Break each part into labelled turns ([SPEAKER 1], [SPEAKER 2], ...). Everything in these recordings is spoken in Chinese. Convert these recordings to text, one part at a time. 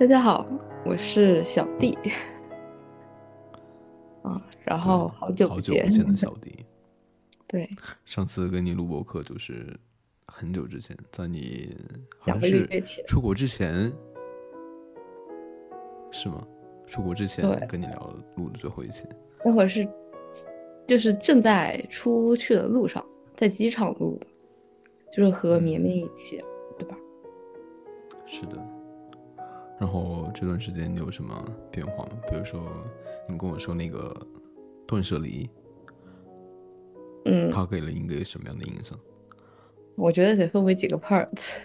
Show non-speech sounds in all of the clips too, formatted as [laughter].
[SPEAKER 1] 大家好，我是小弟。啊，然后好久
[SPEAKER 2] 好久不见的 [laughs] 小弟。
[SPEAKER 1] 对，
[SPEAKER 2] 上次跟你录播课就是很久之前，在你好像是。出国之前，是吗？出国之前跟你聊录的最后一期。
[SPEAKER 1] 那会儿是就是正在出去的路上，在机场录的，就是和绵绵一起，对吧？
[SPEAKER 2] 是的。然后这段时间你有什么变化吗？比如说，你跟我说那个断舍离，
[SPEAKER 1] 嗯，
[SPEAKER 2] 它给了你一个什么样的印象？
[SPEAKER 1] 我觉得得分为几个 parts，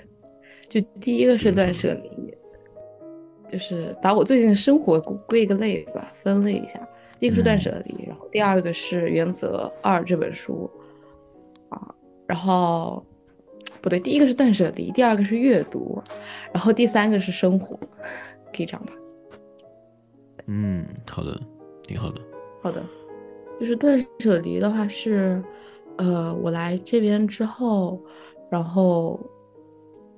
[SPEAKER 1] 就第一个是断舍离，就是把我最近的生活归归一个类吧，分类一下。第一个是断舍离，然后第二个是《原则二》这本书，啊，然后不对，第一个是断舍离，第二个是阅读，然后第三个是生活，可以这样吧？
[SPEAKER 2] 嗯，好的，挺好的。
[SPEAKER 1] 好的，就是断舍离的话是，呃，我来这边之后，然后，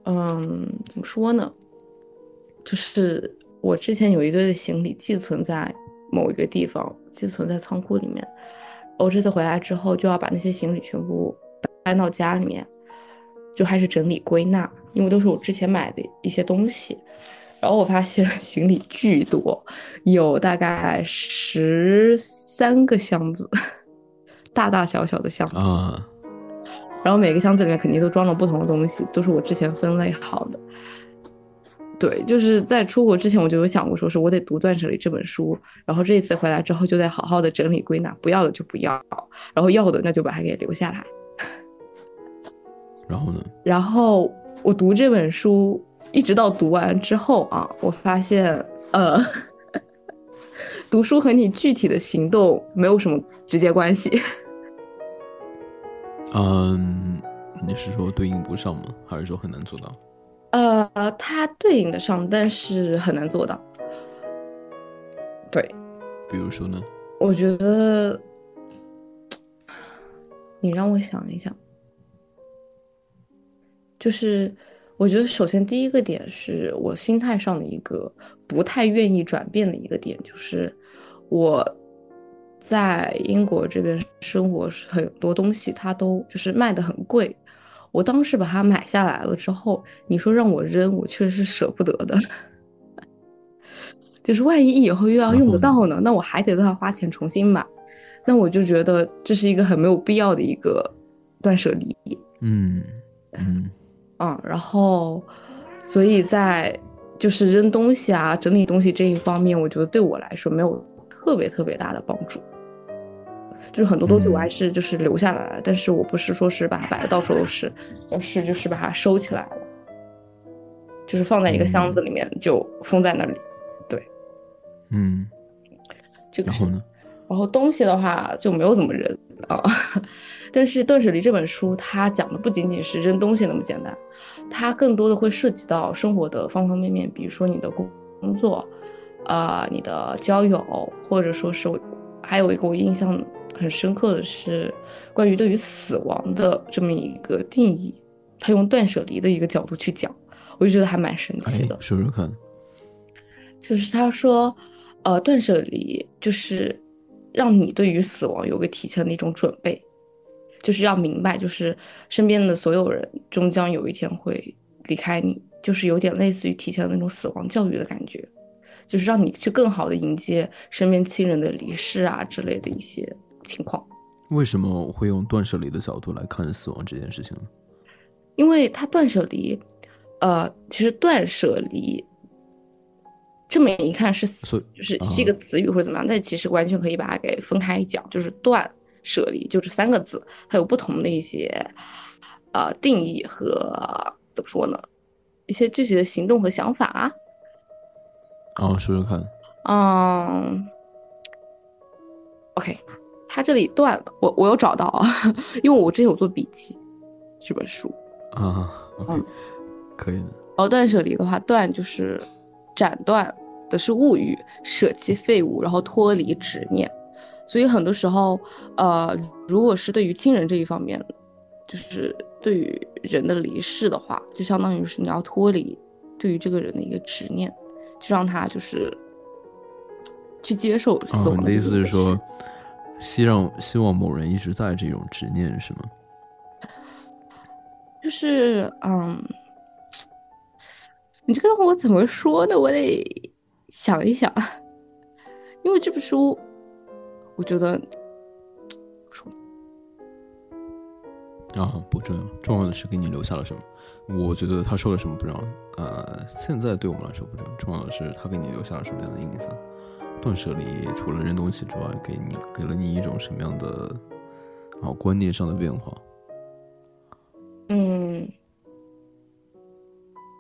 [SPEAKER 1] 嗯，怎么说呢？就是我之前有一堆的行李寄存在某一个地方，寄存在仓库里面。我这次回来之后，就要把那些行李全部搬到家里面，就开始整理归纳，因为都是我之前买的一些东西。然后我发现 [laughs] 行李巨多，有大概十三个箱子，[laughs] 大大小小的箱子。
[SPEAKER 2] 啊，
[SPEAKER 1] 然后每个箱子里面肯定都装了不同的东西，都是我之前分类好的。对，就是在出国之前我就有想过，说是我得读《断舍离》这本书，然后这一次回来之后就得好好的整理归纳，不要的就不要，然后要的那就把它给留下来。
[SPEAKER 2] 然后呢？
[SPEAKER 1] 然后我读这本书，一直到读完之后啊，我发现，呃，[laughs] 读书和你具体的行动没有什么直接关系。
[SPEAKER 2] 嗯，你是说对应不上吗？还是说很难做到？
[SPEAKER 1] 呃，它对应得上，但是很难做到。对，
[SPEAKER 2] 比如说呢？
[SPEAKER 1] 我觉得，你让我想一想，就是我觉得首先第一个点是我心态上的一个不太愿意转变的一个点，就是我在英国这边生活，很多东西它都就是卖的很贵。我当时把它买下来了之后，你说让我扔，我确实是舍不得的。[laughs] 就是万一以后又要用得到呢，那我还得给他花钱重新买，那我就觉得这是一个很没有必要的一个断舍离。
[SPEAKER 2] 嗯嗯
[SPEAKER 1] 嗯，然后，所以在就是扔东西啊、整理东西这一方面，我觉得对我来说没有特别特别大的帮助。就是很多东西我还是就是留下来了，但是我不是说是把它摆的到处都是，而是就是把它收起来了，就是放在一个箱子里面就封在那里。对，
[SPEAKER 2] 嗯，
[SPEAKER 1] 这个
[SPEAKER 2] 然后呢？
[SPEAKER 1] 然后东西的话就没有怎么扔啊，但是《断舍离》这本书它讲的不仅仅是扔东西那么简单，它更多的会涉及到生活的方方面面，比如说你的工工作，呃，你的交友，或者说是我还有一个我印象很深刻的是关于对于死亡的这么一个定义，他用断舍离的一个角度去讲，我就觉得还蛮神奇的
[SPEAKER 2] 哎，。说说看。
[SPEAKER 1] 就是他说，呃，断舍离就是让你对于死亡有个提前的一种准备，就是要明白，就是身边的所有人终将有一天会离开你，就是有点类似于提前的那种死亡教育的感觉，就是让你去更好的迎接身边亲人的离世啊之类的一些情况。
[SPEAKER 2] 为什么我会用断舍离的角度来看死亡这件事情呢？
[SPEAKER 1] 因为他断舍离，呃，其实断舍离这么一看是
[SPEAKER 2] 死
[SPEAKER 1] 就是
[SPEAKER 2] 啊
[SPEAKER 1] 是一个词语或者怎么样，但其实完全可以把它给分开讲，就是断舍离就这三个字，它有不同的一些呃定义和怎么说呢，一些具体的行动和想法。
[SPEAKER 2] 啊，哦说说看。
[SPEAKER 1] 嗯，OK，它这里断了，我我有找到啊，因为我之前有做笔记这本书。
[SPEAKER 2] 啊
[SPEAKER 1] 嗯
[SPEAKER 2] 可以的。
[SPEAKER 1] 然后断舍离的话，断就是斩断的是物欲，舍弃废物，然后脱离执念。所以很多时候，呃，如果是对于亲人这一方面，就是对于人的离世的话，就相当于是你要脱离对于这个人的一个执念，就让他就是去接受死
[SPEAKER 2] 哦，
[SPEAKER 1] 亡
[SPEAKER 2] 你的意思是说，希望希望某人一直在这种执念是吗？
[SPEAKER 1] 就是嗯，你这个让我怎么说呢？我得想一想，[laughs] 因为这本书，我觉得说
[SPEAKER 2] 啊，不重要，重要的是给你留下了什么。我觉得他说了什么不重要，呃，现在对我们来说不重要，重要的是他给你留下了什么样的印象。断舍离除了扔东西之外，给你给了你一种什么样的啊观念上的变化？
[SPEAKER 1] 嗯，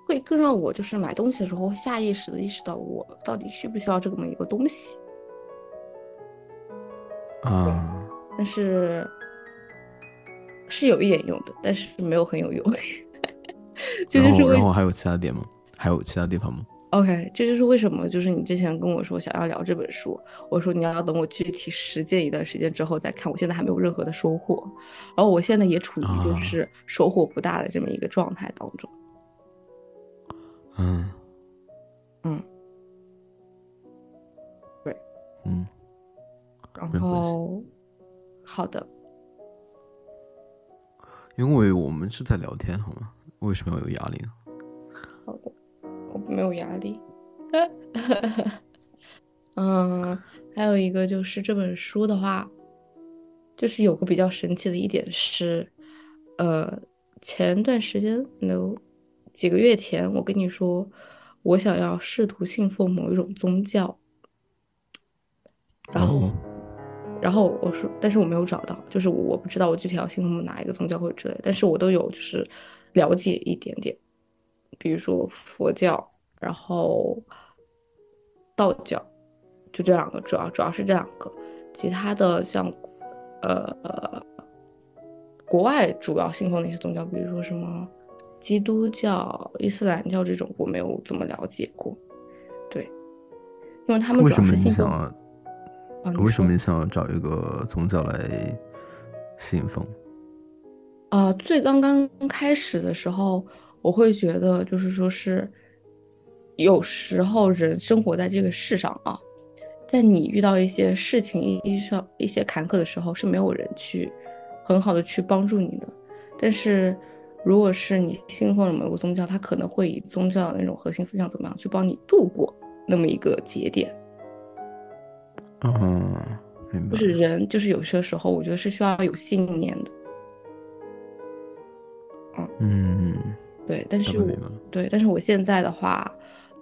[SPEAKER 1] 会更让我就是买东西的时候下意识的意识到我到底需不需要这么一个东西，
[SPEAKER 2] 啊，
[SPEAKER 1] 但是是有一点用的，但是没有很有用。[laughs] 这
[SPEAKER 2] 然
[SPEAKER 1] 就是为
[SPEAKER 2] 后然后还有其他点吗？还有其他地方吗
[SPEAKER 1] ？OK，这就是为什么，就是你之前跟我说想要聊这本书，我说你要等我具体实践一段时间之后再看，我现在还没有任何的收获，然后我现在也处于就
[SPEAKER 2] 啊
[SPEAKER 1] 是收获不大的这么一个状态当中。
[SPEAKER 2] 嗯
[SPEAKER 1] 嗯，对，
[SPEAKER 2] 嗯，
[SPEAKER 1] 然后好的，
[SPEAKER 2] 因为我们是在聊天，好吗？为什么要有压力呢？
[SPEAKER 1] 好的，我没有压力。[laughs] 嗯，还有一个就是这本书的话，就是有个比较神奇的一点是，呃，前段时间，no，几个月前，我跟你说，我想要试图信奉某一种宗教，然后，
[SPEAKER 2] 哦
[SPEAKER 1] 然后我说，但是我没有找到，就是我我不知道我具体要信奉哪一个宗教或者之类，但是我都有就是了解一点点，比如说佛教，然后道教，就这两个，主要主要是这两个，其他的像呃呃国外主要信奉的一些宗教，比如说什么基督教、伊斯兰教这种，我没有怎么了解过，对，因为他们主要是信？
[SPEAKER 2] 为什么你想要找一个宗教来信奉？
[SPEAKER 1] 啊，最刚刚开始的时候，我会觉得就是说是，有时候人生活在这个世上啊，在你遇到一些事情、一一些坎坷的时候，是没有人去很好的去帮助你的。但是，如果是你信奉了某个宗教，他可能会以宗教的那种核心思想怎么样去帮你度过那么一个节点。
[SPEAKER 2] 嗯，明白。
[SPEAKER 1] 就是人，就是有些时候，我觉得是需要有信念的。
[SPEAKER 2] 嗯，
[SPEAKER 1] 对，但是。对，但是我现在的话，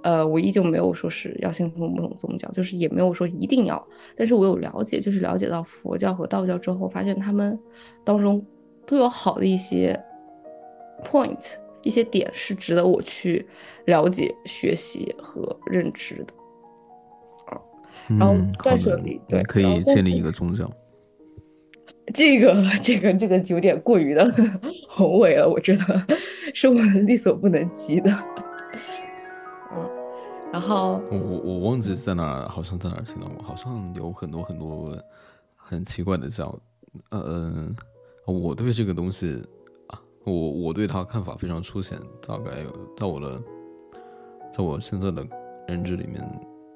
[SPEAKER 1] 呃，我依旧没有说是要信奉某种宗教，就是也没有说一定要，但是我有了解，就是了解到佛教和道教之后，发现他们当中都有好的一些 point，一些点是值得我去了解、学习和认知的。然后
[SPEAKER 2] 嗯，好的
[SPEAKER 1] 断舍离，对
[SPEAKER 2] 可以建立一个宗教。[laughs]
[SPEAKER 1] 这个这个这个有点过于的 [laughs] 宏伟了，我觉得是我们力所不能及的。嗯，然后
[SPEAKER 2] 我我我忘记在哪儿，好像在哪儿听到过，好像有很多很多很奇怪的教，呃，我对这个东西啊，我我对他看法非常粗浅，大概有在我的，在我现在的认知里面，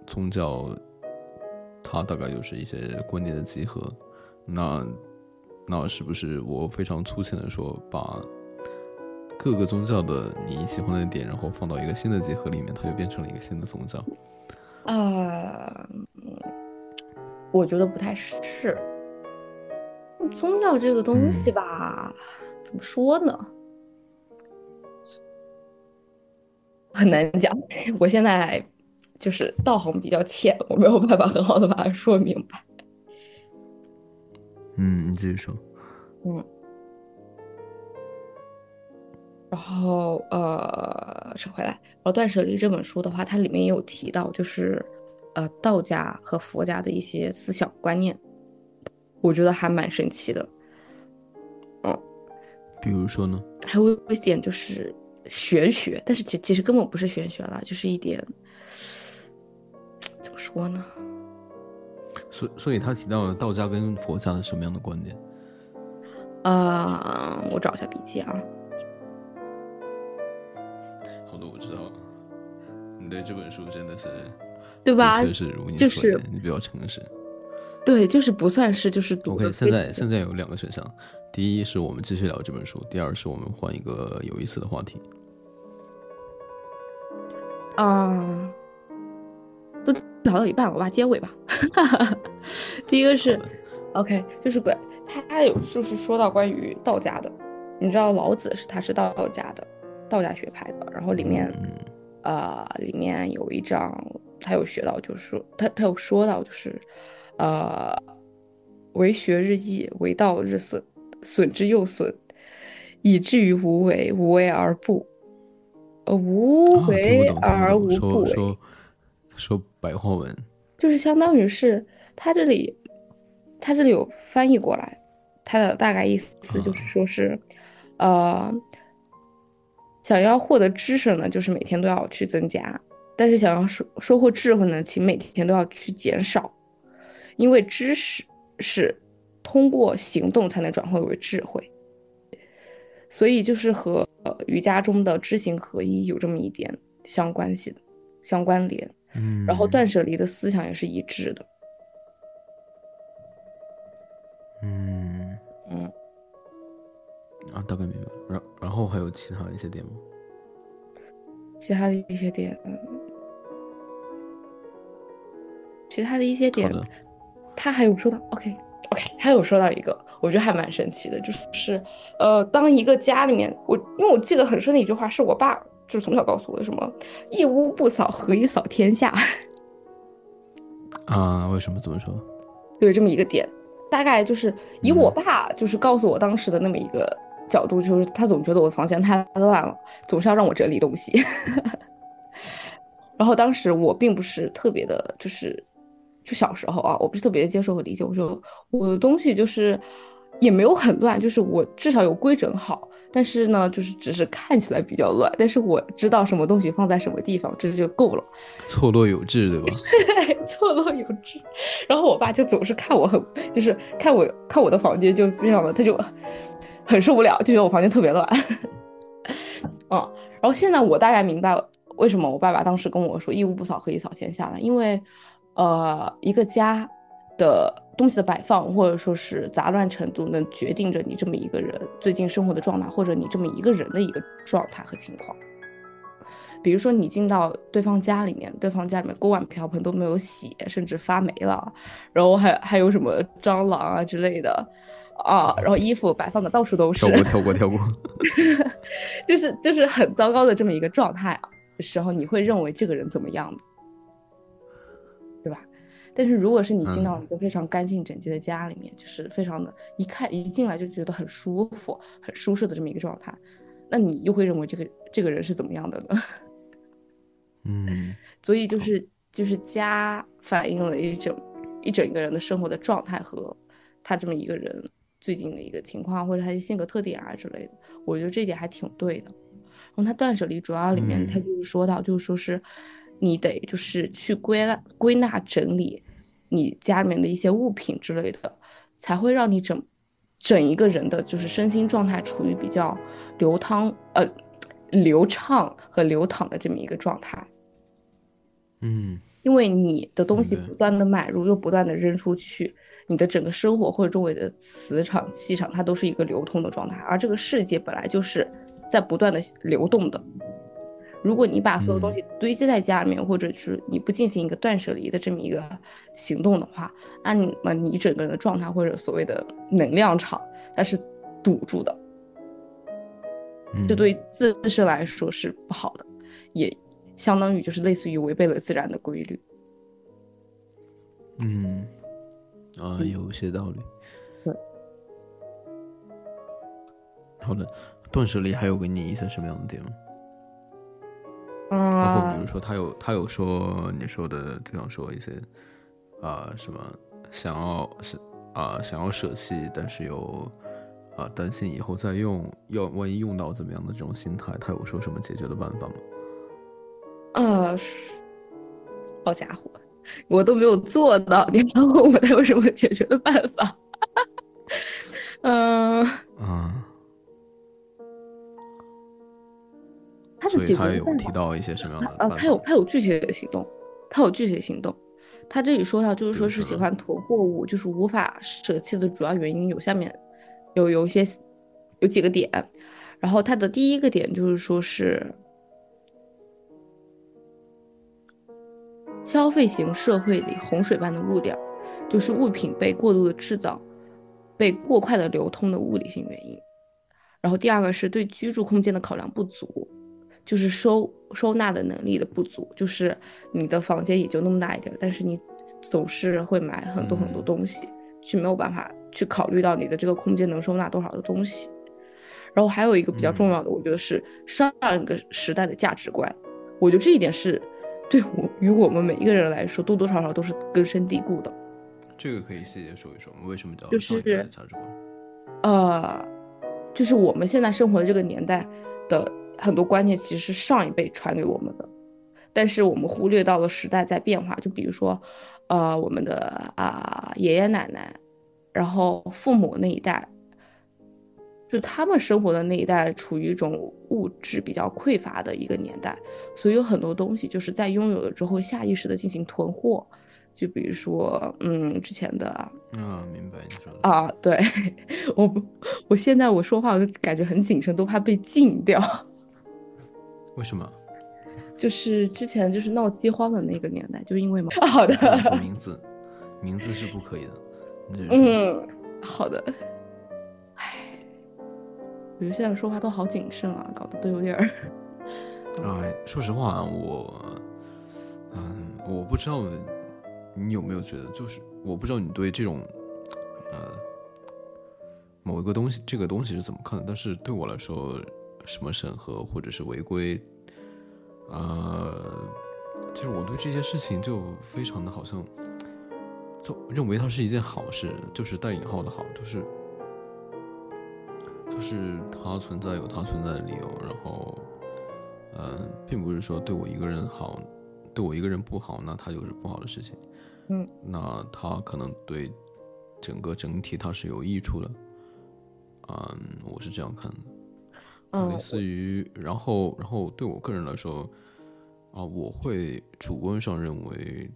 [SPEAKER 2] 宗教它大概就是一些观念的集合，那那是不是我非常粗浅的说把？各个宗教的你喜欢的点，然后放到一个新的集合里面，它就变成了一个新的宗教。
[SPEAKER 1] 啊、我觉得不太是。宗教这个东西吧，怎么说呢？很难讲。我现在就是道行比较浅，我没有办法很好的把它说明白。
[SPEAKER 2] 嗯，你继续说。
[SPEAKER 1] 嗯，然后呃，扯回来，然后《断舍离》这本书的话，它里面也有提到，就是呃道家和佛家的一些思想观念，我觉得还蛮神奇的。
[SPEAKER 2] 嗯比如说呢？
[SPEAKER 1] 还有一点就是玄学，但是其其实根本不是玄学啦，就是一点怎么说呢？
[SPEAKER 2] 所所以他提到了道家跟佛家的什么样的观点？
[SPEAKER 1] 啊、我找一下笔记啊。
[SPEAKER 2] 好的，我知道了。你你对这本书真的是，
[SPEAKER 1] 对吧？
[SPEAKER 2] 的确是如你
[SPEAKER 1] 就是
[SPEAKER 2] 所言，你比较诚实。
[SPEAKER 1] 对，就是不算是就是读
[SPEAKER 2] OK，现在现在有两个选项，第一是我们继续聊这本书，第二是我们换一个有意思的话题。
[SPEAKER 1] 啊，都聊到一半了，我把结尾吧。[laughs] 第一个是 OK，就是关他有就是说到关于道家的，你知道老子是他是道家的，道家学派的，然后里面
[SPEAKER 2] 嗯
[SPEAKER 1] 呃里面有一章他有学到，就是说他他有说到就是呃为学日益，为道日损，损之又损，以至于无为，无为而不。呃，无为而，无不为，
[SPEAKER 2] 说说说白话文。
[SPEAKER 1] 就是相当于是他这里，他这里有翻译过来，他的大概意思就是说是，呃，想要获得知识呢，就是每天都要去增加；但是想要收收获智慧呢，请每天都要去减少，因为知识是通过行动才能转化为智慧。所以就是和呃瑜伽中的知行合一有这么一点相关系的相关联。
[SPEAKER 2] 嗯，
[SPEAKER 1] 然后断舍离的思想也是一致的。
[SPEAKER 2] 嗯
[SPEAKER 1] 嗯，
[SPEAKER 2] 啊，大概明白了。然然后还有其他一些点吗？
[SPEAKER 1] 其他的一些点，嗯其他的一些点，他还有说到，OK OK，他有说到一个，我觉得还蛮神奇的，就是呃，当一个家里面，我因为我记得很深的一句话，是我爸就是从小告诉我的，什么一屋不扫，何以扫天下？
[SPEAKER 2] 啊，为什么这么说？
[SPEAKER 1] 有这么一个点，大概就是以
[SPEAKER 2] 嗯
[SPEAKER 1] 我爸就是告诉我当时的那么一个角度，就是他总觉得我的房间太乱了，总是要让我整理东西。[laughs] 然后当时我并不是特别的，就是就小时候啊，我不是特别的接受和理解，我说我的东西就是也没有很乱，就是我至少有规整好。但是呢，就是只是看起来比较乱，但是我知道什么东西放在什么地方，这就够了。[laughs]
[SPEAKER 2] 错落有致，对吧？
[SPEAKER 1] 错落有致。然后我爸就总是看我很，就是看我看我的房间就非常的，他就很受不了，就觉得我房间特别乱。嗯，[laughs] 然后现在我大概明白为什么我爸爸当时跟我说“一屋不扫，何以扫天下”了，因为呃，一个家的东西的摆放或者说是杂乱程度，能决定着你这么一个人最近生活的状态，或者你这么一个人的一个状态和情况。比如说你进到对方家里面，对方家里面锅碗瓢盆都没有洗，甚至发霉了，然后还还有什么蟑螂啊之类的啊，然后衣服摆放的到处都是
[SPEAKER 2] 跳，过，跳过，跳过。[laughs]
[SPEAKER 1] 就是就是很糟糕的这么一个状态啊的时候，你会认为这个人怎么样？但是如果是你进到一个非常干净整洁的家里面，就是非常的，一看一进来就觉得很舒服、很舒适的这么一个状态，那你又会认为这个这个人是怎么样的呢？[laughs]
[SPEAKER 2] 嗯
[SPEAKER 1] 所以就是就是家反映了一整一整个人的生活的状态和他这么一个人最近的一个情况或者他的性格特点啊之类的，我觉得这一点还挺对的。然后他断舍离主要里面
[SPEAKER 2] 嗯
[SPEAKER 1] 他就是说到，就是说是你得就是去归纳归纳整理你家里面的一些物品之类的，才会让你整整一个人的就是身心状态处于比较流淌呃流畅和流淌的这么一个状态。
[SPEAKER 2] 嗯
[SPEAKER 1] 因为你的东西不断的买入又不断的扔出去，你的整个生活或者周围的磁场、气场，它都是一个流通的状态，而这个世界本来就是在不断的流动的。如果你把所有东西堆积在家里面，或者是你不进行一个断舍离的这么一个行动的话，那你么你整个人的状态或者所谓的能量场，它是堵住的，
[SPEAKER 2] 嗯，
[SPEAKER 1] 这对自身来说是不好的，也相当于就是类似于违背了自然的规律。
[SPEAKER 2] 嗯啊，有些道理。
[SPEAKER 1] 对。
[SPEAKER 2] 好的，断舍离还有给你一些什么样的点吗？包括比
[SPEAKER 1] 嗯
[SPEAKER 2] 如说，他有他有说你说的，就像说一些啊、什么想要是啊、想要舍弃，但是又啊、担心以后再用，要万一用到怎么样的这种心态，他有说什么解决的办法吗？
[SPEAKER 1] 呃，是好家伙，我都没有做到，你还问我他有什么解决的办法？[laughs] 嗯、
[SPEAKER 2] 啊，
[SPEAKER 1] 他的
[SPEAKER 2] 所以他
[SPEAKER 1] 解决
[SPEAKER 2] 有提到一些什么样的
[SPEAKER 1] 呃，
[SPEAKER 2] 办
[SPEAKER 1] 他有？他有具体的行动，他有具体的行动。他这里说到，就是说是喜欢囤货物，就是无法舍弃的主要原因有下面有有一些有几个点，然后他的第一个点就是说是消费型社会里洪水般的物料，就是物品被过度的制造，被过快的流通的物理性原因。然后第二个是对居住空间的考量不足，就是收收纳的能力的不足，就是你的房间也就那么大一点儿，但是你总是会买很多很多
[SPEAKER 2] 嗯
[SPEAKER 1] 东西，去没有办法去考虑到你的这个空间能收纳多少的东西。然后还有一个比较重要的，我觉得是上一个时代的价值观，我觉得这一点是对我与我们每一个人来说多多少少都是根深蒂固的。
[SPEAKER 2] 这个可以细节说一说，为什么叫
[SPEAKER 1] 就是
[SPEAKER 2] 价值观？
[SPEAKER 1] 呃，就是我们现在生活的这个年代的很多观念，其实是上一辈传给我们的，但是我们忽略到了时代在变化。就比如说，呃，我们的啊、爷爷奶奶，然后父母那一代，就他们生活的那一代处于一种物质比较匮乏的一个年代，所以有很多东西就是在拥有了之后下意识的进行囤货。就比如说，嗯，之前的
[SPEAKER 2] 啊，明白你说的。
[SPEAKER 1] 啊，对，[laughs] 我不，我现在我说话我就感觉很谨慎，都怕被禁掉。
[SPEAKER 2] 为什么？
[SPEAKER 1] 就是之前就是闹饥荒的那个年代，就是因为嘛。[laughs] 好的，
[SPEAKER 2] 名字，名字是不可以的。
[SPEAKER 1] 嗯，好的。唉，我觉得现在说话都好谨慎啊，搞得都有点儿。
[SPEAKER 2] 哎，说实话，我，嗯，我不知道你有没有觉得，就是我不知道你对这种，呃，某一个东西，这个东西是怎么看的？但是对我来说，什么审核或者是违规，呃，就是我对这些事情就非常的好像，就认为它是一件好事，就是带引号的好，就是。就是它存在有它存在的理由，然后，呃，并不是说对我一个人好，对我一个人不好，那它就是不好的事情。
[SPEAKER 1] 嗯，
[SPEAKER 2] 那它可能对整个整体它是有益处的。嗯，我是这样看的。
[SPEAKER 1] 嗯
[SPEAKER 2] 类似于，然后，然后对我个人来说，啊，我会主观上认为，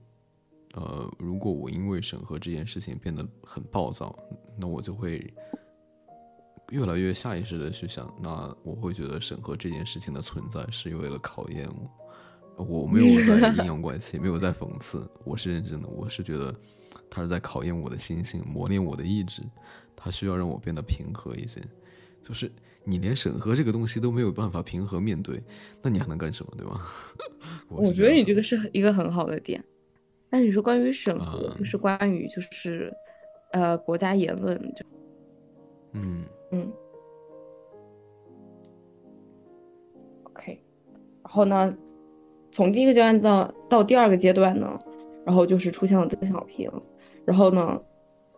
[SPEAKER 2] 呃，如果我因为审核这件事情变得很暴躁，那我就会越来越下意识的去想，那我会觉得审核这件事情的存在是为了考验我，我没有在阴阳怪气，[laughs] 没有在讽刺，我是认真的，我是觉得他是在考验我的心性，磨练我的意志，他需要让我变得平和一些，就是。你连审核这个东西都没有办法平和面对，那你还能干什么，对吧？[laughs] 我
[SPEAKER 1] 觉得你这个是一个很好的点。那你说关于审核，
[SPEAKER 2] 嗯
[SPEAKER 1] 就是关于就是呃国家言论，就
[SPEAKER 2] 嗯。
[SPEAKER 1] 嗯，OK，然后呢，从第一个阶段到到第二个阶段呢，然后就是出现了邓小平，然后呢，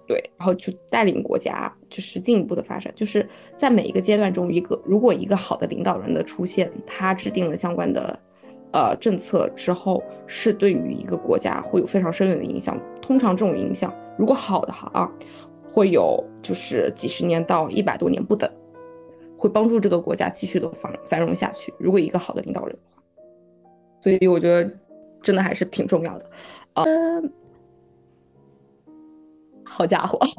[SPEAKER 1] 对，然后就带领国家就是进一步的发展，就是在每一个阶段中，一个如果一个好的领导人的出现，他制定了相关的呃政策之后，是对于一个国家会有非常深远的影响。通常这种影响，如果好的话啊，会有就是几十年到一百多年不等，会帮助这个国家继续的繁繁荣下去。如果一个好的领导人的话，所以我觉得真的还是挺重要的。呃，好家伙，[laughs]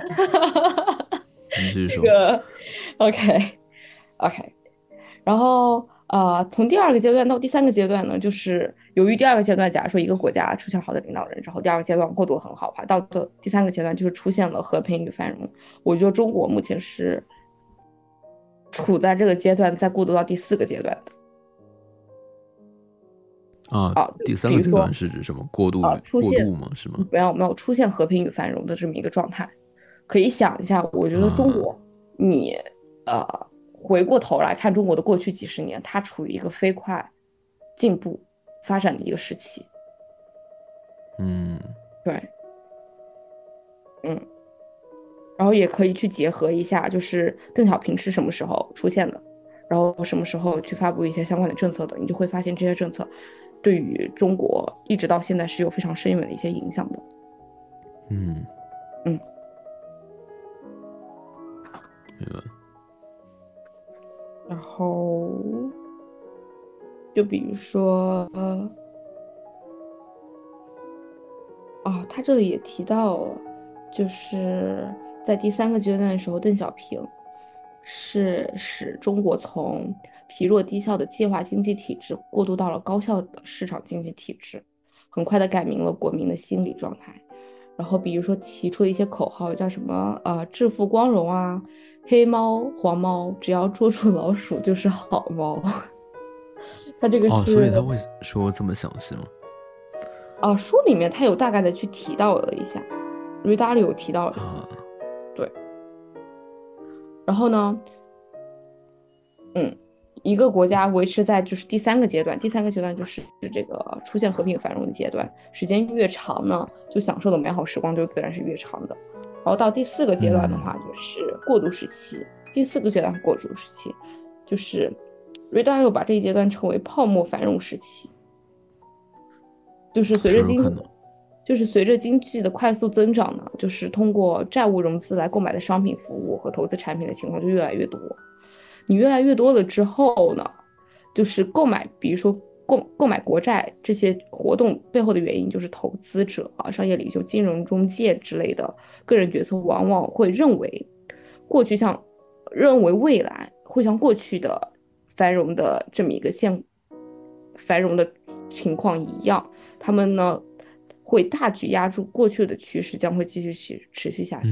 [SPEAKER 1] 这。个 OK OK，然后呃，从第二个阶段到第三个阶段呢，就是由于第二个阶段，假如说一个国家出现好的领导人，之后第二个阶段过渡很好的话，到的第三个阶段就是出现了和平与繁荣。我觉得中国目前是处在这个阶段，再过渡到第四个阶段的。
[SPEAKER 2] 啊
[SPEAKER 1] 啊，
[SPEAKER 2] 第三个阶段是指什么？过渡
[SPEAKER 1] 啊出现
[SPEAKER 2] 过渡吗？是吗？
[SPEAKER 1] 没有没有出现和平与繁荣的这么一个状态。可以想一下，我觉得中国，你呃回过头来看中国的过去几十年，它处于一个飞快进步发展的一个时期。
[SPEAKER 2] 嗯
[SPEAKER 1] 对，嗯，然后也可以去结合一下，就是邓小平是什么时候出现的，然后什么时候去发布一些相关的政策的，你就会发现这些政策对于中国一直到现在是有非常深远的一些影响的。
[SPEAKER 2] 嗯
[SPEAKER 1] 嗯，
[SPEAKER 2] 明白。
[SPEAKER 1] 然后，就比如说，呃，哦，他这里也提到了，就是在第三个阶段的时候，邓小平是使中国从疲弱低效的计划经济体制过渡到了高效的市场经济体制，很快的改名了国民的心理状态。然后比如说提出了一些口号，叫什么呃“致富光荣”啊，“黑猫黄猫，只要捉住老鼠就是好猫”。他这个是，
[SPEAKER 2] 哦，所以他会说这么详细吗？
[SPEAKER 1] 啊，书里面他有大概的去提到了一下，瑞达里有提到啊，对。然后呢，嗯。一个国家维持在就是第三个阶段，第三个阶段就是这个出现和平繁荣的阶段，时间越长呢，就享受的美好时光就自然是越长的。然后到第四个阶段的话，就是过渡时期。第四个阶段过渡时期，就是瑞达又把这一阶段称为泡沫繁荣时期，就是随着经，就是随着经济的快速增长呢，就是通过债务融资来购买的商品、服务和投资产品的情况就越来越多。你越来越多了之后呢，就是购买，比如说购购买国债这些活动背后的原因，就是投资者啊、商业领袖、金融中介之类的个人决策，往往会认为过去像认为未来会像过去的繁荣的这么一个现繁荣的情况一样，他们呢会大举压住过去的趋势将会继续持持续下去。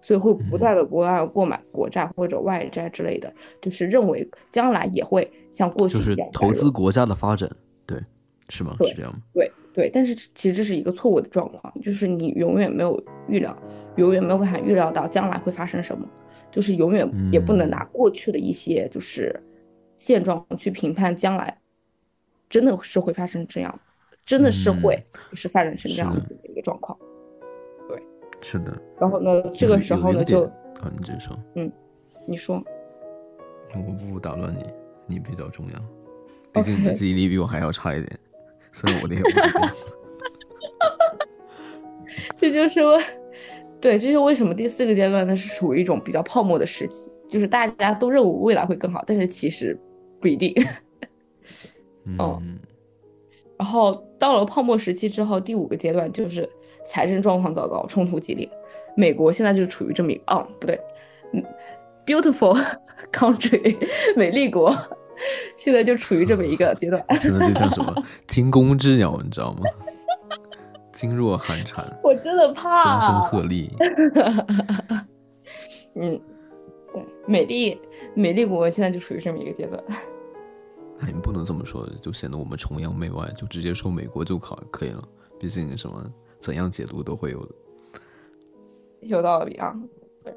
[SPEAKER 1] 所以会不断的国外购买国债或者外债之类的，就是认为将来也会像过去
[SPEAKER 2] 一样，就是投资国家的发展，对，是吗？是这样吗？
[SPEAKER 1] 对对，但是其实这是一个错误的状况，就是你永远没有预料，永远没有办法预料到将来会发生什么，就是永远也不能拿过去的一些就是现状去评判将来，真的是会发生这样，真的是会就是发展成这样的一个状况。
[SPEAKER 2] 是的，
[SPEAKER 1] 然后呢？这个时候呢，就
[SPEAKER 2] 啊，你继续说。
[SPEAKER 1] 嗯，你说。
[SPEAKER 2] 我不打乱你，你比较重要。毕竟你的记忆力比我还要差一点，所以我的也不错。[laughs]
[SPEAKER 1] 这就是为，对，这是为什么第四个阶段呢是处于一种比较泡沫的时期，就是大家都认为未来会更好，但是其实不一定。[laughs]
[SPEAKER 2] 嗯。
[SPEAKER 1] 然后到了泡沫时期之后，第五个阶段就是。财政状况糟糕，冲突激烈。美国现在就处于这么一个哦，不对，嗯，beautiful [laughs] country，美丽国，现在就处于这么一个阶段。
[SPEAKER 2] 现在就像什么 [laughs] 惊弓之鸟，你知道吗？[laughs] 噤若寒蝉。
[SPEAKER 1] 我真的怕。
[SPEAKER 2] 风声鹤唳。
[SPEAKER 1] 嗯，对，美丽美丽国现在就处于这么一个阶段。
[SPEAKER 2] 那你不能这么说，就显得我们崇洋媚外，就直接说美国就可可以了。毕竟什么？怎样解读都会有的，
[SPEAKER 1] 有道理啊！对，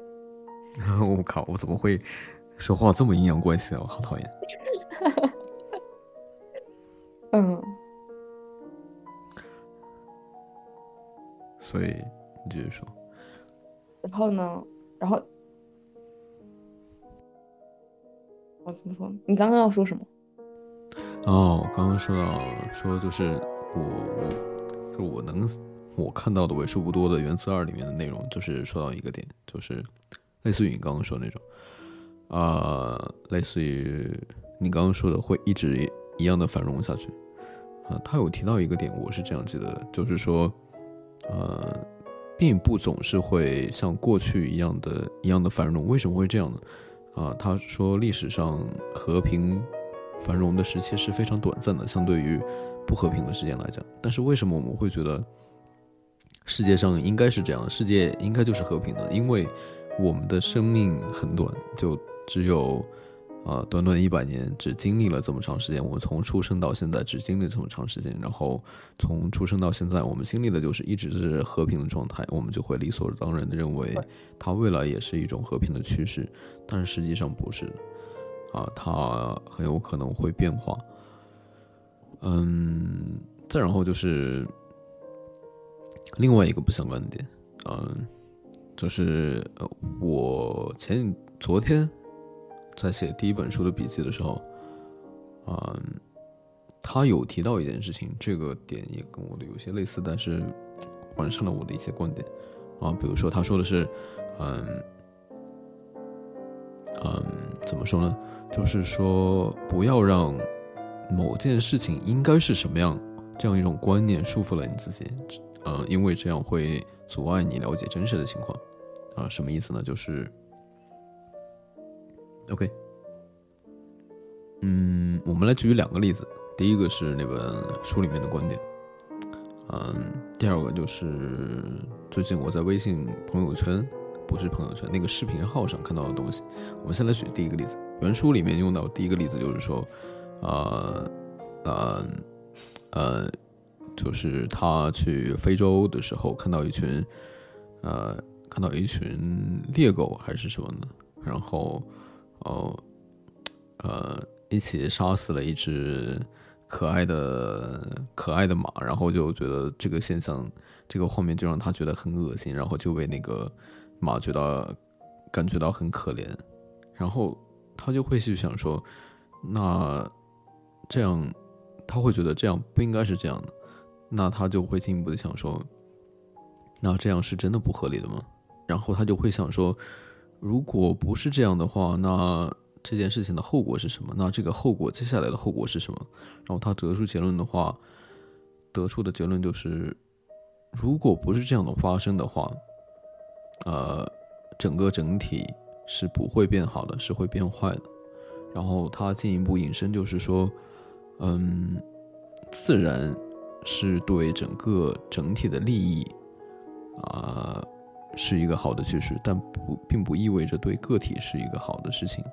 [SPEAKER 1] [laughs]
[SPEAKER 2] 我靠，我怎么会说话这么阴阳怪气啊？我好讨厌。[laughs]
[SPEAKER 1] 嗯，
[SPEAKER 2] 所以你继续说。
[SPEAKER 1] 然后呢？然后我怎么说？你刚刚要说什么？
[SPEAKER 2] 哦，我刚刚说到说就是我我就我能。我看到的为数不多的原词二里面的内容，就是说到一个点，就是类似于你刚刚说那种，啊，类似于你刚刚说的会一直一样的繁荣下去，啊，他有提到一个点，我是这样记得的，就是说，呃，并不总是会像过去一样的一样的繁荣，为什么会这样呢？啊，他说历史上和平繁荣的时期是非常短暂的，相对于不和平的时间来讲，但是为什么我们会觉得？世界上应该是这样，世界应该就是和平的，因为我们的生命很短，就只有啊短短一百年，只经历了这么长时间。我从出生到现在只经历这么长时间，然后从出生到现在，我们经历的就是一直是和平的状态，我们就会理所当然的认为它未来也是一种和平的趋势，但是实际上不是，啊，它很有可能会变化。嗯，再然后就是。另外一个不相关的点，嗯，就是，我前昨天在写第一本书的笔记的时候，嗯，他有提到一件事情，这个点也跟我的有些类似，但是完善了我的一些观点啊，比如说他说的是，嗯，嗯，怎么说呢？就是说不要让某件事情应该是什么样这样一种观念束缚了你自己，呃，因为这样会阻碍你了解真实的情况，啊，什么意思呢？就是，OK，嗯，我们来举两个例子，第一个是那本书里面的观点，嗯，第二个就是最近我在微信朋友圈，不是朋友圈那个视频号上看到的东西。我们先来举第一个例子，原书里面用到第一个例子就是说。呃，呃，呃，就是他去非洲的时候，看到一群，呃，看到一群猎狗还是什么呢？然后，哦，呃，一起杀死了一只可爱的可爱的马，然后就觉得这个现象，这个画面就让他觉得很恶心，然后就为那个马觉得感觉到很可怜，然后他就会去想说，那。这样，他会觉得这样不应该是这样的，那他就会进一步的想说，那这样是真的不合理的吗？然后他就会想说，如果不是这样的话，那这件事情的后果是什么？那这个后果接下来的后果是什么？然后他得出结论的话，得出的结论就是，如果不是这样的发生的话，呃，整个整体是不会变好的，是会变坏的。然后他进一步引申就是说。嗯，自然是对整个整体的利益啊是一个好的趋势，但不并不意味着对个体是一个好的事情。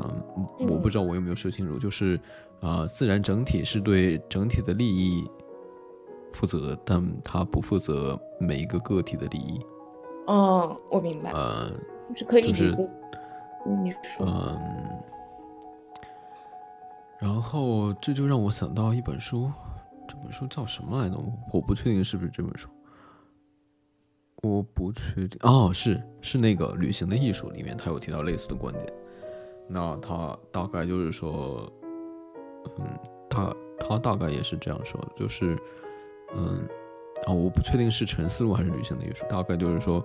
[SPEAKER 2] 嗯，我不知道我有没有说清楚，就是啊，自然整体是对整体的利益负责，但它不负责每一个个体的利益。
[SPEAKER 1] 哦，我明白。
[SPEAKER 2] 呃，
[SPEAKER 1] 就是可以
[SPEAKER 2] 就是
[SPEAKER 1] 你说。
[SPEAKER 2] 嗯。然后这就让我想到一本书，这本书叫什么来着？我不确定是不是这本书，我不确定。哦，是是那个《旅行的艺术》里面，他有提到类似的观点。那他大概就是说，嗯，他他大概也是这样说的，就是，嗯，啊，我不确定是《沉思录》还是《旅行的艺术》，大概就是说，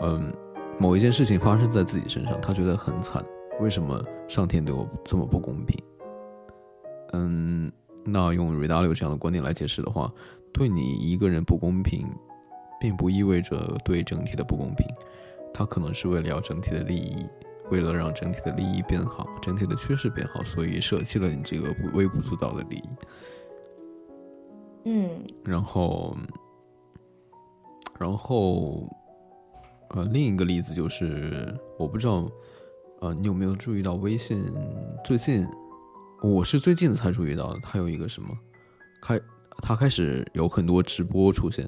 [SPEAKER 2] 嗯，某一件事情发生在自己身上，他觉得很惨，为什么上天对我这么不公平？嗯，那用 r e d a l i o 这样的观点来解释的话，对你一个人不公平，并不意味着对整体的不公平，它可能是为了要整体的利益，为了让整体的利益变好，整体的趋势变好，所以舍弃了你这个微不足道的利益。
[SPEAKER 1] 嗯，
[SPEAKER 2] 然后，然后，呃，另一个例子就是，我不知道，呃，你有没有注意到微信最近？我是最近才注意到的，他有一个什么，开，他开始有很多直播出现，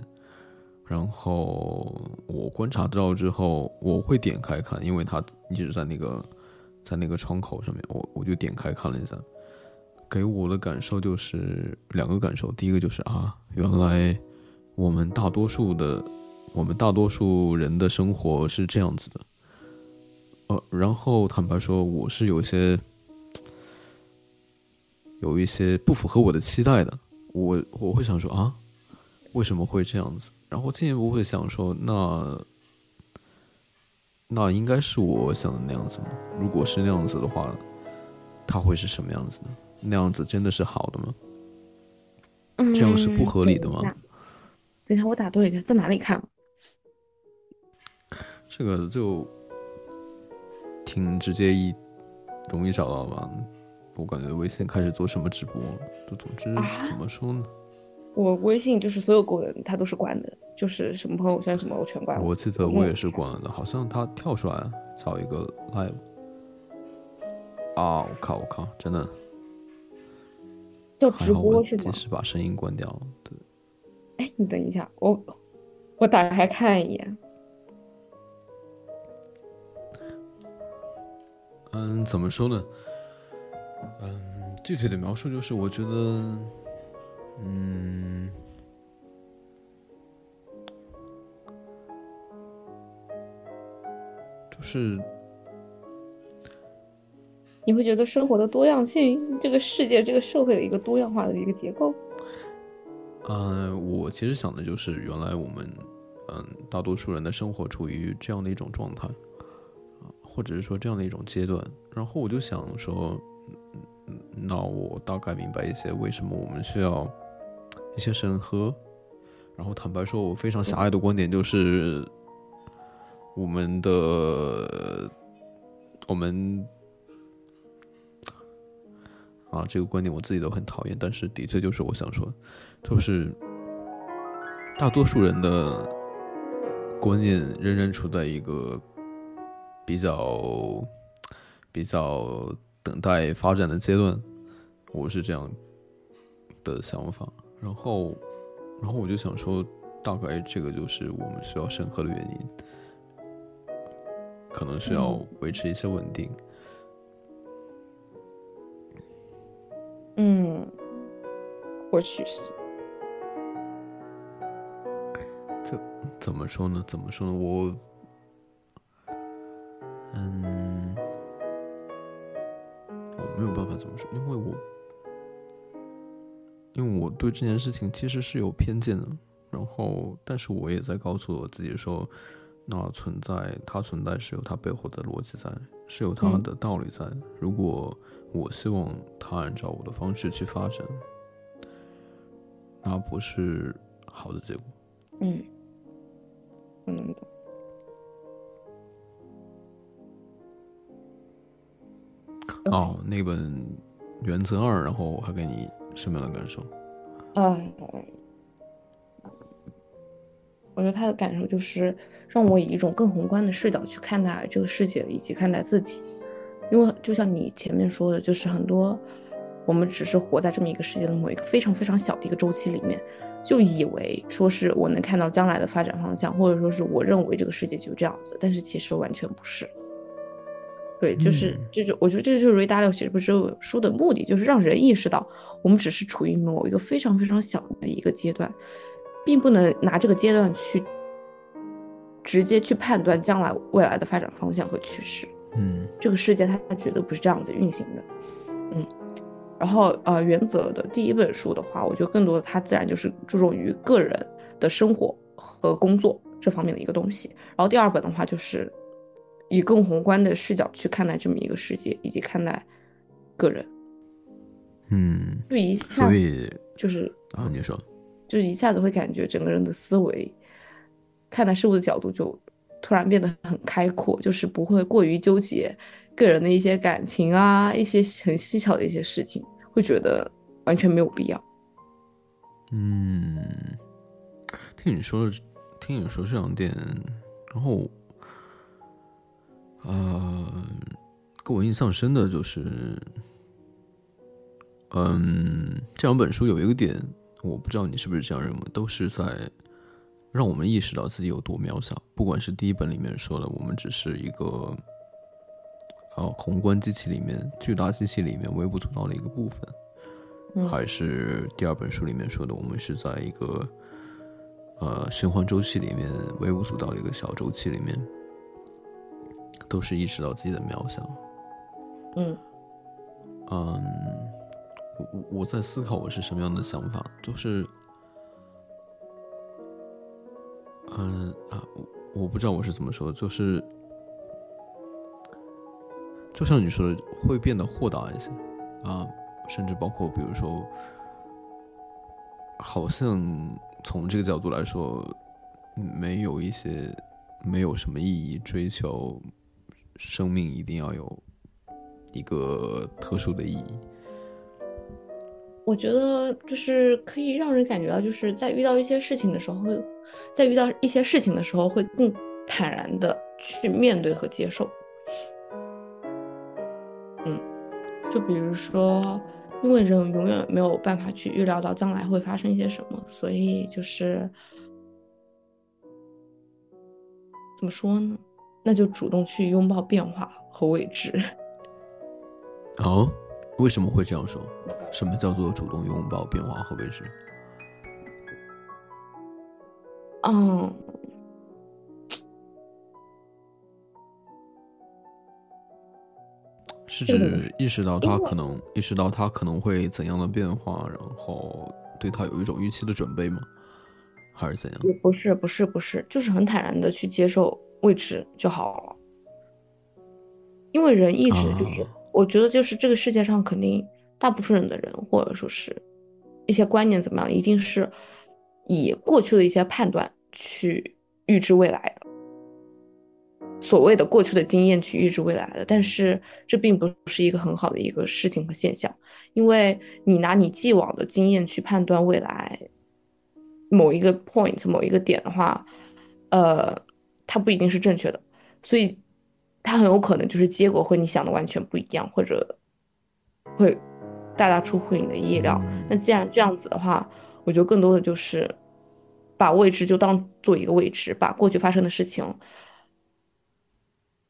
[SPEAKER 2] 然后我观察到之后，我会点开看，因为他一直在那个，在那个窗口上面，我我就点开看了一下，给我的感受就是两个感受，第一个就是啊，原来我们大多数的，我们大多数人的生活是这样子的，呃，然后坦白说，我是有些。有一些不符合我的期待的，我我会想说啊，为什么会这样子？然后进一步会想说，那那应该是我想的那样子吗？如果是那样子的话，它会是什么样子的？那样子真的是好的吗？这样是不合理的吗？
[SPEAKER 1] 等一下，我打断一下，在哪里看？
[SPEAKER 2] 这个就挺直接一容易找到吧。我感觉微信开始做什么直播，就总之怎么说呢？
[SPEAKER 1] 我微信就是所有功能它都是关的，就是什么朋友圈什么我全关了。
[SPEAKER 2] 我记得我也是关了的，好像它跳出来找一个 live。啊！我靠！我靠！真的。
[SPEAKER 1] 叫直播是吗？
[SPEAKER 2] 及时把声音关掉。对。
[SPEAKER 1] 哎，你等一下，我我打开看一眼。
[SPEAKER 2] 嗯，怎么说呢？嗯，具体的描述就是，我觉得，嗯，就是
[SPEAKER 1] 你会觉得生活的多样性，这个世界、这个社会的一个多样化的一个结构。
[SPEAKER 2] 嗯，我其实想的就是，原来我们，嗯，大多数人的生活处于这样的一种状态，啊，或者是说这样的一种阶段，然后我就想说。那我大概明白一些为什么我们需要一些审核。然后坦白说，我非常狭隘的观点就是，我们的我们啊，这个观点我自己都很讨厌，但是的确就是我想说，就是大多数人的观念仍然处在一个比较比较等待发展的阶段，我是这样的想法，然后。然后我就想说，大概这个就是我们需要审核的原因，可能需要维持一些稳定。
[SPEAKER 1] 嗯，或许是。
[SPEAKER 2] 这怎么说呢？怎么说呢？我，嗯，我没有办法怎么说，因为我。因为我对这件事情其实是有偏见的，然后，但是我也在告诉我自己说，那存在它存在是有它背后的逻辑在，是有它的道理在。如果我希望它按照我的方式去发展，那不是好的结果。
[SPEAKER 1] 嗯，嗯。
[SPEAKER 2] 哦，那本《原则二》，然后我还给你。什么样的感受？
[SPEAKER 1] 嗯，我觉得他的感受就是让我以一种更宏观的视角去看待这个世界，以及看待自己。因为就像你前面说的，就是很多我们只是活在这么一个世界的某一个非常非常小的一个周期里面，就以为说是我能看到将来的发展方向，或者说是我认为这个世界就这样子，但是其实完全不是。对，就是这就是，我觉得这就是瑞达六写这本书的目的，就是让人意识到，我们只是处于某一个非常非常小的一个阶段，并不能拿这个阶段去直接去判断将来未来的发展方向和趋势。
[SPEAKER 2] 嗯，
[SPEAKER 1] 这个世界它它绝对不是这样子运行的。嗯，然后呃，原则的第一本书的话，我觉得更多的它自然就是注重于个人的生活和工作这方面的一个东西。然后第二本的话就是。以更宏观的视角去看待这么一个世界，以及看待个人，
[SPEAKER 2] 嗯，
[SPEAKER 1] 就一下，
[SPEAKER 2] 所以
[SPEAKER 1] 就是
[SPEAKER 2] 啊，你说，
[SPEAKER 1] 就是一下子会感觉整个人的思维看待事物的角度就突然变得很开阔，就是不会过于纠结个人的一些感情啊，一些很细小的一些事情，会觉得完全没有必要。
[SPEAKER 2] 嗯，听你说，听你说这两点，然后。呃，给我印象深的就是，嗯，这两本书有一个点，我不知道你是不是这样认为，都是在让我们意识到自己有多渺小。不管是第一本里面说的，我们只是一个，呃，宏观机器里面巨大机器里面微不足道的一个部分，还是第二本书里面说的，我们是在一个，呃，循环周期里面微不足道的一个小周期里面。都是意识到自己的渺小。
[SPEAKER 1] 嗯，
[SPEAKER 2] 嗯，我我我在思考我是什么样的想法，就是，嗯啊，我我不知道我是怎么说，就是，就像你说的，会变得豁达一些啊，甚至包括比如说，好像从这个角度来说，没有一些没有什么意义追求。生命一定要有一个特殊的意义。
[SPEAKER 1] 我觉得就是可以让人感觉到，就是在遇到一些事情的时候，会在遇到一些事情的时候，会更坦然的去面对和接受。嗯，就比如说，因为人永远没有办法去预料到将来会发生一些什么，所以就是怎么说呢？那就主动去拥抱变化和未知。
[SPEAKER 2] 哦，[laughs] 为什么会这样说？什么叫做主动拥抱变化和未知？
[SPEAKER 1] 嗯，
[SPEAKER 2] 是指意识到他可能意识到他可能会怎样的变化，然后对他有一种预期的准备吗？还是怎样？
[SPEAKER 1] 不是，不是，不是，就是很坦然的去接受。位置就好了，因为人一直就是，我觉得就是这个世界上肯定大部分人的人或者说是一些观念怎么样，一定是以过去的一些判断去预知未来的，所谓的过去的经验去预知未来的。但是这并不是一个很好的一个事情和现象，因为你拿你既往的经验去判断未来某一个 point 某一个点的话，呃，它不一定是正确的，所以它很有可能就是结果和你想的完全不一样，或者会大大出乎你的意料。那既然这样子的话，我觉得更多的就是把未知就当做一个未知，把过去发生的事情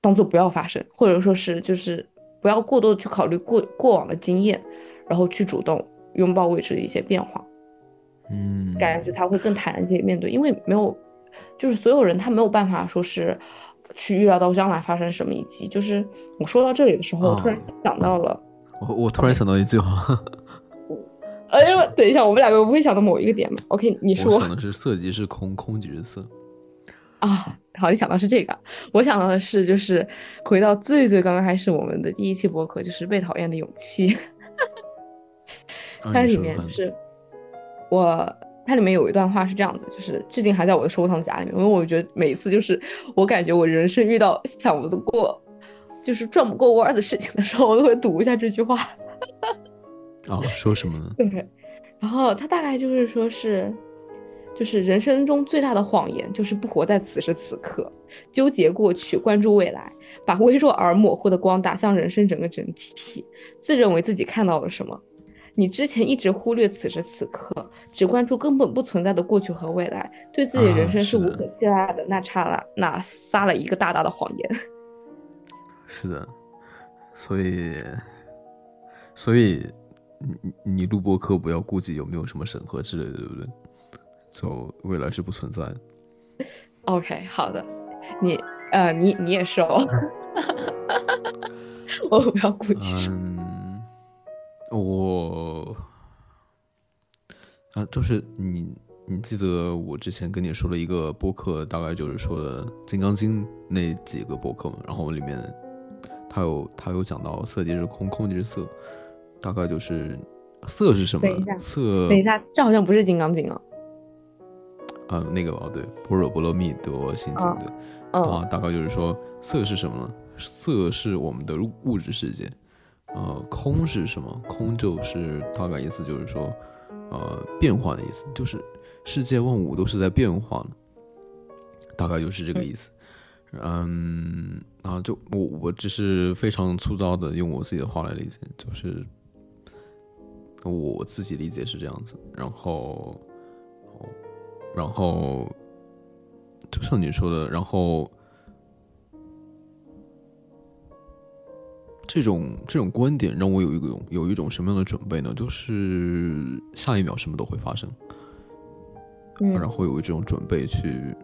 [SPEAKER 1] 当做不要发生，或者说是就是不要过多的去考虑过过往的经验，然后去主动拥抱未知的一些变化。
[SPEAKER 2] 嗯，
[SPEAKER 1] 感觉才会更坦然去面对，因为没有，就是所有人他没有办法说是去预料到将来发生什么，以及就是我说到这里的时候，我突然想到了，
[SPEAKER 2] 我我突然想到一句话，[laughs]
[SPEAKER 1] 哎呦，等一下，我们两个不会想到某一个点吗？OK，你说。
[SPEAKER 2] 我想的是色即是空，空即是色。
[SPEAKER 1] 啊，好，你想到是这个，我想到的是就是回到最最刚刚开始我们的第一期博客，就是被讨厌的勇气，[laughs] 它里面就是。我它里面有一段话是这样子，就是至今还在我的收藏夹里面，因为我觉得每一次就是我感觉我人生遇到想不过，就是转不过弯的事情的时候，我都会读一下这句话。
[SPEAKER 2] 哦，说什么呢？[laughs]
[SPEAKER 1] 对，然后他大概就是说是，就是人生中最大的谎言就是不活在此时此刻，纠结过去，关注未来，把微弱而模糊的光打向人生整个整体，自认为自己看到了什么。你之前一直忽略此时此刻，只关注根本不存在的过去和未来，对自己人生是无可替代的，那差了，那撒了一个大大的谎言。
[SPEAKER 2] 是的，所以，所以你你录播课不要顾及有没有什么审核之类的，对不对？就未来是不存在的。
[SPEAKER 1] OK，好的，你呃，你你也是哦，[laughs] 我不要顾及。
[SPEAKER 2] 我啊，就是你，你记得我之前跟你说了一个播客，大概就是说的《金刚经》那几个播客嘛。然后里面他有他有讲到色即是空，空即是色，大概就是色是什么？色
[SPEAKER 1] 等一下，这好像不是《金刚经》啊。
[SPEAKER 2] 啊，那个哦，对，《般若波罗蜜多心经》的啊，大概就是说色是什么呢？色是我们的物质世界。呃，空是什么？空就是大概意思就是说，呃，变化的意思，就是世界万物都是在变化的，大概就是这个意思。嗯，啊，就我我只是非常粗糙的用我自己的话来理解，就是我自己理解是这样子。然后，然后就像你说的，然后。这种这种观点让我有一种有一种什么样的准备呢？就是下一秒什么都会发生，
[SPEAKER 1] 嗯，
[SPEAKER 2] 然后有一种准备去，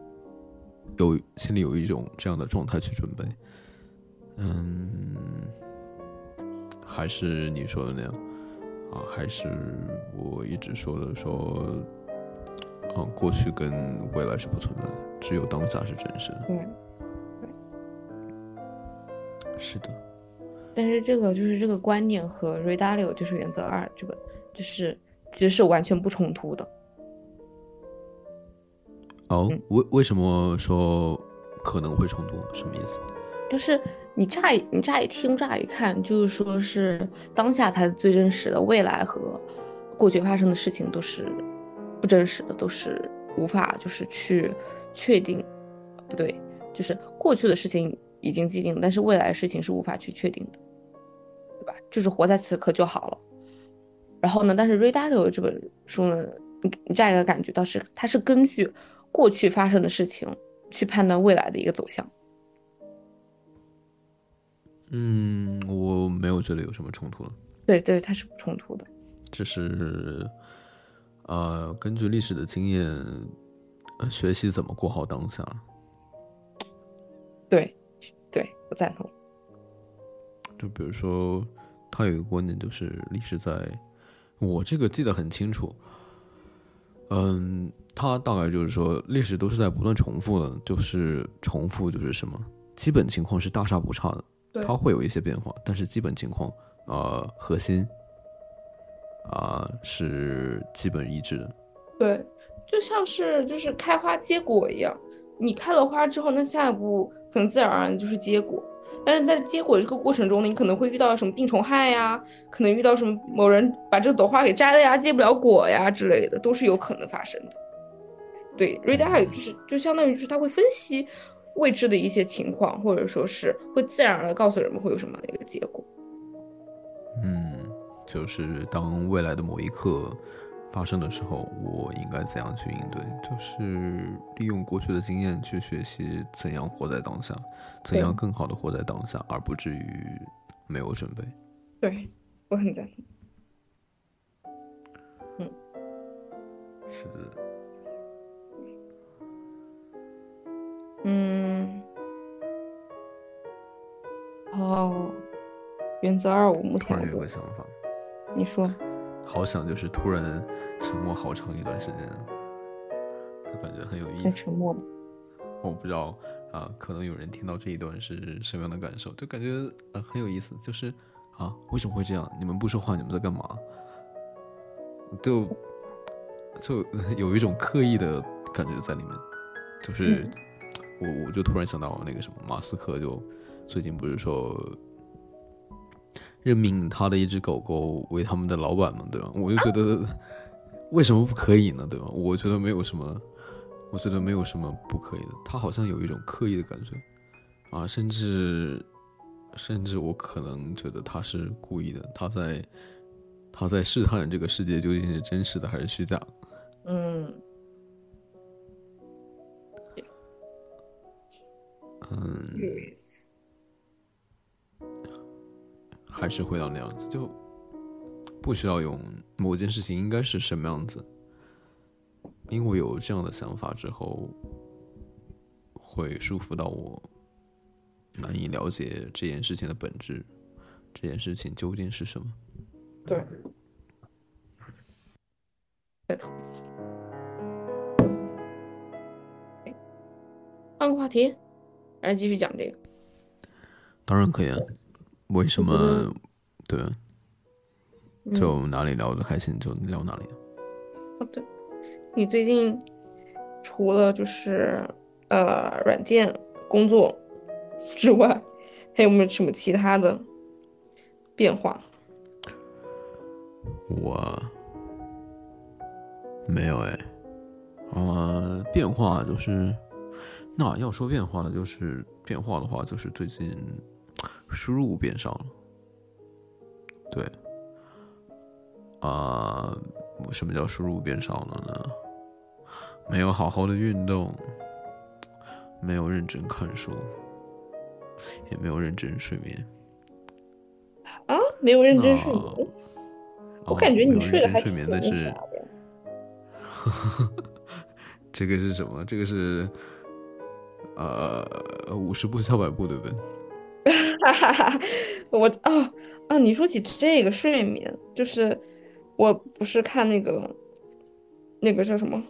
[SPEAKER 2] 有心里有一种这样的状态去准备，嗯，还是你说的那样啊？还是我一直说的说，啊，过去跟未来是不存在的，只有当下是真实的，
[SPEAKER 1] 对，
[SPEAKER 2] 是的。
[SPEAKER 1] 但是这个就是这个观念和《r e d a l i o 就是原则二这个就是其实是完全不冲突的。
[SPEAKER 2] 哦，为为什么说可能会冲突？什么意思？
[SPEAKER 1] 就是你乍一你乍一听乍一看，就是说是当下才是最真实的，未来和过去发生的事情都是不真实的，都是无法就是去确定。不对，就是过去的事情已经既定，但是未来的事情是无法去确定的。就是活在此刻就好了。然后呢，但是《r e d a l i o 这本书呢，这样一个感觉倒是，它是根据过去发生的事情去判断未来的一个走向。
[SPEAKER 2] 嗯，我没有觉得有什么冲突了。
[SPEAKER 1] 对对，它是不冲突的。
[SPEAKER 2] 这是，呃，根据历史的经验，学习怎么过好当下。
[SPEAKER 1] 对，对我赞同。
[SPEAKER 2] 就比如说。他有一个观点，就是历史在，我这个记得很清楚。嗯，他大概就是说，历史都是在不断重复的，就是重复就是什么，基本情况是大差不差的。它会有一些变化，但是基本情况，呃，核心啊是基本一致的。
[SPEAKER 1] 对，就像是就是开花结果一样，你开了花之后，那下一步可能自然而然就是结果。但是在结果这个过程中呢，你可能会遇到什么病虫害呀，可能遇到什么某人把这朵花给摘了呀，结不了果呀之类的，都是有可能发生的。对，read 就是就相当于就是他会分析未知的一些情况，或者说是会自然而然告诉人们会有什么样的一个结果。
[SPEAKER 2] 嗯，就是当未来的某一刻发生的时候，我应该怎样去应对？就是利用过去的经验去学习怎样活在当下，怎样更好的活在当下，而不至于没有准备。
[SPEAKER 1] 对，我很赞同。嗯，
[SPEAKER 2] 是的。
[SPEAKER 1] 嗯，哦，原则二我目前
[SPEAKER 2] 突然有个想法，
[SPEAKER 1] 你说，
[SPEAKER 2] 好想就是突然沉默好长一段时间，就感觉很有意思。
[SPEAKER 1] 沉默
[SPEAKER 2] 我不知道啊，可能有人听到这一段是什么样的感受，就感觉呃很有意思。就是啊，为什么会这样？你们不说话，你们在干嘛？就就 [laughs] 有一种刻意的感觉在里面，就是。我我就突然想到那个什么，马斯克就最近不是说任命他的一只狗狗为他们的老板嘛，对吧？我就觉得为什么不可以呢，对吧？我觉得没有什么，我觉得没有什么不可以的。他好像有一种刻意的感觉啊，甚至甚至我可能觉得他是故意的，他在他在试探这个世界究竟是真实的还是虚假。
[SPEAKER 1] 嗯。
[SPEAKER 2] 嗯，还是回到那样子，就不需要用某件事情应该是什么样子，因为有这样的想法之后，会束缚到我，难以了解这件事情的本质，这件事情究竟是什么？
[SPEAKER 1] 对，换个话题。还是继续讲这个，
[SPEAKER 2] 当然可以啊。为什么？对，就哪里聊的开心就聊哪里。
[SPEAKER 1] 好的，你最近除了就是呃软件工作之外，还有没有什么其他的变化？
[SPEAKER 2] 我没有哎，啊，变化就是。那要说变化的，就是变化的话，就是最近输入变少了。对，啊，什么叫输入变少了呢？没有好好的运动，没有认真看书，也没有认真睡眠。
[SPEAKER 1] 啊，没有认真睡眠？我感觉你睡得还
[SPEAKER 2] 挺
[SPEAKER 1] 那
[SPEAKER 2] 是。[laughs] 这个是什么？这个是。呃，五十步笑百步，对不对？
[SPEAKER 1] 哈哈哈！我哦啊！你说起这个睡眠，就是我不是看那个那个叫什么？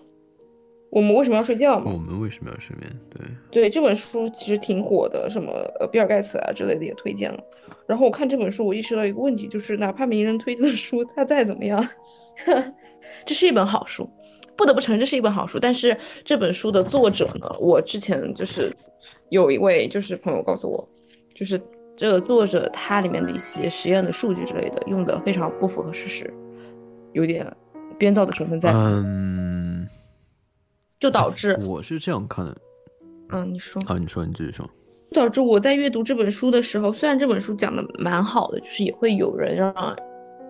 [SPEAKER 1] 我们为什么要睡觉吗？
[SPEAKER 2] 我们为什么要睡眠？对
[SPEAKER 1] 对，这本书其实挺火的，什么呃比尔盖茨啊之类的也推荐了。然后我看这本书，我意识到一个问题，就是哪怕名人推荐的书，它再怎么样，[laughs] 这是一本好书。不得不承认，这是一本好书。但是这本书的作者呢，我之前就是有一位就是朋友告诉我，就是这个作者他里面的一些实验的数据之类的用的非常不符合事实，有点编造的成分在。
[SPEAKER 2] 嗯，
[SPEAKER 1] 就导致
[SPEAKER 2] 我是这样看的。
[SPEAKER 1] 嗯，你说。
[SPEAKER 2] 啊，你说，你继续说。
[SPEAKER 1] 导致我在阅读这本书的时候，虽然这本书讲的蛮好的，就是也会有人让。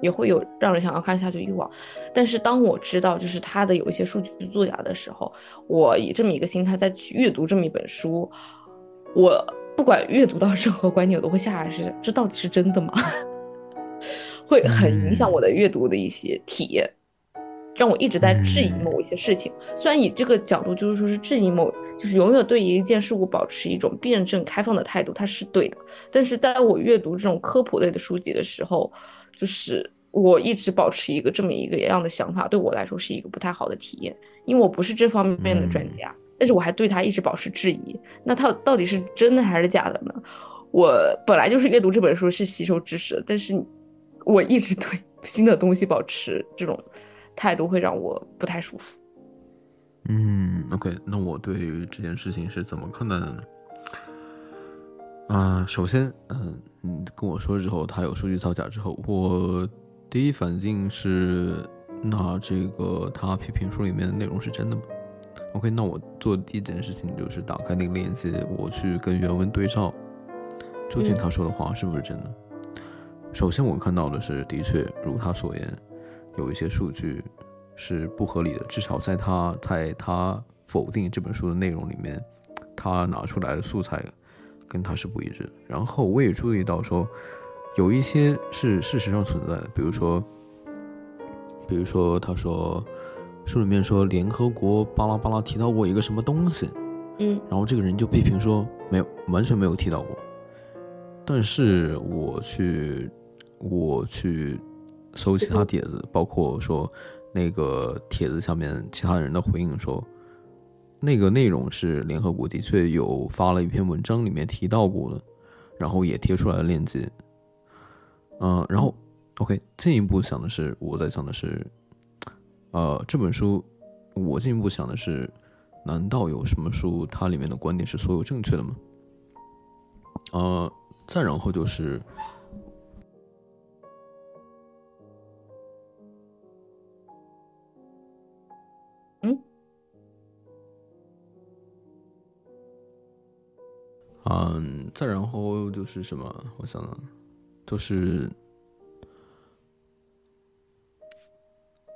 [SPEAKER 1] 也会有让人想要看下去欲望，但是当我知道就是他的有一些数据作假的时候，我以这么一个心态再去阅读这么一本书，我不管阅读到任何观点，我都会下意识，这到底是真的吗？[laughs] 会很影响我的阅读的一些体验，让我一直在质疑某一些事情。虽然以这个角度就是说是质疑某，就是永远对一件事物保持一种辩证开放的态度，它是对的。但是在我阅读这种科普类的书籍的时候，就是我一直保持一个这么一个样的想法，对我来说是一个不太好的体验，因为我不是这方面的专家，但是我还对他一直保持质疑。那他到底是真的还是假的呢？我本来就是阅读这本书是吸收知识的，但是我一直对新的东西保持这种态度，会让我不太舒服。
[SPEAKER 2] 嗯，OK，那我对于这件事情是怎么看待的呢？啊，首先，嗯，你跟我说之后，他有数据造假之后，我第一反应是，那这个他批评书里面的内容是真的吗？OK，那我做的第一件事情就是打开那个链接，我去跟原文对照，究竟他说的话是不是真的？首先，我看到的是，的确如他所言，有一些数据是不合理的，至少在他在他否定这本书的内容里面，他拿出来的素材。跟他是不一致。然后我也注意到说，有一些是事实上存在的，比如说，比如说他说书里面说联合国巴拉巴拉提到过一个什么东西，
[SPEAKER 1] 嗯，
[SPEAKER 2] 然后这个人就批评说没有，完全没有提到过。但是我去我去搜其他帖子，包括说那个帖子下面其他人的回应说。那个内容是联合国的确有发了一篇文章，里面提到过的，然后也贴出来了链接。嗯，然后 OK，进一步想的是，我在想的是，呃，这本书，我进一步想的是，难道有什么书它里面的观点是所有正确的吗？呃，再然后就是。嗯，再然后就是什么？我想想，就是，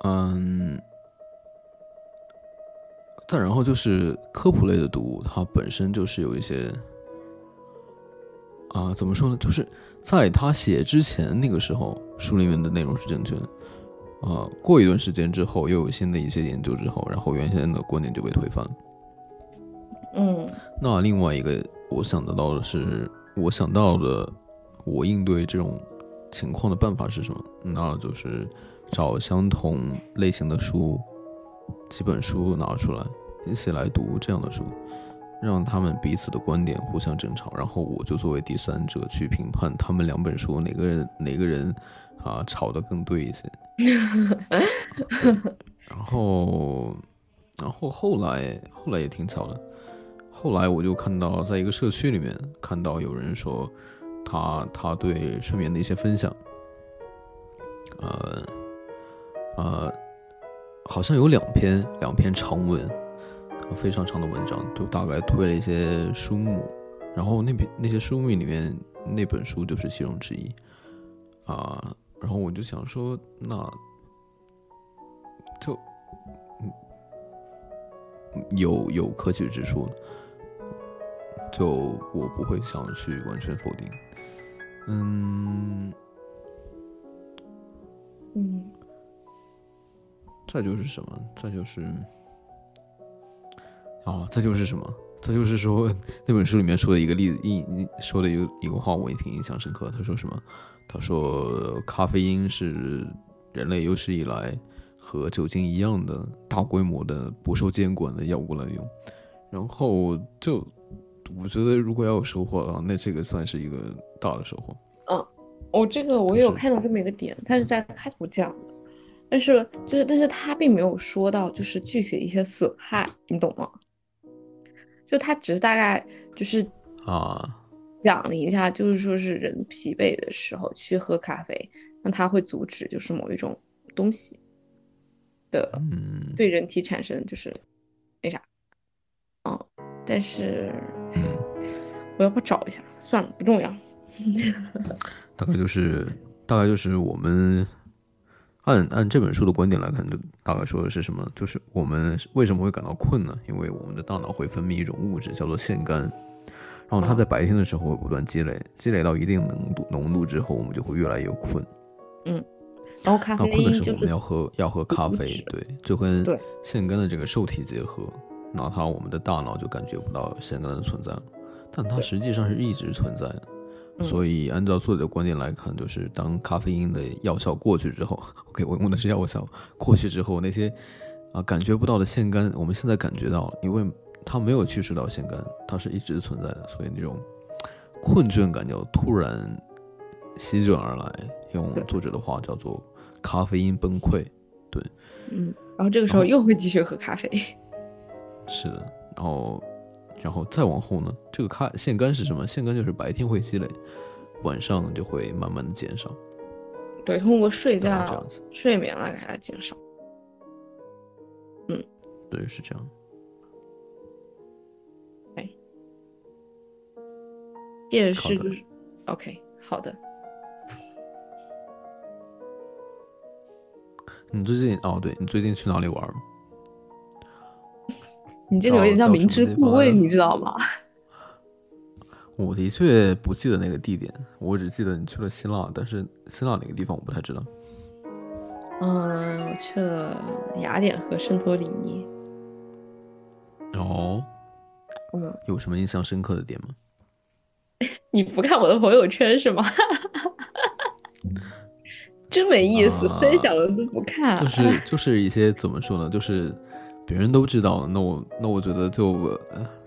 [SPEAKER 2] 嗯，再然后就是科普类的读物，它本身就是有一些，啊，怎么说呢？就是在他写之前那个时候，书里面的内容是正确的，啊，过一段时间之后，又有新的一些研究之后，然后原先的观点就被推翻了。
[SPEAKER 1] 嗯，
[SPEAKER 2] 那另外一个。我想得到的是，我想到的，我应对这种情况的办法是什么？那就是找相同类型的书，几本书拿出来一起来读这样的书，让他们彼此的观点互相争吵，然后我就作为第三者去评判他们两本书哪个人哪个人啊吵得更对一些。然后，然后后来后来也挺巧的。后来我就看到，在一个社区里面看到有人说，他他对睡眠的一些分享，呃呃，好像有两篇两篇长文，非常长的文章，就大概推了一些书目，然后那篇那些书目里面那本书就是其中之一，啊，然后我就想说，那就有有可取之处。就我不会想去完全否定，嗯，
[SPEAKER 1] 嗯，
[SPEAKER 2] 再就是什么？再就是，哦，再就是什么？再就是说那本书里面说的一个例子，一说的一个一个话，我也挺印象深刻。他说什么？他说咖啡因是人类有史以来和酒精一样的大规模的不受监管的药物滥用，然后就。我觉得如果要有收获的话，那这个算是一个大的收获。
[SPEAKER 1] 嗯，我这个我也有看到这么一个点，他是在开头讲的，但是就是但是他并没有说到就是具体的一些损害，你懂吗？就他只是大概就是
[SPEAKER 2] 啊
[SPEAKER 1] 讲了一下，就是说是人疲惫的时候去喝咖啡，那他会阻止就是某一种东西的对人体产生就是那啥，嗯，但是。
[SPEAKER 2] 嗯，[laughs]
[SPEAKER 1] 我要不找一下？算了，不重要。[laughs]
[SPEAKER 2] 大概就是，大概就是我们按按这本书的观点来看，就大概说的是什么？就是我们为什么会感到困呢？因为我们的大脑会分泌一种物质叫做腺苷，然后它在白天的时候会不断积累，积累到一定浓度浓度之后，我们就会越来越困。
[SPEAKER 1] 嗯，然后咖啡
[SPEAKER 2] 困的时候，我们要喝要喝咖啡，对，就跟腺苷的这个受体结合。那它我们的大脑就感觉不到腺苷的存在了，但它实际上是一直存在的。所以按照作者的观点来看，就是当咖啡因的药效过去之后，OK，我用的是药效过去之后，那些啊感觉不到的腺苷，我们现在感觉到了，因为它没有去除到腺苷，它是一直存在的，所以那种困倦感就突然席卷而来。用作者的话叫做咖啡因崩溃。对，
[SPEAKER 1] 嗯，然后这个时候又会继续喝咖啡。[laughs]
[SPEAKER 2] 是的，然后，然后再往后呢，这个咖腺苷是什么？腺苷就是白天会积累，晚上就会慢慢的减少。
[SPEAKER 1] 对，通过睡觉、
[SPEAKER 2] 这样子，
[SPEAKER 1] 睡眠来给它减少。嗯，
[SPEAKER 2] 对，是这样。
[SPEAKER 1] 哎，接着是就是，OK，好的。
[SPEAKER 2] 你最近哦，对你最近去哪里玩了？
[SPEAKER 1] 你这个有点像明知故问，你知道吗？[laughs]
[SPEAKER 2] 我的确不记得那个地点，我只记得你去了希腊，但是希腊哪个地方我不太知道。
[SPEAKER 1] 嗯，我去了雅典和圣托里尼。
[SPEAKER 2] 哦，
[SPEAKER 1] 嗯，
[SPEAKER 2] 有什么印象深刻的点吗？[laughs]
[SPEAKER 1] 你不看我的朋友圈是吗？[laughs] 真没意思，分享了都不看。
[SPEAKER 2] 就是就是一些怎么说呢？就是别人都知道，那我那我觉得就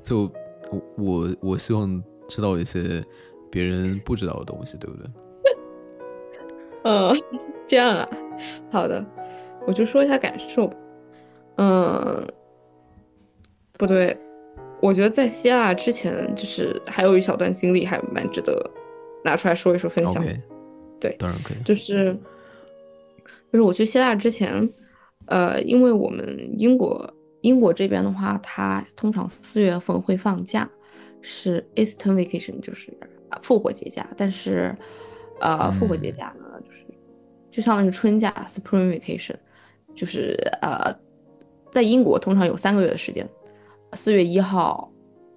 [SPEAKER 2] 就我我我希望。知道一些别人不知道的东西，对不对？[laughs]
[SPEAKER 1] 嗯，这样啊，好的，我就说一下感受。嗯，不对，我觉得在希腊之前，就是还有一小段经历，还蛮值得拿出来说一说，分享。对，
[SPEAKER 2] 当然可以。
[SPEAKER 1] 就是就是我去希腊之前，呃，因为我们英国英国这边的话，它通常四月份会放假。是 Easter vacation，就是复活节假，但是，呃，复活节假呢，就是就相当于春假 Spring vacation，就是呃，在英国通常有三个月的时间，四月一号，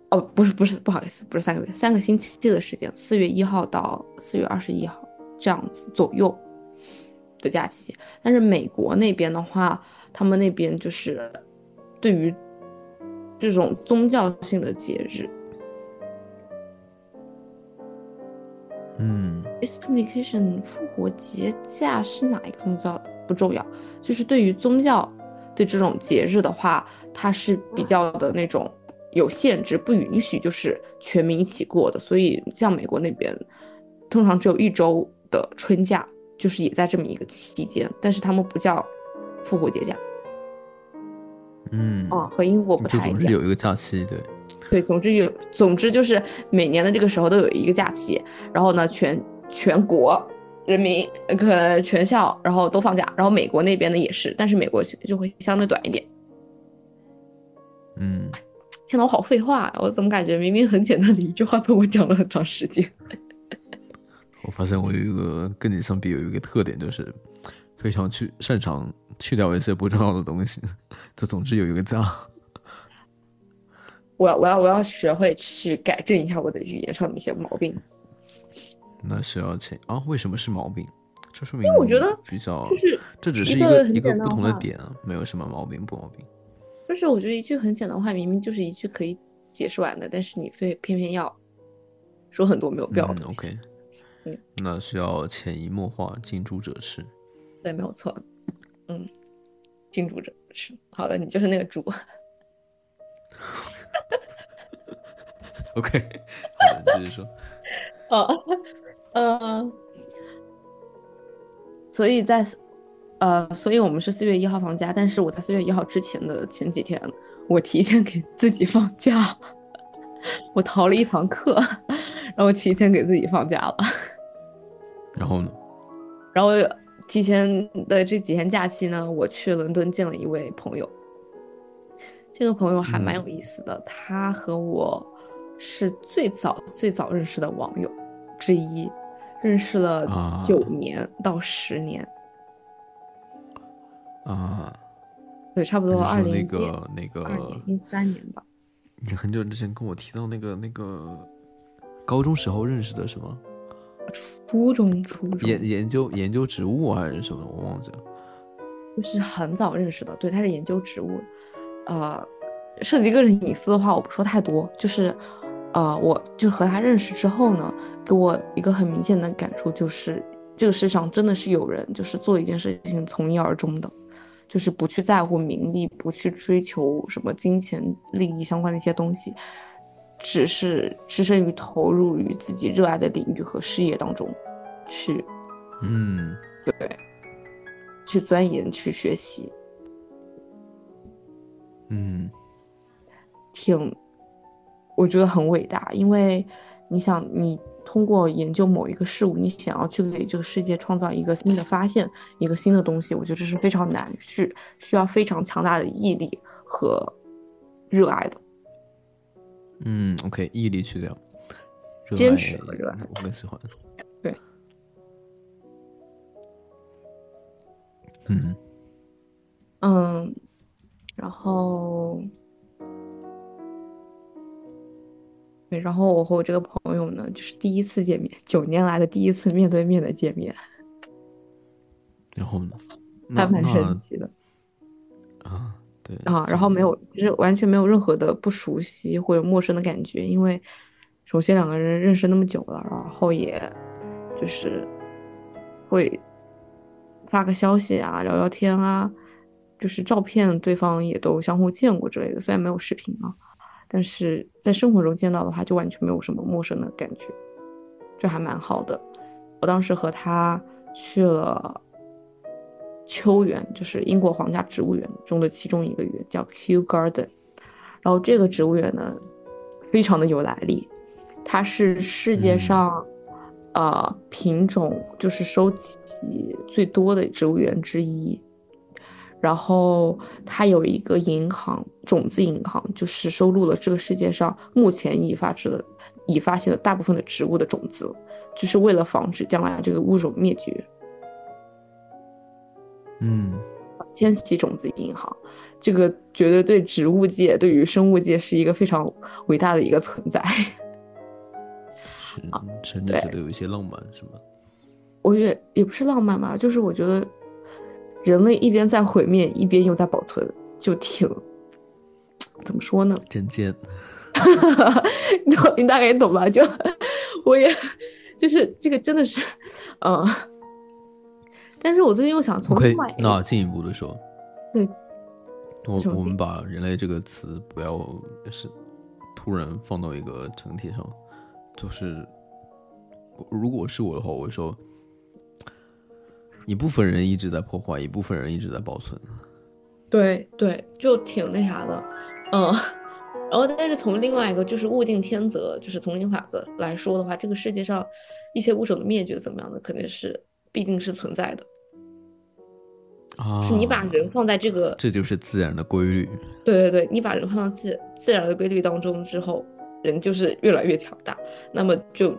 [SPEAKER 1] 哦，不是不是，不好意思，不是三个月，三个星期的时间，四月一号到四月二十一号这样子左右的假期。但是美国那边的话，他们那边就是对于这种宗教性的节日。
[SPEAKER 2] 嗯
[SPEAKER 1] ，Easter vacation 复活节假是哪一个宗教的不重要，就是对于宗教对这种节日的话，它是比较的那种有限制，不允许就是全民一起过的。所以像美国那边，通常只有一周的春假，就是也在这么一个期间，但是他们不叫复活节假。
[SPEAKER 2] 嗯，
[SPEAKER 1] 哦，和英国不太一样，
[SPEAKER 2] 有一个假期，对。
[SPEAKER 1] 对，总之有，总之就是每年的这个时候都有一个假期，然后呢，全全国人民可能全校然后都放假，然后美国那边呢也是，但是美国就会相对短一点。
[SPEAKER 2] 嗯，
[SPEAKER 1] 天呐，我好废话，我怎么感觉明明很简单的一句话被我讲了很长时间？
[SPEAKER 2] 我发现我有一个跟你相比有一个特点，就是非常去擅长去掉一些不重要的东西，就总之有一个假。[laughs]
[SPEAKER 1] 我要我要我要学会去改正一下我的语言上的一些毛病。
[SPEAKER 2] 那需要钱啊？为什么是毛病？这说明因为
[SPEAKER 1] 我觉得
[SPEAKER 2] 比较
[SPEAKER 1] 就是
[SPEAKER 2] 这只是
[SPEAKER 1] 一
[SPEAKER 2] 个一
[SPEAKER 1] 个
[SPEAKER 2] 个不同的点啊，没有什么毛病不毛病。
[SPEAKER 1] 就是我觉得一句很简单的话，明明就是一句可以解释完的，但是你非偏偏要说很多没有必要的东
[SPEAKER 2] 西。OK，
[SPEAKER 1] 嗯，
[SPEAKER 2] 那需要潜移默化，近朱者赤。
[SPEAKER 1] 对，没有错。嗯，近朱者赤。好的，你就是那个猪。
[SPEAKER 2] OK，好的，继续说。[laughs]
[SPEAKER 1] 哦，嗯，所以在呃，所以我们是四月一号放假，但是我在四月一号之前的前几天，我提前给自己放假，[laughs] 我逃了一堂课，然后提前给自己放假了。
[SPEAKER 2] 然后呢？
[SPEAKER 1] 然后提前的这几天假期呢，我去伦敦见了一位朋友。这个朋友还蛮有意思的，他和我。是最早最早认识的网友之一，认识了九年到十年
[SPEAKER 2] 啊，
[SPEAKER 1] 对，差不多二零
[SPEAKER 2] 那个那个
[SPEAKER 1] 二零一三年吧。
[SPEAKER 2] 你很久之前跟我提到那个那个高中时候认识的是吗？
[SPEAKER 1] 初中初中
[SPEAKER 2] 研研究研究植物还是什么？我忘记了。
[SPEAKER 1] 就是很早认识的，对，他是研究植物，呃，涉及个人隐私的话，我不说太多，就是。呃，我就和他认识之后呢，给我一个很明显的感触，就是这个世上真的是有人，就是做一件事情从一而终的，就是不去在乎名利，不去追求什么金钱利益相关的一些东西，只是置身于投入于自己热爱的领域和事业当中去。
[SPEAKER 2] 嗯，
[SPEAKER 1] 对。去钻研、去学习，
[SPEAKER 2] 嗯
[SPEAKER 1] 挺，我觉得很伟大。因为你想，你通过研究某一个事物，你想要去给这个世界创造一个新的发现、一个新的东西，我觉得这是非常难，是需要非常强大的毅力和热爱的。
[SPEAKER 2] 嗯，OK，毅力去掉，
[SPEAKER 1] 坚持和热爱
[SPEAKER 2] 我更喜欢。
[SPEAKER 1] 对，
[SPEAKER 2] 嗯
[SPEAKER 1] 嗯，然后，对，然后我和我这个朋友呢，就是第一次见面，九年来的第一次面对面的见面，
[SPEAKER 2] 然后呢？那
[SPEAKER 1] 还蛮神奇的
[SPEAKER 2] 啊，对
[SPEAKER 1] 啊。然后没有，就是完全没有任何的不熟悉或者陌生的感觉，因为首先两个人认识那么久了，然后也就是会发个消息啊，聊聊天啊，就是照片对方也都相互见过之类的，虽然没有视频啊，但是在生活中见到的话，就完全没有什么陌生的感觉，就还蛮好的。我当时和他去了秋园，就是英国皇家植物园中的其中一个园，叫 Kew Garden。然后这个植物园呢，非常的有来历，它是世界上、呃品种就是收集最多的植物园之一。然后它有一个银行，种子银行，就是收录了这个世界上目前已发制的、已发现的大部分的植物的种子，就是为了防止将来这个物种灭绝。
[SPEAKER 2] 嗯
[SPEAKER 1] 千禧种子银行，这个绝对对植物界、对于生物界是一个非常伟大的一个存在。
[SPEAKER 2] 是，[laughs] 甚至觉得有一些浪漫，是吗？
[SPEAKER 1] 我觉得也不是浪漫吧，就是我觉得人类一边在毁灭，一边又在保存，就挺怎么说呢？
[SPEAKER 2] 真贱。
[SPEAKER 1] 你懂，你大概懂吧？就我也就是这个真的是，嗯。但是我最近又想从
[SPEAKER 2] OK，
[SPEAKER 1] 另外
[SPEAKER 2] 那进一步的说，
[SPEAKER 1] 对
[SPEAKER 2] 我我们把“人类”这个词不要是突然放到一个整体上，就是如果是我的话，我会说，一部分人一直在破坏，一部分人一直在保存。
[SPEAKER 1] 对对，就挺那啥的，嗯。然后，但是从另外一个就是物竞天择，就是丛林法则来说的话，这个世界上一些物种的灭绝怎么样的，肯定是必定是存在的。
[SPEAKER 2] 啊，
[SPEAKER 1] 是你把人放在这个，
[SPEAKER 2] 这就是自然的规律。
[SPEAKER 1] 对对对，你把人放到自自然的规律当中之后，人就是越来越强大，那么就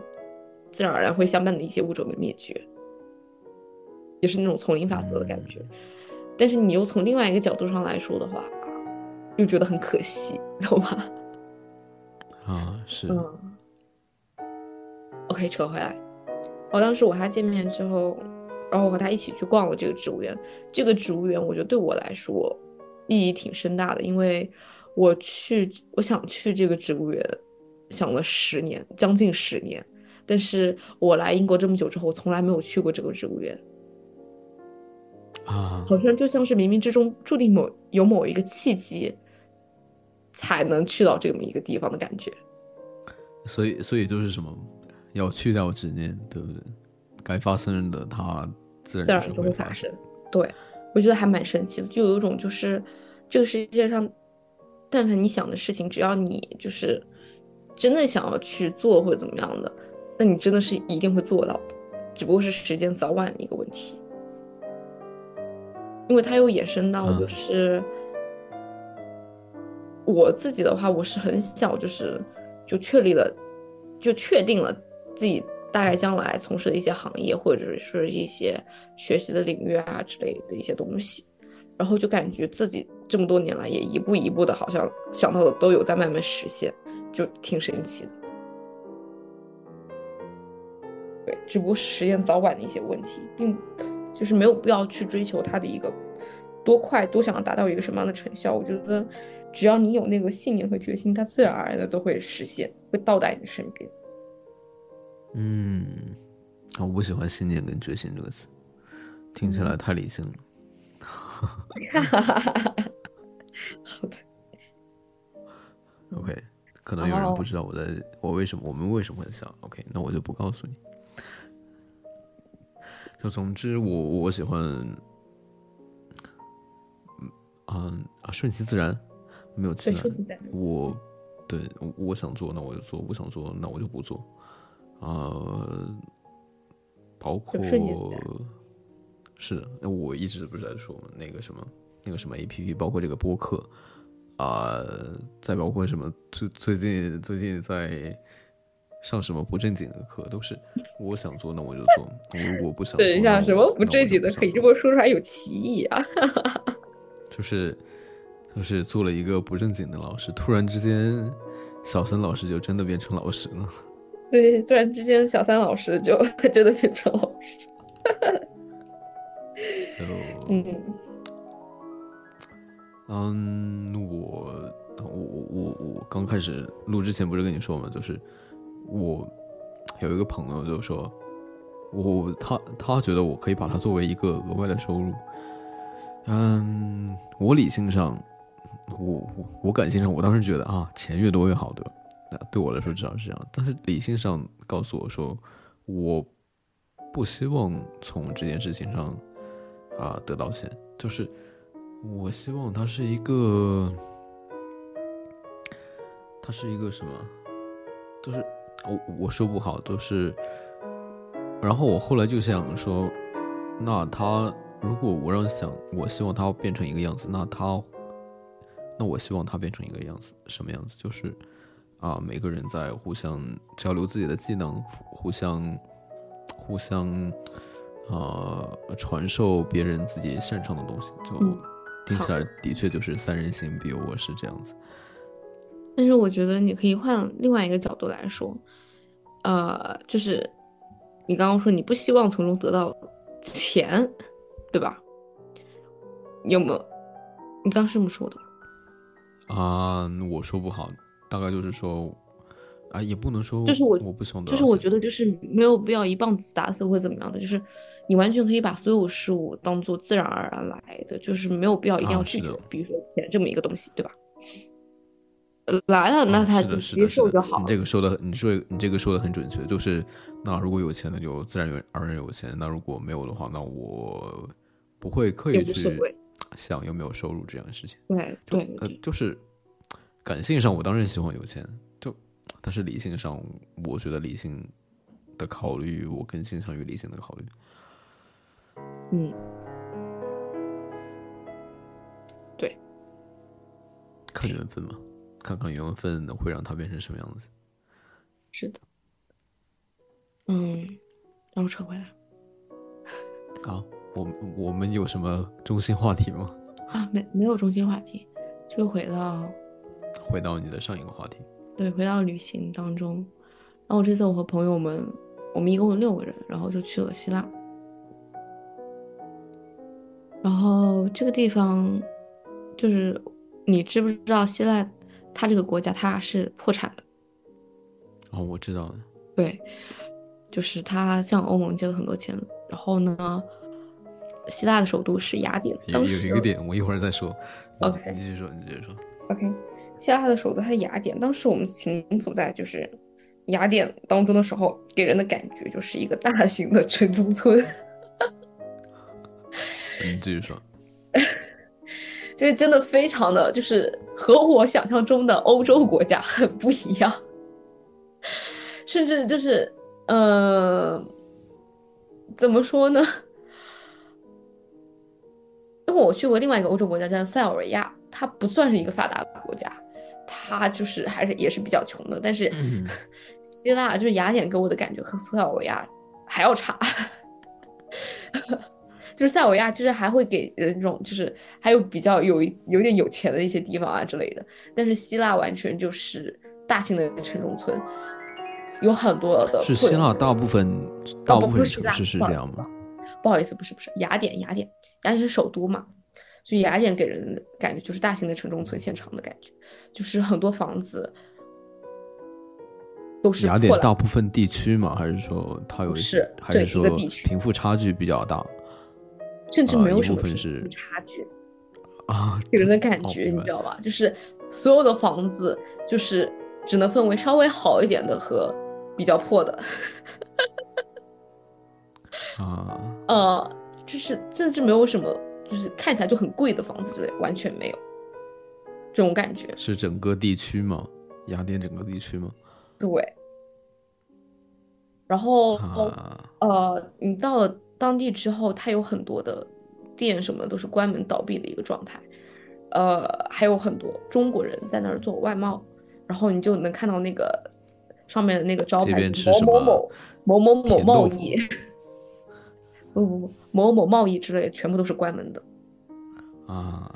[SPEAKER 1] 自然而然会相伴的一些物种的灭绝，也是那种丛林法则的感觉。但是你又从另外一个角度上来说的话，又觉得很可惜，懂吗？
[SPEAKER 2] 啊，是，
[SPEAKER 1] 嗯。OK，扯回来，我当时我和他见面之后，然后我和他一起去逛了这个植物园。这个植物园，我觉得对我来说意义挺深大的，因为我去，我想去这个植物园，想了十年，将近十年。但是我来英国这么久之后，我从来没有去过这个植物园，
[SPEAKER 2] 啊，
[SPEAKER 1] 好像就像是冥冥之中注定某有某一个契机，才能去到这么一个地方的感觉。
[SPEAKER 2] 所以所以就是什么，要去掉执念，对不对？该发生的它自然
[SPEAKER 1] 就会
[SPEAKER 2] 发
[SPEAKER 1] 发生。对，我觉得还蛮神奇的，就有一种就是这个世界上，但凡你想的事情，只要你就是真的想要去做或者怎么样的，那你真的是一定会做到的，只不过是时间早晚的一个问题。因为它又衍生到
[SPEAKER 2] 嗯
[SPEAKER 1] 就是、我自己的话，我是很小就是就确立了，就确定了自己大概将来从事的一些行业或者是一些学习的领域啊之类的一些东西，然后就感觉自己这么多年来也一步一步的，好像想到的都有在慢慢实现，就挺神奇的。对，只不过是时间早晚的一些问题，并就是没有必要去追求它的一个多快，多想要达到一个什么样的成效。我觉得只要你有那个信念和决心，它自然而然的都会实现，会到达你身边。
[SPEAKER 2] 嗯，我不喜欢“信念”跟“决心”这个词，听起来太理性了。[laughs]
[SPEAKER 1] 好的
[SPEAKER 2] ，OK，可能有人
[SPEAKER 1] 哦
[SPEAKER 2] 不知道我在我为什么我们为什么会笑。OK，那我就不告诉你。就总之我，我喜欢嗯啊，顺其自然，没有。
[SPEAKER 1] 其自然。
[SPEAKER 2] 我对我我想做，那我就做；不想做，那我就不做。呃，包括是，那我一直不是在说嘛，那个什么那个什么 A P P，包括这个播客啊、再包括什么最最近最近在上什么不正经的课，都是我想做那我就做，我如果不想做，
[SPEAKER 1] 等一下，什么不正经的可以这么说出来有歧义啊？[laughs]
[SPEAKER 2] 就是就是做了一个不正经的老师，突然之间，小森老师就真的变成老师了。
[SPEAKER 1] 对，突然之间，小三老师就 [laughs] 真的变成老师。[laughs]
[SPEAKER 2] 就
[SPEAKER 1] 嗯，
[SPEAKER 2] 嗯，我我我我我刚开始录之前不是跟你说嘛，就是我有一个朋友就说，我他他觉得我可以把它作为一个额外的收入。嗯，我理性上，我我我感性上，我当时觉得啊，钱越多越好，对吧？那对我来说至少是这样。但是理性上告诉我说，我不希望从这件事情上啊得到钱，就是我希望它是一个，它是一个什么？就是我我说不好，都是。然后我后来就想说，那他如果我让想，我希望他变成一个样子，那他，那我希望他变成一个样子，什么样子？就是啊，每个人在互相交流自己的技能，互相互相呃传授别人自己擅长的东西，就
[SPEAKER 1] 嗯
[SPEAKER 2] 听起来的确就是三人行必有我师这样子。
[SPEAKER 1] 但是我觉得你可以换另外一个角度来说，呃，就是你刚刚说你不希望从中得到钱，对吧？有没有？你刚刚是这么说的吗？
[SPEAKER 2] 啊，我说不好，大概就是说，啊，也不能说，
[SPEAKER 1] 就是我
[SPEAKER 2] 我不喜欢
[SPEAKER 1] 就是我觉得就是没有必要一棒子打死或者怎么样的，就是你完全可以把所有事物当做自然而然来的，就是没有必要一定要拒绝，
[SPEAKER 2] 啊
[SPEAKER 1] 比如说钱这么一个东西，对吧？呃来了，那
[SPEAKER 2] 啊
[SPEAKER 1] 他就接受就好了。
[SPEAKER 2] 你这个说的，你说你这个说的很准确，就是那如果有钱，那就自然而然有钱；那如果没有的话，那我不会刻意去想有没有收入这样的事情。
[SPEAKER 1] 对
[SPEAKER 2] 就
[SPEAKER 1] 对
[SPEAKER 2] 呃，就是感性上我当然希望有钱，就但是理性上，我觉得理性的考虑，我更倾向于理性的考虑。
[SPEAKER 1] 嗯，对
[SPEAKER 2] 看缘分嘛，看看缘分会让他变成什么样子。
[SPEAKER 1] 是的。嗯，让我扯回来
[SPEAKER 2] 好，我我们有什么中心话题吗？
[SPEAKER 1] 啊，没没有中心话题，就回到
[SPEAKER 2] 回到你的上一个话题，
[SPEAKER 1] 对，回到旅行当中。然后我这次我和朋友们，我们一共有六个人，然后就去了希腊。然后这个地方，就是你知不知道希腊，它这个国家它是破产的，
[SPEAKER 2] 哦，我知道了，
[SPEAKER 1] 对，就是它向欧盟借了很多钱。然后呢，希腊的首都是雅典，
[SPEAKER 2] 有有
[SPEAKER 1] 当时
[SPEAKER 2] 一个点，我一会儿再说。
[SPEAKER 1] OK
[SPEAKER 2] 你继续说，你继续说。
[SPEAKER 1] OK，希腊的首都它是雅典。当时我们行走在就是雅典当中的时候，给人的感觉就是一个大型的城中村，[laughs]
[SPEAKER 2] 你继续说。[laughs]
[SPEAKER 1] 就是真的非常的，就是和我想象中的欧洲国家很不一样，甚至就是，嗯、怎么说呢？因为我去过另外一个欧洲国家叫塞尔维亚，它不算是一个发达的国家，它就是还是也是比较穷的。但是 [laughs] 希腊就是雅典给我的感觉和塞尔维亚还要差，[laughs] 就是塞尔维亚就是还会给人这种就是还有比较有有点有钱的一些地方啊之类的，但是希腊完全就是大型的城中村，有很多的
[SPEAKER 2] 是希腊大部分大部分城市是这样吗？
[SPEAKER 1] 不好意思，不是不是，雅典，雅典，雅典是首都嘛，所以雅典给人的感觉就是大型的城中村现场的感觉，就是很多房子都是
[SPEAKER 2] 雅典大部分地区嘛？还是说它有一些
[SPEAKER 1] 是
[SPEAKER 2] 还是说贫富差距比较大
[SPEAKER 1] 甚至没有什么贫富差距，
[SPEAKER 2] 啊？
[SPEAKER 1] 给人的感
[SPEAKER 2] 哦
[SPEAKER 1] 觉，你知道吧？就是所有的房子就是只能分为稍微好一点的和比较破的，
[SPEAKER 2] 啊，[laughs]
[SPEAKER 1] 呃，就是甚至没有什么就是看起来就很贵的房子之类，完全没有。这种感觉。
[SPEAKER 2] 是整个地区吗？雅典整个地区吗？
[SPEAKER 1] 对。然后
[SPEAKER 2] 啊，
[SPEAKER 1] 呃，你到了当地之后，它有很多的店什么的都是关门倒闭的一个状态，呃，还有很多中国人在那儿做外贸，然后你就能看到那个上面的那个招牌某某
[SPEAKER 2] 什么
[SPEAKER 1] 某某某某贸易，[laughs] [laughs] 不不不某某贸易之类，全部都是关门的。
[SPEAKER 2] 啊，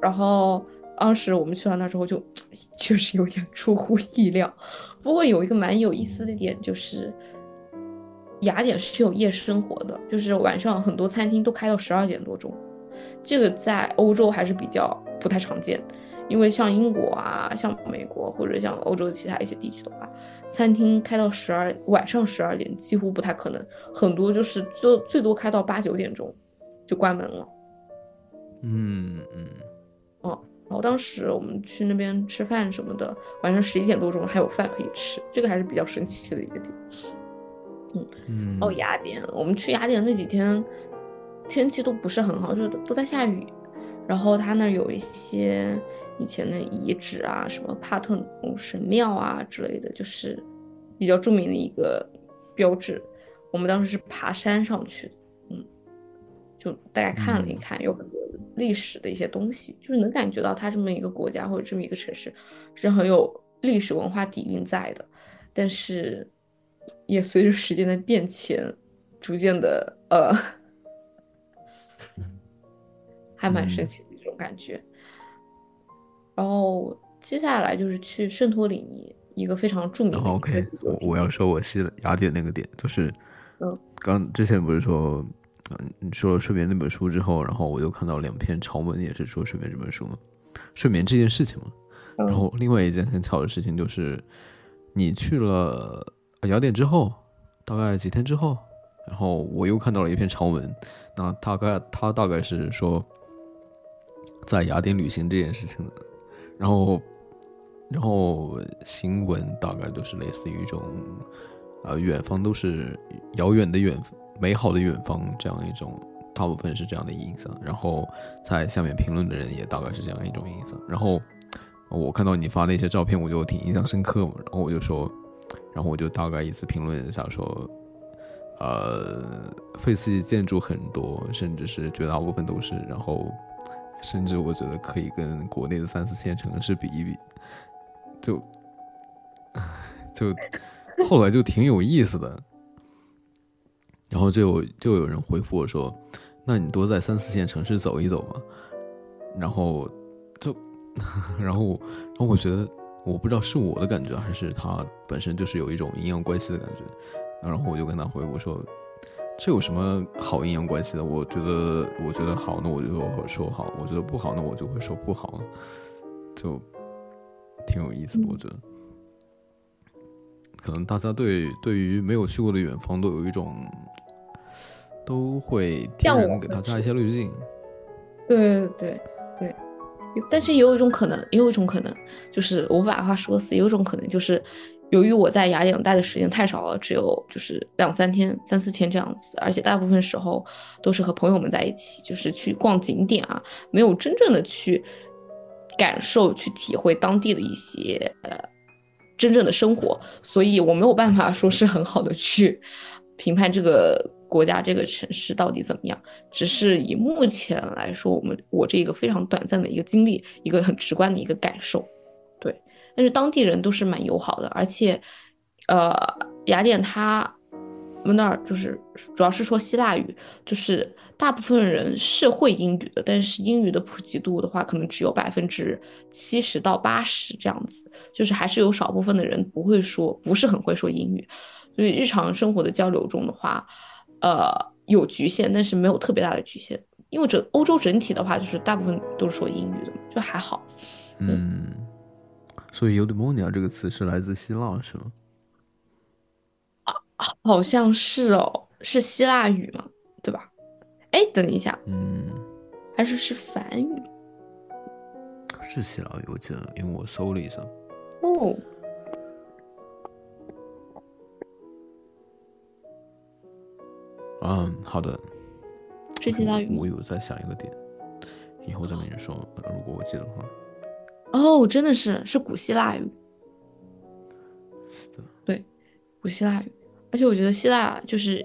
[SPEAKER 1] 然后当时我们去到那之后就，[tsk] 确实有点出乎意料。[laughs] 不过有一个蛮有意思的点就是，雅典是有夜生活的，就是晚上很多餐厅都开到十二点多钟，这个在欧洲还是比较不太常见。因为像英国啊、像美国或者像欧洲的其他一些地区的话，餐厅开到十二晚上十二点几乎不太可能，很多就是最最多开到八九点钟就关门了。
[SPEAKER 2] 嗯嗯，哦
[SPEAKER 1] 然后当时我们去那边吃饭什么的，晚上十一点多钟还有饭可以吃，这个还是比较神奇的一个点。
[SPEAKER 2] 嗯嗯，
[SPEAKER 1] 哦，雅典，我们去雅典那几天天气都不是很好，就是都在下雨。然后它那有一些以前的遗址啊，什么帕特农神庙啊之类的，就是比较著名的一个标志。我们当时是爬山上去的，嗯，就大概看了一看，有很多历史的一些东西，就是能感觉到它这么一个国家或者这么一个城市是很有历史文化底蕴在的，但是也随着时间的变迁，逐渐的呃，[laughs] 还蛮神奇的一种感觉。然后接下来就是去圣托里尼，一个非常著名的
[SPEAKER 2] OK，我我要说我西雅典那个点，就是，
[SPEAKER 1] 嗯，
[SPEAKER 2] 刚之前不是说，嗯，你说了睡眠那本书之后，然后我又看到两篇长文，也是说睡眠这本书嘛，睡眠这件事情嘛。然后另外一件很巧的事情就是，你去了呃雅典之后，大概几天之后，然后我又看到了一篇长文，那大概他大概是说，在雅典旅行这件事情的，然后然后新闻大概都是类似于一种，呃，远方都是遥远的远，美好的远方这样一种，大部分是这样的印象。然后在下面评论的人也大概是这样一种印象。然后我看到你发那些照片，我就挺印象深刻嘛。然后我就说，然后我就大概意思评论一下说，呃，废弃建筑很多，甚至是绝大部分都是，然后甚至我觉得可以跟国内的三四线城市比一比。就就后来就挺有意思的，然后就有就有人回复我说：“那你多在三四线城市走一走嘛。”然后就 [laughs] 然后我然后我觉得我不知道是我的感觉还是他本身就是有一种阴阳怪气的感觉，然后我就跟他回复说：“这有什么好阴阳怪气的？我觉得我觉得好，那我就说好；我觉得不好，那我就会说不好。”就挺有意思的，我觉得。可能大家对对于没有去过的远方都有一种，都会天然给他加一些滤镜。
[SPEAKER 1] 对对对对，但是也有一种可能，也有一种可能，就是我把话说死，有一种可能就是，由于我在雅典待的时间太少了，只有就是两三天、三四天这样子，而且大部分时候都是和朋友们在一起，就是去逛景点啊，没有真正的去感受、去体会当地的一些呃真正的生活，所以我没有办法说是很好的去评判这个国家、这个城市到底怎么样。只是以目前来说，我们我这一个非常短暂的一个经历，一个很直观的一个感受，但是当地人都是蛮友好的，而且，呃，雅典他们那儿就是主要是说希腊语，就是大部分人是会英语的，但是英语的普及度的话，可能只有百分之七十到八十这样子，就是还是有少部分的人不会说，不是很会说英语，所以日常生活的交流中的话，呃，有局限，但是没有特别大的局限，因为整欧洲整体的话，就是大部分都是说英语的，就还好。
[SPEAKER 2] 嗯，所以 eudaimonia 这个词是来自希腊是吗？
[SPEAKER 1] 好像是哦，是希腊语嘛，对吧？哎，等一下，
[SPEAKER 2] 嗯，
[SPEAKER 1] 还是是梵语
[SPEAKER 2] 是希腊语，我记得，因为我搜了一下。
[SPEAKER 1] 哦。
[SPEAKER 2] 嗯，好的。
[SPEAKER 1] 是希腊语吗
[SPEAKER 2] 我有在想一个点以后再跟你说，如果我记得的话。
[SPEAKER 1] 哦，真的是是古希腊语。对，古希腊语，而且我觉得希腊就是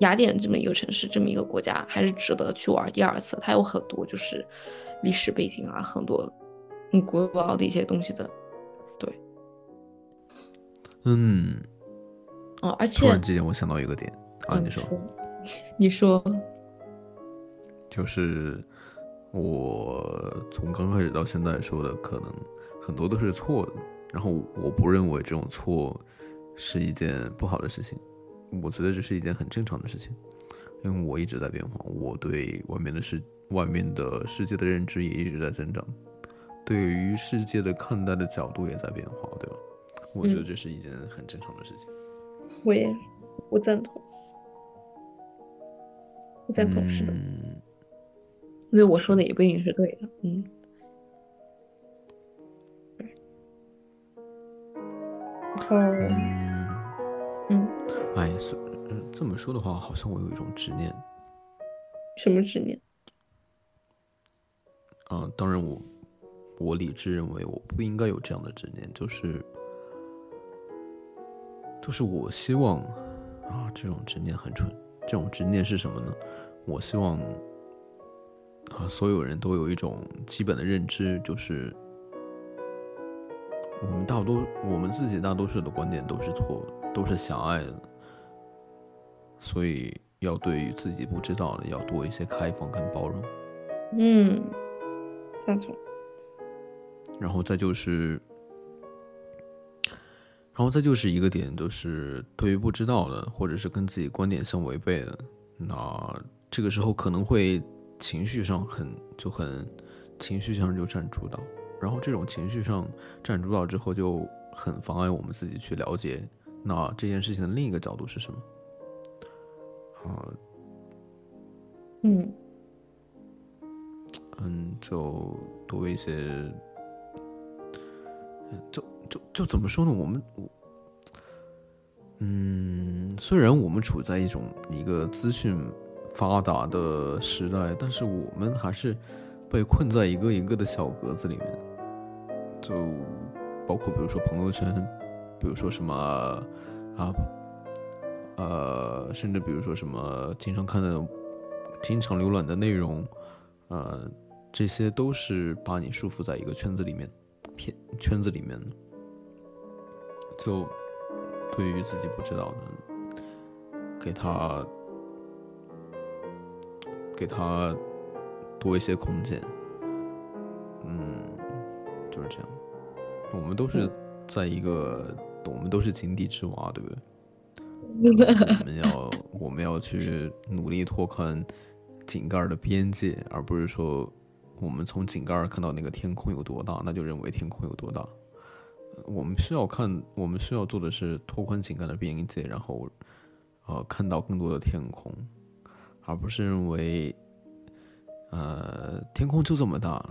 [SPEAKER 1] 雅典这么一个城市，这么一个国家，还是值得去玩第二次。它有很多就是历史背景啊，很多很古老的一些东西的。对，
[SPEAKER 2] 嗯，
[SPEAKER 1] 哦，而且
[SPEAKER 2] 突然之间我想到一个点啊，
[SPEAKER 1] 你
[SPEAKER 2] 说，
[SPEAKER 1] 你说，
[SPEAKER 2] 就是我从刚开始到现在说的，可能很多都是错的。然后我不认为这种错是一件不好的事情，我觉得这是一件很正常的事情，因为我一直在变化，我对外面的世外面的世界的认知也一直在增长，对于世界的看待的角度也在变化，对吧？我觉得这是一件很正常的事情。
[SPEAKER 1] 我也我赞同，我赞同是的，所以我说的也不一定是对的，嗯。
[SPEAKER 2] 嗯
[SPEAKER 1] 嗯，
[SPEAKER 2] 哎，是嗯这么说的话，好像我有一种执念。
[SPEAKER 1] 什么执念？
[SPEAKER 2] 啊，当然我我理智认为我不应该有这样的执念，就是就是我希望啊，这种执念很蠢。这种执念是什么呢？我希望啊，所有人都有一种基本的认知，就是。我们大多，我们自己大多数的观点都是错的，都是狭隘的，所以要对于自己不知道的，要多一些开放跟包容。
[SPEAKER 1] 嗯，赞同。
[SPEAKER 2] 然后再就是，然后再就是一个点，就是对于不知道的，或者是跟自己观点相违背的，那这个时候可能会情绪上很就很情绪上就占主导。然后这种情绪上占主导之后，就很妨碍我们自己去了解那这件事情的另一个角度是什么。啊，
[SPEAKER 1] 嗯，
[SPEAKER 2] 嗯，就多一些，就就就怎么说呢？我们，嗯，虽然我们处在一种一个资讯发达的时代，但是我们还是被困在一个一个的小格子里面。就包括比如说朋友圈，比如说什么啊，呃，甚至比如说什么经常看的、经常浏览的内容，呃，这些都是把你束缚在一个圈子里面，片圈子里面。就对于自己不知道的，给他给他多一些空间，嗯。就是这样，我们都是在一个，我们都是井底之蛙，对不对？[laughs] 我们要我们要去努力拓宽井盖的边界，而不是说我们从井盖看到那个天空有多大，那就认为天空有多大。我们需要看，我们需要做的是拓宽井盖的边界，然后呃看到更多的天空，而不是认为呃天空就这么大。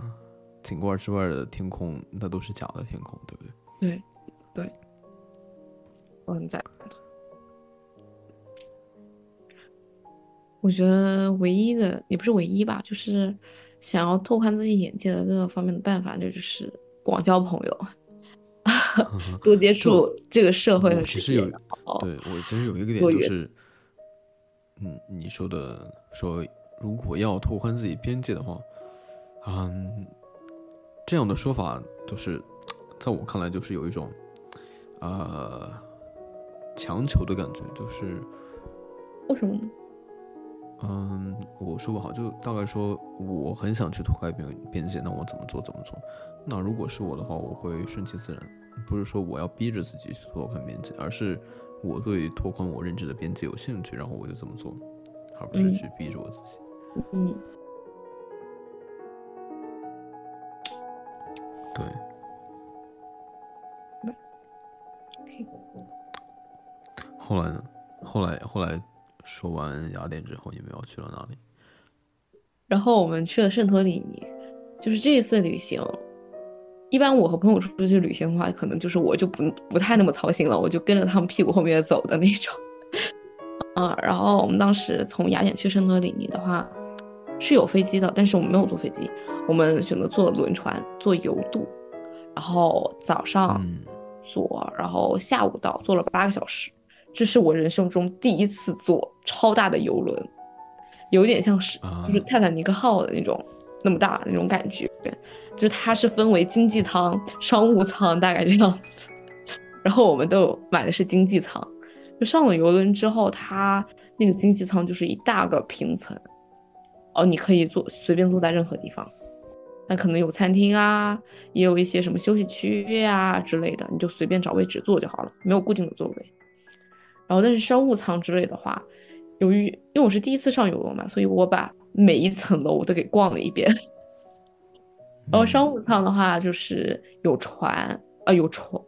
[SPEAKER 2] 井盖之外的天空，那都是假的天空，对不对？
[SPEAKER 1] 对，对，我很赞同。我觉得唯一的也不是唯一吧，就是想要拓宽自己眼界的各个方面的办法，那就是广交朋友，[laughs] 多接触这个社会和
[SPEAKER 2] 其实有，对我其实有一个点就是，嗯，你说的说，如果要拓宽自己边界的话，嗯。这样的说法就是，在我看来就是有一种，呃，强求的感觉，就是
[SPEAKER 1] 为什么呢？
[SPEAKER 2] 嗯，我说不好，就大概说我很想去拓开边边界，那我怎么做怎么做？那如果是我的话，我会顺其自然，不是说我要逼着自己去拓宽边界，而是我对拓宽我认知的边界有兴趣，然后我就这么做，而不是去逼着我自己。
[SPEAKER 1] 嗯。
[SPEAKER 2] 对。后来呢？后来后来说完雅典之后，你们要去了哪里？
[SPEAKER 1] 然后我们去了圣托里尼。就是这一次旅行，一般我和朋友出去旅行的话，可能就是我就不不太那么操心了，我就跟着他们屁股后面走的那种。嗯，然后我们当时从雅典去圣托里尼的话，是有飞机的，但是我们没有坐飞机，我们选择坐轮船，坐游渡，然后早上
[SPEAKER 2] 嗯
[SPEAKER 1] 坐，然后下午到，坐了八个小时。这是我人生中第一次坐超大的游轮，有点像是
[SPEAKER 2] 啊
[SPEAKER 1] 就是泰坦尼克号的那种那么大那种感觉，就它是分为经济舱、商务舱，大概这样子。然后我们都买的是经济舱，就上了游轮之后，它那个经济舱就是一大个平层，哦，你可以坐随便坐在任何地方，那可能有餐厅啊，也有一些什么休息区啊之类的，你就随便找位置坐就好了，没有固定的座位。然后但是商务舱之类的话，由于因为我是第一次上游轮嘛，所以我把每一层楼都给逛了一遍。然后商务舱的话，就是有船，呃，有床，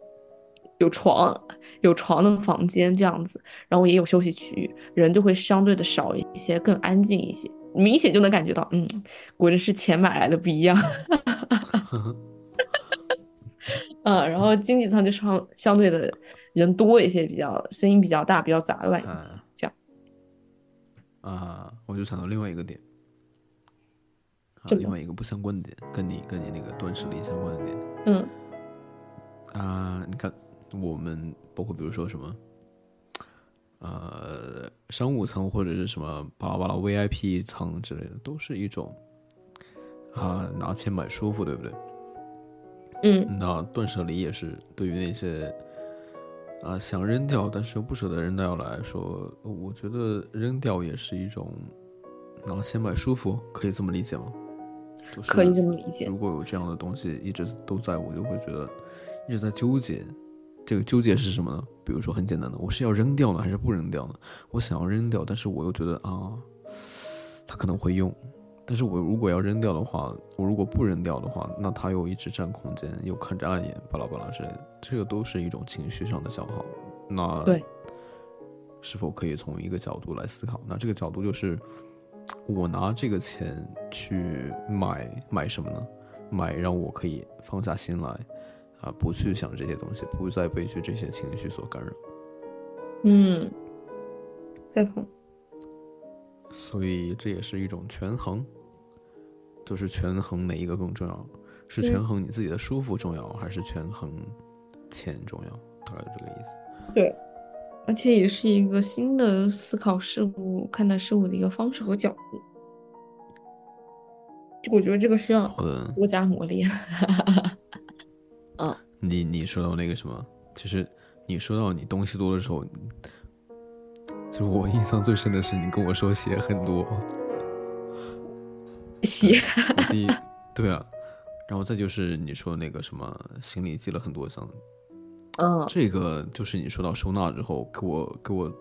[SPEAKER 1] 有床，有床的房间这样子，然后也有休息区域，人就会相对的少一些，更安静一些，明显就能感觉到，嗯，果真是钱买来的不一样。[laughs] 嗯，然后经济舱就相相对的人多一些，比较声音比较大，比较杂乱一些，这样。
[SPEAKER 2] 啊，我就想到另外一个点，啊，
[SPEAKER 1] 这个
[SPEAKER 2] 另外一个不相关的点，跟你跟你那个断舍离相关的点
[SPEAKER 1] 嗯
[SPEAKER 2] 啊，你看我们包括比如说什么，呃，商务舱或者是什么巴拉巴拉 VIP 舱之类的，都是一种啊拿钱买舒服，对不对？
[SPEAKER 1] 嗯
[SPEAKER 2] 那断舍离也是对于那些啊想扔掉但是又不舍得扔掉来说，我觉得扔掉也是一种拿钱买舒服，可以这么理解吗？就是
[SPEAKER 1] 可以这么理解
[SPEAKER 2] 如果有这样的东西一直都在，我就会觉得一直在纠结。这个纠结是什么呢？比如说很简单的，我是要扔掉呢，还是不扔掉呢？我想要扔掉，但是我又觉得啊，它可能会用。但是我如果要扔掉的话，我如果不扔掉的话，那它又一直占空间，又看着碍眼，巴拉巴拉之类的，这个都是一种情绪上的消耗。那
[SPEAKER 1] 对，
[SPEAKER 2] 是否可以从一个角度来思考？那这个角度就是，我拿这个钱去买买什么呢？买让我可以放下心来，啊，不去想这些东西，不再被去这些情绪所干扰。
[SPEAKER 1] 嗯，赞同。
[SPEAKER 2] 所以这也是一种权衡，就是权衡哪一个更重要，是权衡你自己的舒服重要，还是权衡钱重要？大概就这个意思。
[SPEAKER 1] 对，而且也是一个新的思考事物、看待事物的一个方式和角度。就我觉得这个需要多加磨练。
[SPEAKER 2] 你你说到那个什么，就是你说到你东西多的时候，其实我印象最深的是你跟我说鞋很多，[laughs]
[SPEAKER 1] 写，
[SPEAKER 2] 我第一对啊，然后再就是你说那个什么行李寄了很多箱，
[SPEAKER 1] 嗯，
[SPEAKER 2] 这个就是你说到收纳之后给我给我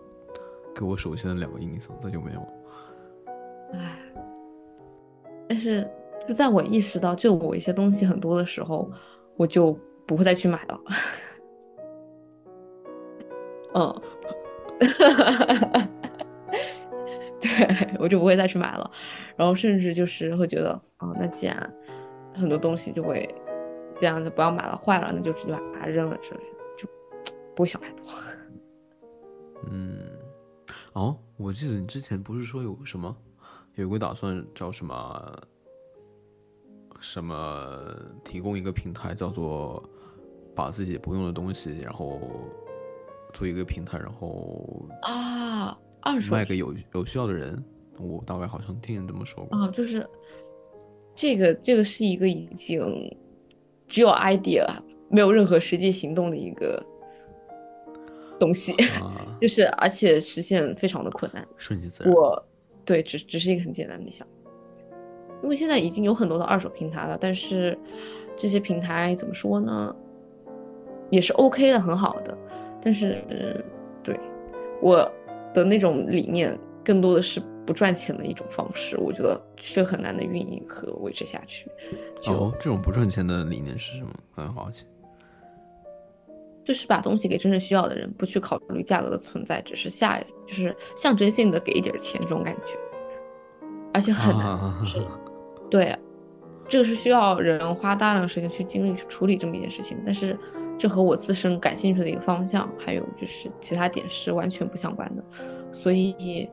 [SPEAKER 2] 给我首先的两个印象，再就没有了。
[SPEAKER 1] 唉，但是就在我意识到就我一些东西很多的时候，我就不会再去买了。嗯，[laughs] 对，我就不会再去买了。然后甚至就是会觉得，啊、那既然很多东西就会这样，子不要买了，坏了那就直接把它扔了之类的，就不会想太多。
[SPEAKER 2] 嗯，哦，我记得你之前不是说有什么，有个打算叫什么什么，提供一个平台，叫做把自己不用的东西，然后做一个平台，然后
[SPEAKER 1] 啊，二手
[SPEAKER 2] 卖给有有需要的人。我大概好像听人这么说过。
[SPEAKER 1] 啊，就是这个，这个是一个已经只有 idea 没有任何实际行动的一个东西，
[SPEAKER 2] 啊，[laughs]
[SPEAKER 1] 就是而且实现非常的困难。
[SPEAKER 2] 顺其自然。
[SPEAKER 1] 我对只只是一个很简单的想法，因为现在已经有很多的二手平台了，但是这些平台怎么说呢，也是 OK 的，很好的，但是、嗯对我的那种理念更多的是不赚钱的一种方式，我觉得却很难的运营和维持下去。就、
[SPEAKER 2] 哦，这种不赚钱的理念是什么？很好奇。
[SPEAKER 1] 就是把东西给真正需要的人，不去考虑价格的存在，只是下就是象征性的给一点钱这种感觉，而且很难。对，这个是需要人花大量的时间去精力去处理这么一件事情，但是这和我自身感兴趣的一个方向，还有就是其他点是完全不相关的，所以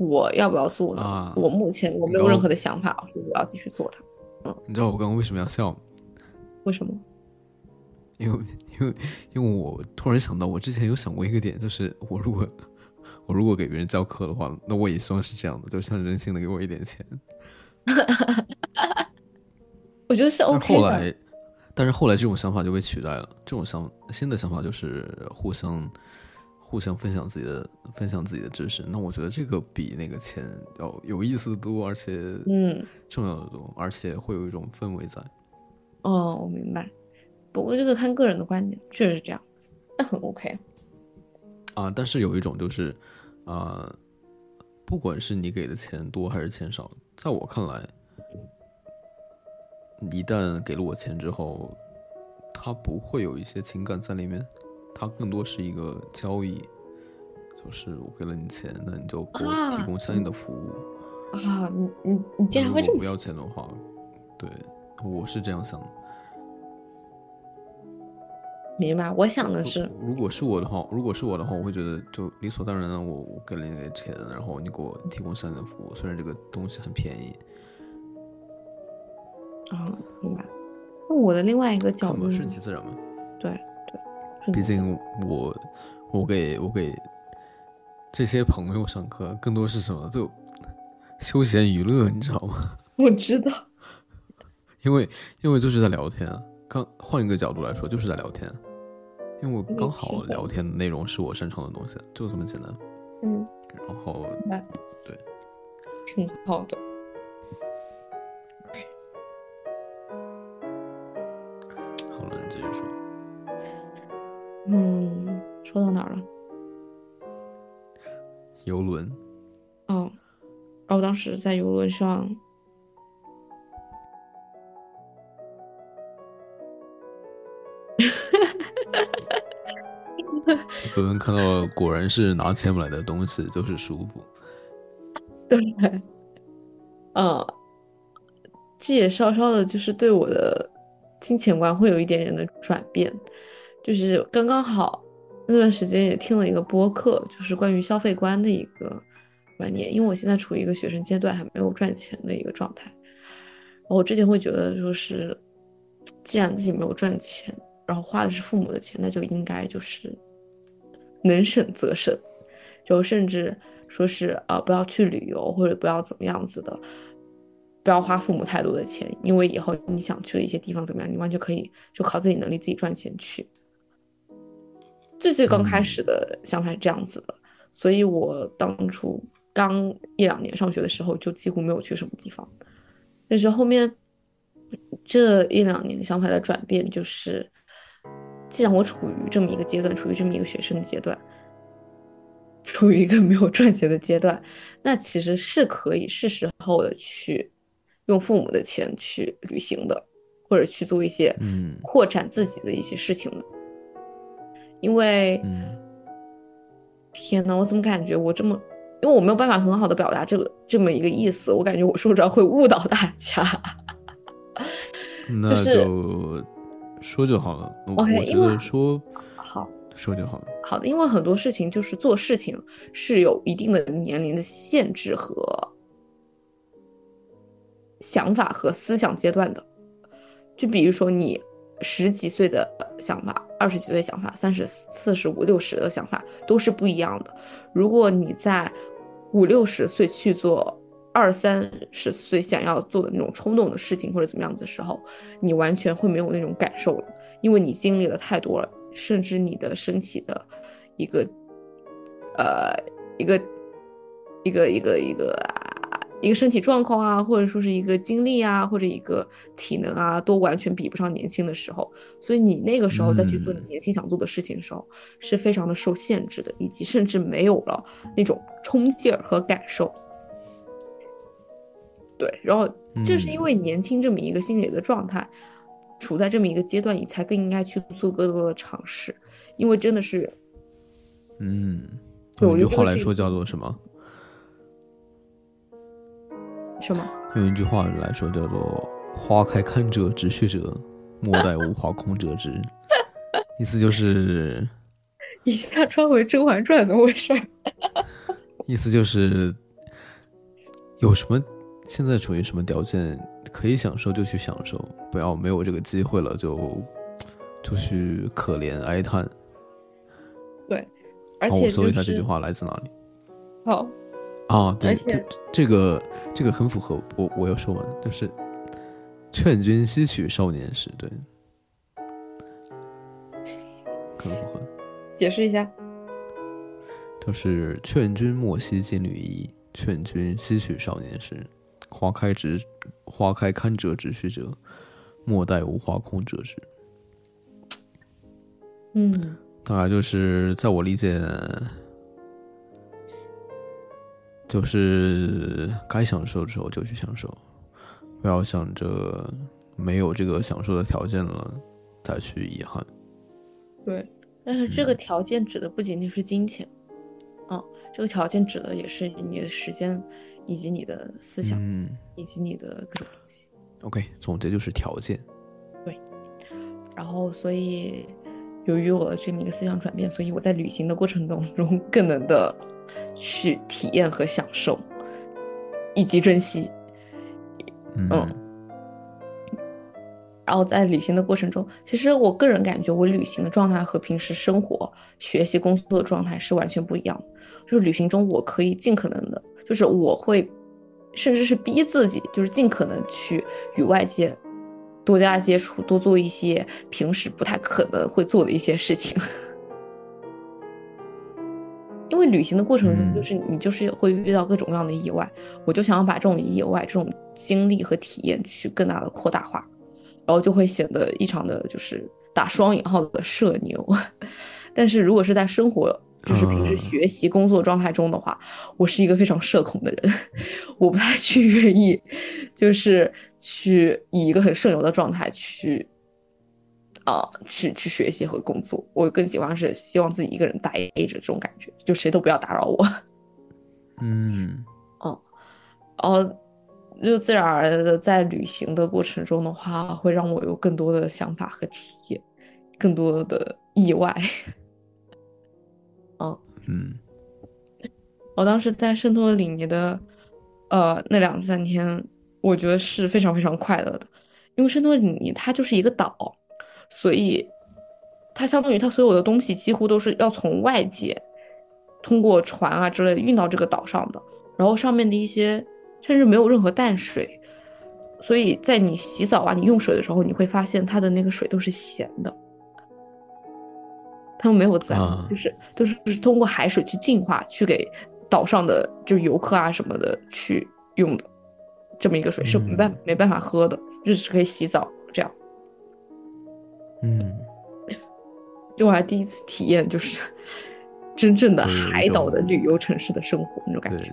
[SPEAKER 1] 我要不要做呢？
[SPEAKER 2] 啊
[SPEAKER 1] 我目前我没有任何的想法，说我要继续做它。
[SPEAKER 2] 你知道我刚刚为什么要笑吗？
[SPEAKER 1] 为什么？
[SPEAKER 2] 因为因为因为我突然想到，我之前有想过一个点，就是我如果 [laughs] 我如果给别人教课的话，那我也希望是这样的，就像任性的给我一点钱。[laughs]
[SPEAKER 1] 我觉得是
[SPEAKER 2] 但是
[SPEAKER 1] OK 的。
[SPEAKER 2] 后来，但是后来这种想法就被取代了。这种想新的想法就是互相互相分享自己的分享自己的知识。那我觉得这个比那个钱要有意思的多，而且
[SPEAKER 1] 嗯，
[SPEAKER 2] 重要的多，而且会有一种氛围在。
[SPEAKER 1] 哦，我明白。不过这个看个人的观点，确实是这样子，那很 OK。
[SPEAKER 2] 啊，但是有一种就是，啊、不管是你给的钱多还是钱少，在我看来，一旦给了我钱之后，他不会有一些情感在里面，他更多是一个交易，就是我给了你钱，那你就给我提
[SPEAKER 1] 啊
[SPEAKER 2] 供相应的服务。
[SPEAKER 1] 啊，你你你竟
[SPEAKER 2] 那
[SPEAKER 1] 然会这么
[SPEAKER 2] 不要？钱的话，对，我是这样想的。
[SPEAKER 1] 明白？我想的是，
[SPEAKER 2] 如果是我的话，如果是我的话，我会觉得就理所当然的，我我给了你点钱，然后你给我提供相应的服务，虽然这个东西很便宜，
[SPEAKER 1] 啊，明白。那我的另外一个角度，
[SPEAKER 2] 顺其自然嘛。
[SPEAKER 1] 对对，
[SPEAKER 2] 毕竟我我给我给这些朋友上课，更多是什么？就休闲娱乐，你知道吗？[laughs]
[SPEAKER 1] 我知道，
[SPEAKER 2] 因为因为就是在聊天啊。刚换一个角度来说，就是在聊天，因为我刚好聊天的内容是我擅长的东西，就这么简单。
[SPEAKER 1] 嗯，
[SPEAKER 2] 然后，对，
[SPEAKER 1] 挺好的。
[SPEAKER 2] 好了，你继续说。
[SPEAKER 1] 嗯，说到哪儿了？
[SPEAKER 2] 游轮，
[SPEAKER 1] 哦，然后我当时在游轮上，
[SPEAKER 2] 游轮看到果然是拿钱买的东西，就是舒服。[laughs]
[SPEAKER 1] 对，嗯，这也稍稍的，就是对我的金钱观会有一点点的转变，就是刚刚好那段时间也听了一个播客，就是关于消费观的一个观念，因为我现在处于一个学生阶段，还没有赚钱的一个状态，我之前会觉得说是，既然自己没有赚钱，然后花的是父母的钱，那就应该就是能省则省，就甚至说是呃不要去旅游或者不要怎么样子的，不要花父母太多的钱，因为以后你想去的一些地方怎么样，你完全可以就靠自己能力自己赚钱去。最最刚开始的想法是这样子的，所以我当初刚一两年上学的时候就几乎没有去什么地方，但是后面这一两年想法的转变就是，既然我处于这么一个阶段，处于这么一个学生的阶段，处于一个没有赚钱的阶段，那其实是可以是时候的去用父母的钱去旅行的，或者去做一些
[SPEAKER 2] 嗯
[SPEAKER 1] 扩展自己的一些事情的。因为，
[SPEAKER 2] 嗯
[SPEAKER 1] 天呐，我怎么感觉我这么，因为我没有办法很好的表达这个这么一个意思，我感觉我说出来会误导大家。[laughs]
[SPEAKER 2] 那
[SPEAKER 1] 就是
[SPEAKER 2] 就说就好了。我
[SPEAKER 1] OK，
[SPEAKER 2] 我觉
[SPEAKER 1] 因为
[SPEAKER 2] 得说
[SPEAKER 1] 好
[SPEAKER 2] 说就好了。
[SPEAKER 1] 好的，因为很多事情就是做事情是有一定的年龄的限制和想法和思想阶段的。就比如说你十几岁的想法、二十几岁的想法、三十四十五六十的想法都是不一样的。如果你在五六十岁去做二三十岁想要做的那种冲动的事情或者怎么样子的时候，你完全会没有那种感受了，因为你经历了太多了，甚至你的身体的一个呃一个一个一个一个啊一个身体状况啊，或者说是一个精力啊，或者一个体能啊，都完全比不上年轻的时候。所以你那个时候再去做你
[SPEAKER 2] 嗯
[SPEAKER 1] 年轻想做的事情的时候，是非常的受限制的，以及甚至没有了那种冲劲儿和感受。对，然后正是因为年轻这么一个心理的状态，处在这么一个阶段，你才更应该去做更多的尝试，因为真的是
[SPEAKER 2] 嗯，
[SPEAKER 1] 对
[SPEAKER 2] 用一句话来说叫做什么？
[SPEAKER 1] 什么？
[SPEAKER 2] 用一句话来说叫做“花开堪折直须折，莫待无花空折枝”。意思就是，[laughs]
[SPEAKER 1] 一下穿回《甄嬛传》怎么回事？[laughs]
[SPEAKER 2] 意思就是，有什么现在处于什么条件可以享受就去享受，不要没有这个机会了就就去可怜哀叹。
[SPEAKER 1] 对，而
[SPEAKER 2] 好，
[SPEAKER 1] 且
[SPEAKER 2] 我搜一下这句话来自哪里
[SPEAKER 1] 好，
[SPEAKER 2] 啊？对，这这个这个很符合我我要说完，就是劝君惜取少年时，对，很符合。
[SPEAKER 1] 解释一下。
[SPEAKER 2] 就是劝君莫惜金缕衣，劝君惜取少年时。花开直，花开堪折直须折，莫待无花空折枝。
[SPEAKER 1] 嗯，
[SPEAKER 2] 大概就是在我理解，就是该享受的时候就去享受，不要想着没有这个享受的条件了再去遗憾。
[SPEAKER 1] 对。但是这个条件指的不仅仅是金钱，啊，这个条件指的也是你的时间，以及你的思想，
[SPEAKER 2] 嗯
[SPEAKER 1] 以及你的各种东西。
[SPEAKER 2] ，OK，总结就是条件。
[SPEAKER 1] 对然后，所以由于我的这么一个思想转变，所以我在旅行的过程当中更能的去体验和享受，以及珍惜。
[SPEAKER 2] 嗯
[SPEAKER 1] 嗯然后在旅行的过程中，其实我个人感觉，我旅行的状态和平时生活、学习、工作的状态是完全不一样的。就是旅行中，我可以尽可能的，就是我会，甚至是逼自己，就是尽可能去与外界多加接触，多做一些平时不太可能会做的一些事情。因为旅行的过程中，
[SPEAKER 2] 嗯
[SPEAKER 1] 就是你就是会遇到各种各样的意外，我就想要把这种意外、这种经历和体验去更大的扩大化，然后就会显得异常的，就是打双引号的社牛。[laughs] 但是如果是在生活，就是平时
[SPEAKER 2] 啊
[SPEAKER 1] 学习、工作状态中的话，我是一个非常社恐的人，[laughs] 我不太去愿意，就是去以一个很社牛的状态去。啊、去去学习和工作，我更喜欢是希望自己一个人待着这种感觉，就谁都不要打扰我。[laughs]
[SPEAKER 2] 嗯
[SPEAKER 1] 然后就自然而然的在旅行的过程中的话，会让我有更多的想法和体验，更多的意外。
[SPEAKER 2] 嗯 [laughs]
[SPEAKER 1] 我当时在圣托里尼的呃那两三天，我觉得是非常非常快乐的，因为圣托里尼它就是一个岛，所以它相当于它所有的东西几乎都是要从外界通过船啊之类的运到这个岛上的，然后上面的一些甚至没有任何淡水，所以在你洗澡啊、你用水的时候，你会发现它的那个水都是咸的。他们没有自然，
[SPEAKER 2] 啊
[SPEAKER 1] 就是都是就是通过海水去净化，去给岛上的就是游客啊什么的去用的，这么一个水是没办
[SPEAKER 2] 嗯
[SPEAKER 1] 没办法喝的，就只可以洗澡这样。
[SPEAKER 2] 嗯，
[SPEAKER 1] 就我还第一次体验就是 [laughs] 真正的海岛的旅游城市的生活那种感觉。，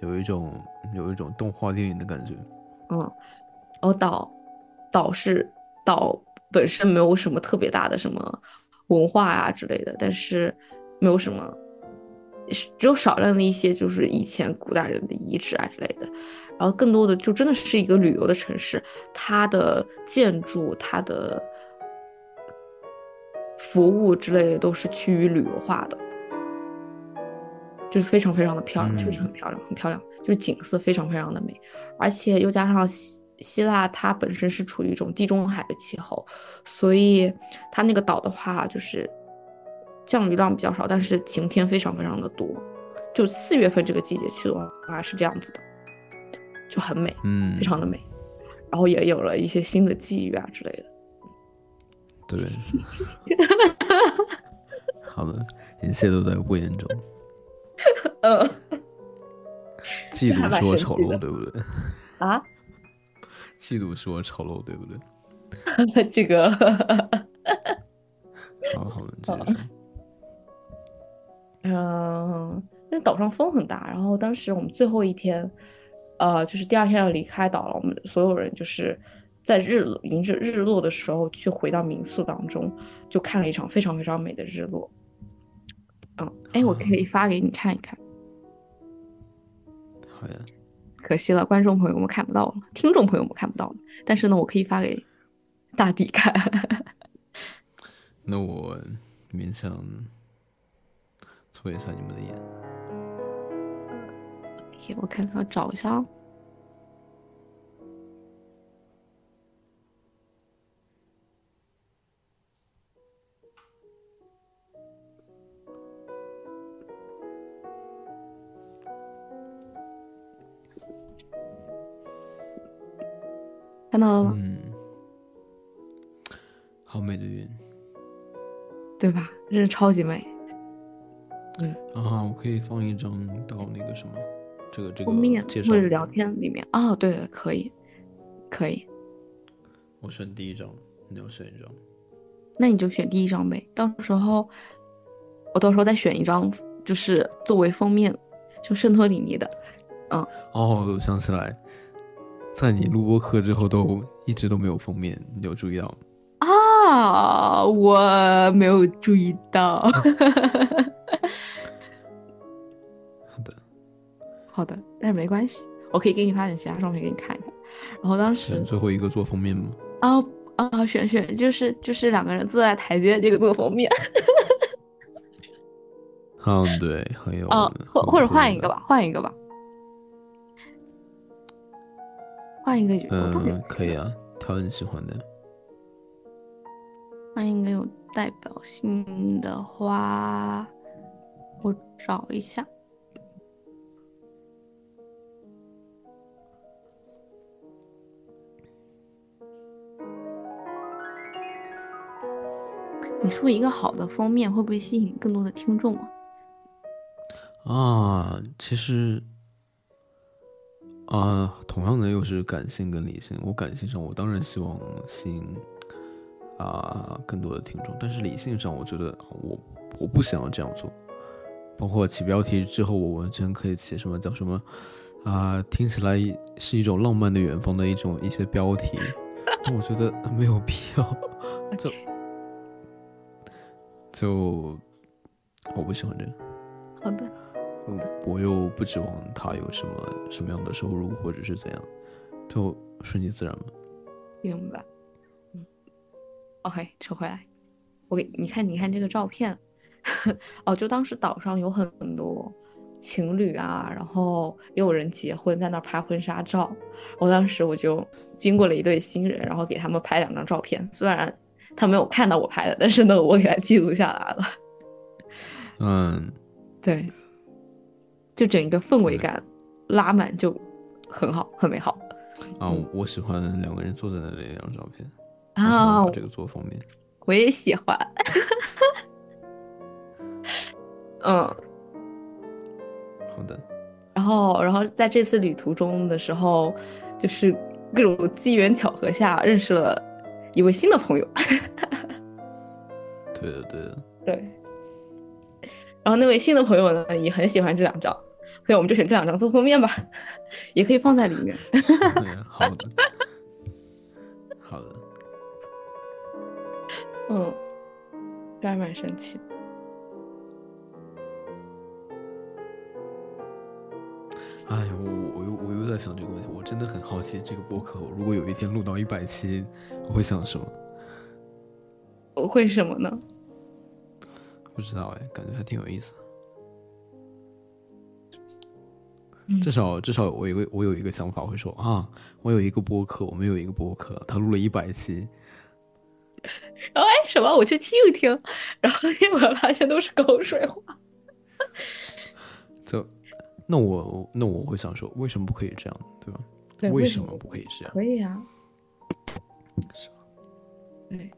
[SPEAKER 2] 有一种有一种动画电影的感觉。
[SPEAKER 1] 嗯，然后岛岛是岛本身没有什么特别大的什么文化啊之类的，但是没有什么，只有少量的一些就是以前古代人的遗址啊之类的，然后更多的就真的是一个旅游的城市，它的建筑、它的服务之类的都是趋于旅游化的。就是非常非常的漂亮，确实
[SPEAKER 2] 嗯
[SPEAKER 1] 很漂亮，很漂亮，就是景色非常非常的美，而且又加上希希腊它本身是处于一种地中海的气候，所以它那个岛的话就是降雨量比较少，但是晴天非常非常的多。就四月份这个季节去的话是这样子的，就很美，
[SPEAKER 2] 嗯，
[SPEAKER 1] 非常的美，然后也有了一些新的际遇啊之类的。
[SPEAKER 2] 对。好的，一切都在不言中。[laughs]
[SPEAKER 1] 嗯
[SPEAKER 2] 嫉妒是我丑陋，对不对？
[SPEAKER 1] 啊，
[SPEAKER 2] 嫉妒是我丑陋，对不对？[laughs]
[SPEAKER 1] 这个 [laughs]
[SPEAKER 2] 好了好了，继续说。
[SPEAKER 1] 嗯，那岛上风很大，然后当时我们最后一天，呃，就是第二天要离开岛了，我们所有人就是在日落迎着日落的时候去回到民宿当中，就看了一场非常非常美的日落。嗯，哎，我可以发给你看一看，
[SPEAKER 2] 好呀，
[SPEAKER 1] 可惜了，观众朋友们看不到了，听众朋友们看不到了，但是呢，我可以发给大地看。[laughs]
[SPEAKER 2] 那我勉强搓一下你们的眼。
[SPEAKER 1] OK，我看看，找一下看到了吗？
[SPEAKER 2] 嗯，好美的云
[SPEAKER 1] 对吧？真是超级美。
[SPEAKER 2] 嗯啊！我可以放一张到那个什么，这个这个
[SPEAKER 1] 封面
[SPEAKER 2] 介绍
[SPEAKER 1] 或者聊天里面哦，对对，可以，可以。
[SPEAKER 2] 我选第一张，你要选一张。
[SPEAKER 1] 那你就选第一张呗，到时候我到时候再选一张，就是作为封面，就圣托里尼的。
[SPEAKER 2] 嗯哦，我想起来，在你录播课之后都一直都没有封面，你有注意到吗？
[SPEAKER 1] 啊，我没有注意到。[laughs]
[SPEAKER 2] 好的，
[SPEAKER 1] 好的，但是没关系，我可以给你发点其他照片给你看一看。然后当时
[SPEAKER 2] 选最后一个做封面吗？
[SPEAKER 1] 啊啊，选选就是就是两个人坐在台阶这个做封面。
[SPEAKER 2] 嗯，对，很有
[SPEAKER 1] 啊，或或者换一个。
[SPEAKER 2] 吧，
[SPEAKER 1] 换一个吧，换一个
[SPEAKER 2] 嗯，
[SPEAKER 1] 性
[SPEAKER 2] 可以啊，挑你喜欢的。
[SPEAKER 1] 换一个有代表性的话，我找一下。你说一个好的封面会不会吸引更多的听众啊？
[SPEAKER 2] 啊，其实啊，同样的又是感性跟理性。我感性上，我当然希望吸引啊更多的听众，但是理性上，我觉得我我不想要这样做。包括起标题之后，我完全可以起什么叫什么啊，听起来是一种浪漫的远方的一种一些标题，但我觉得没有必要，[laughs] 就就我不喜欢这个。
[SPEAKER 1] 好的，
[SPEAKER 2] 嗯，我又不指望他有什么什么样的收入，或者是怎样，就顺其自然吧。
[SPEAKER 1] 明白。嗯，OK，扯回来，我给你看，你看这个照片，[laughs] 哦，就当时岛上有很多情侣啊，然后也有人结婚，在那儿拍婚纱照。我当时我就经过了一对新人，然后给他们拍两张照片，虽然他没有看到我拍的，但是呢，我给他记录下来了。
[SPEAKER 2] 嗯，
[SPEAKER 1] 对，就整个氛围感拉满，就很好，很美好
[SPEAKER 2] 啊，
[SPEAKER 1] 嗯
[SPEAKER 2] 我喜欢两个人坐在那里那张照片，
[SPEAKER 1] 啊！
[SPEAKER 2] 这个做封面。
[SPEAKER 1] 我也喜欢。嗯，
[SPEAKER 2] 好的，
[SPEAKER 1] 然后，然后在这次旅途中的时候，就是各种机缘巧合下认识了一位新的朋友。[laughs]
[SPEAKER 2] 对的对的，
[SPEAKER 1] 对。然后那位新的朋友呢，也很喜欢这两张，所以我们就选这两张做封面吧，[laughs] 也可以放在里面。
[SPEAKER 2] 好的，[laughs] 好的。
[SPEAKER 1] 嗯，这还蛮神奇的。
[SPEAKER 2] 哎呀，我我又我又在想这个问题，我真的很好奇，这个播客如果有一天录到一百期，我会想什么？
[SPEAKER 1] 我会什么呢？
[SPEAKER 2] 不知道哎，感觉还挺有意思的。至少至少我有个我有一个想法，会说啊，我有一个播客，我们有一个播客，他录了一百期，
[SPEAKER 1] 然后哎，什么？我去听一听，然后结果发现都是口水话。
[SPEAKER 2] 就那我那我会想说，为什么不可以这样，对吧？
[SPEAKER 1] 对，
[SPEAKER 2] 为
[SPEAKER 1] 什
[SPEAKER 2] 什么不可以这样？
[SPEAKER 1] 可以啊？
[SPEAKER 2] 是吧？
[SPEAKER 1] 对，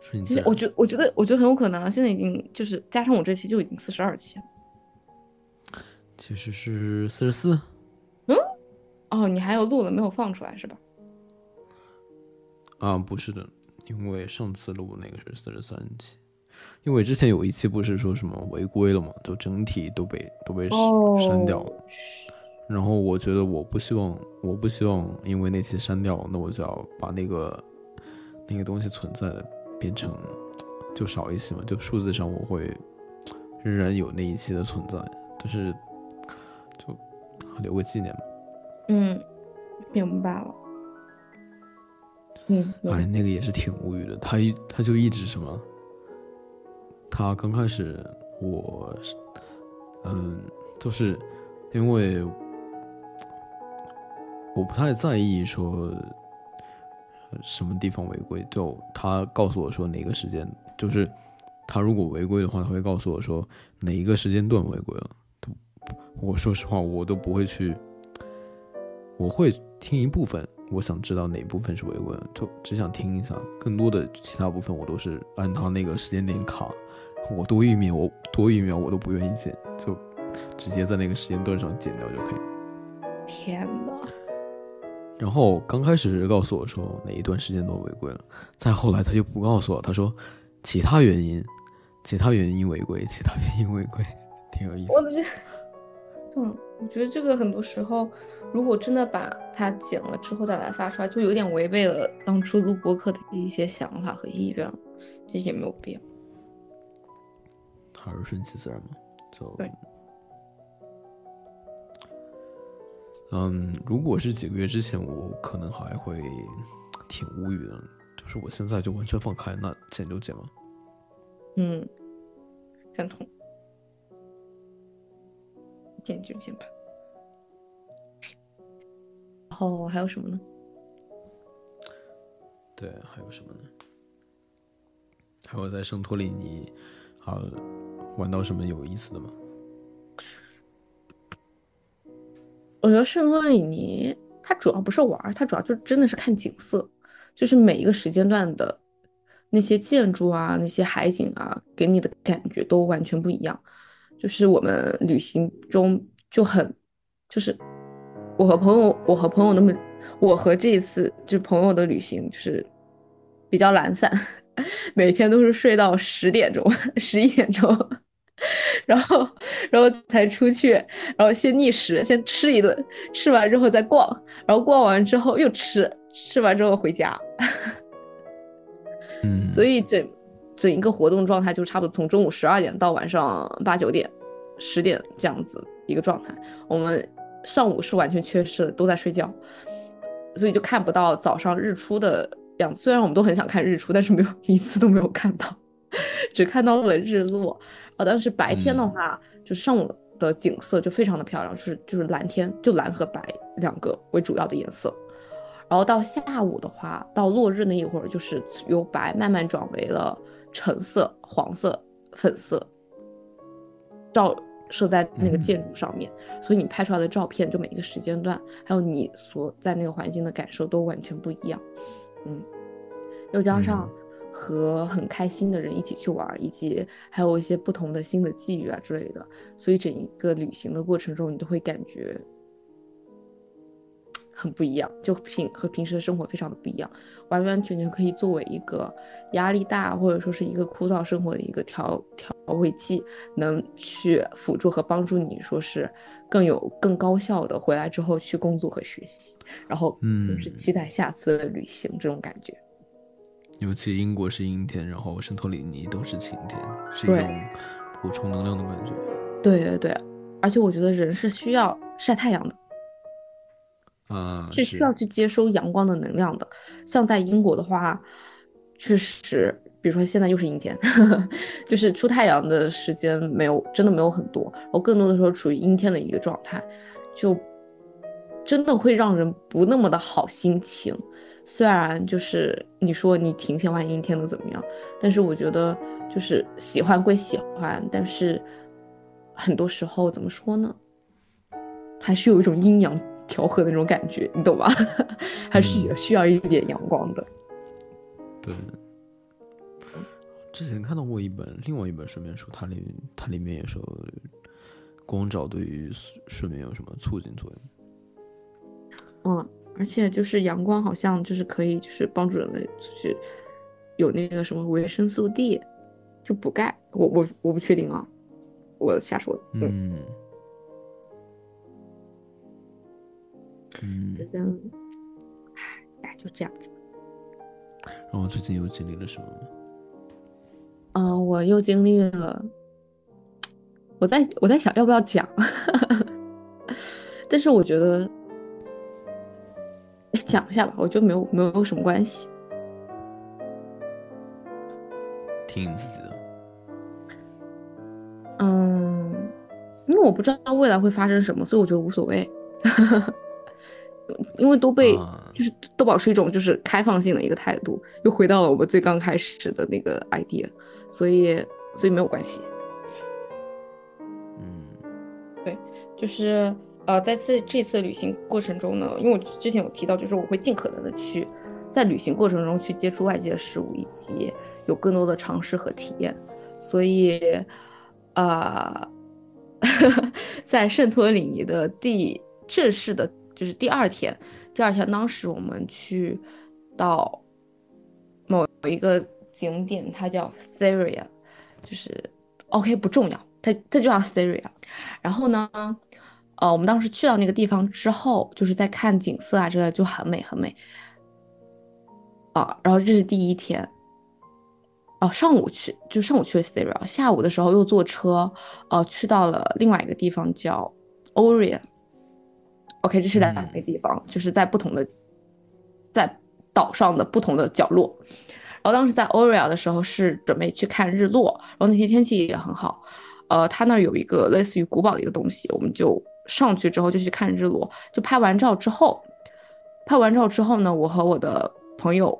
[SPEAKER 2] 顺其
[SPEAKER 1] 实我觉我觉得我觉得很有可能啊，现在已经就是加上我这期就已经四十二期了。
[SPEAKER 2] 其实是四十四，嗯
[SPEAKER 1] 哦，你还有录了没有放出来是吧？
[SPEAKER 2] 啊，不是的，因为上次录那个是四十三期，因为之前有一期不是说什么违规了嘛，就整体都被都被
[SPEAKER 1] 哦
[SPEAKER 2] 删掉了。然后我觉得我不希望，我不希望因为那期删掉，那我就要把那个那个东西存在的变成就少一些嘛，就数字上我会仍然有那一期的存在，但是就留个纪念嘛。
[SPEAKER 1] 嗯，明白了。嗯，
[SPEAKER 2] 哎，那个也是挺无语的，他一他就一直什么，他刚开始我是，嗯，就是因为我不太在意说呃什么地方违规，就他告诉我说哪个时间，就是他如果违规的话，他会告诉我说哪一个时间段违规了。我说实话，我都不会去，我会听一部分，我想知道哪部分是违规，就只想听一下。更多的其他部分，我都是按他那个时间点卡，我多一秒，我多一秒我都不愿意剪，就直接在那个时间段上剪掉就可以。
[SPEAKER 1] 天呐。
[SPEAKER 2] 然后刚开始告诉我说哪一段时间段违规了，再后来他就不告诉我，他说其他原因，其他原因违规，其他原因违规，挺有意思。
[SPEAKER 1] 我觉得，嗯，我觉得这个很多时候，如果真的把它剪了之后再把它发出来，就有点违背了当初录播客的一些想法和意愿，这些没有必要。
[SPEAKER 2] 还是顺其自然嘛，就
[SPEAKER 1] 对。
[SPEAKER 2] 嗯，如果是几个月之前，我可能还会挺无语的。就是我现在就完全放开，那剪就剪嘛。
[SPEAKER 1] 嗯，赞同，剪就先吧。然后还有什么呢？
[SPEAKER 2] 对，还有什么呢？还有在圣托里尼啊玩到什么有意思的吗？
[SPEAKER 1] 我觉得圣托里尼它主要不是玩，它主要就真的是看景色，就是每一个时间段的那些建筑啊、那些海景啊，给你的感觉都完全不一样。就是我们旅行中就很，就是我和朋友，我和朋友那么，我和这一次就朋友的旅行就是比较懒散，[laughs] 每天都是睡到十点钟、十一点钟。然后，然后才出去，然后先觅食，先吃一顿，吃完之后再逛，然后逛完之后又吃，吃完之后回家。[laughs]
[SPEAKER 2] 嗯，
[SPEAKER 1] 所以整整一个活动状态就差不多从中午十二点到晚上八九点、十点这样子一个状态。我们上午是完全缺失的，都在睡觉，所以就看不到早上日出的样子。虽然我们都很想看日出，但是没有 [laughs] 一次都没有看到，[laughs] 只看到了日落。啊，但是白天的话，就上午的景色就非常的漂亮，就是就是蓝天，就蓝和白两个为主要的颜色。然后到下午的话，到落日那一会儿，就是由白慢慢转为了橙色、黄色、粉色，照射在那个建筑上面，所以你拍出来的照片，就每一个时间段，还有你所在那个环境的感受都完全不一样。嗯，又加上。和很开心的人一起去玩，以及还有一些不同的新的际遇啊之类的，所以整一个旅行的过程中，你都会感觉很不一样，就平和平时的生活非常的不一样，完完全全可以作为一个压力大或者说是一个枯燥生活的一个调调味剂，能去辅助和帮助你说是更有更高效的回来之后去工作和学习，然后
[SPEAKER 2] 嗯，
[SPEAKER 1] 是期待下次的旅行这种感觉。
[SPEAKER 2] 尤其英国是阴天，然后圣托里尼都是晴天，是一种补充能量的感觉。
[SPEAKER 1] 对对对，而且我觉得人是需要晒太阳的，
[SPEAKER 2] 啊，
[SPEAKER 1] 是需要去接收阳光的能量的。像在英国的话，确实，比如说现在又是阴天，[laughs] 就是出太阳的时间没有，真的没有很多，然后更多的时候处于阴天的一个状态，就真的会让人不那么的好心情。虽然就是你说你挺喜欢阴天的怎么样，但是我觉得就是喜欢归喜欢，但是很多时候怎么说呢，还是有一种阴阳调和的那种感觉，你懂吧？[laughs] 还是需要一点阳光的。
[SPEAKER 2] 对，之前看到过一本另外一本睡眠书，它里它里面也说光照对于睡眠有什么促进作
[SPEAKER 1] 用？嗯。而且就是阳光好像就是可以就是帮助人类去有那个什么维生素 D，就补钙。我我我不确定啊，我瞎说。
[SPEAKER 2] 嗯嗯，
[SPEAKER 1] 反正哎就这样子。
[SPEAKER 2] 然后最近又经历了什么？
[SPEAKER 1] 嗯，我又经历了，我在我在想要不要讲，[laughs] 但是我觉得。讲一下吧，我觉得没有没有什么关系。
[SPEAKER 2] 听你自己的。
[SPEAKER 1] 嗯，因为我不知道未来会发生什么，所以我觉得无所谓。因为都被就是都保持一种就是开放性的一个态度，又回到了我们最刚开始的那个 idea，所以所以没有关系。
[SPEAKER 2] 嗯，
[SPEAKER 1] 对，就是呃，在次这次旅行过程中呢，因为我之前有提到，就是我会尽可能的去在旅行过程中去接触外界事物，以及有更多的尝试和体验，所以啊，[laughs] 在圣托里尼的第正式的，就是第二天。第二天，当时我们去到某一个景点，它叫 Syria，就是 OK 不重要，它它就叫 Syria。然后呢，呃，我们当时去到那个地方之后，就是在看景色啊之类，就很美很美。啊，然后这是第一天。哦，上午去就上午去了 Syria，下午的时候又坐车，呃，去到了另外一个地方叫 Oria。OK，这是两个地方，就是在不同的，在岛上的不同的角落。然后当时在 Oria 的时候是准备去看日落，然后那天天气也很好。呃，他那儿有一个类似于古堡的一个东西，我们就上去之后就去看日落。就拍完照之后，拍完照之后呢，我和我的朋友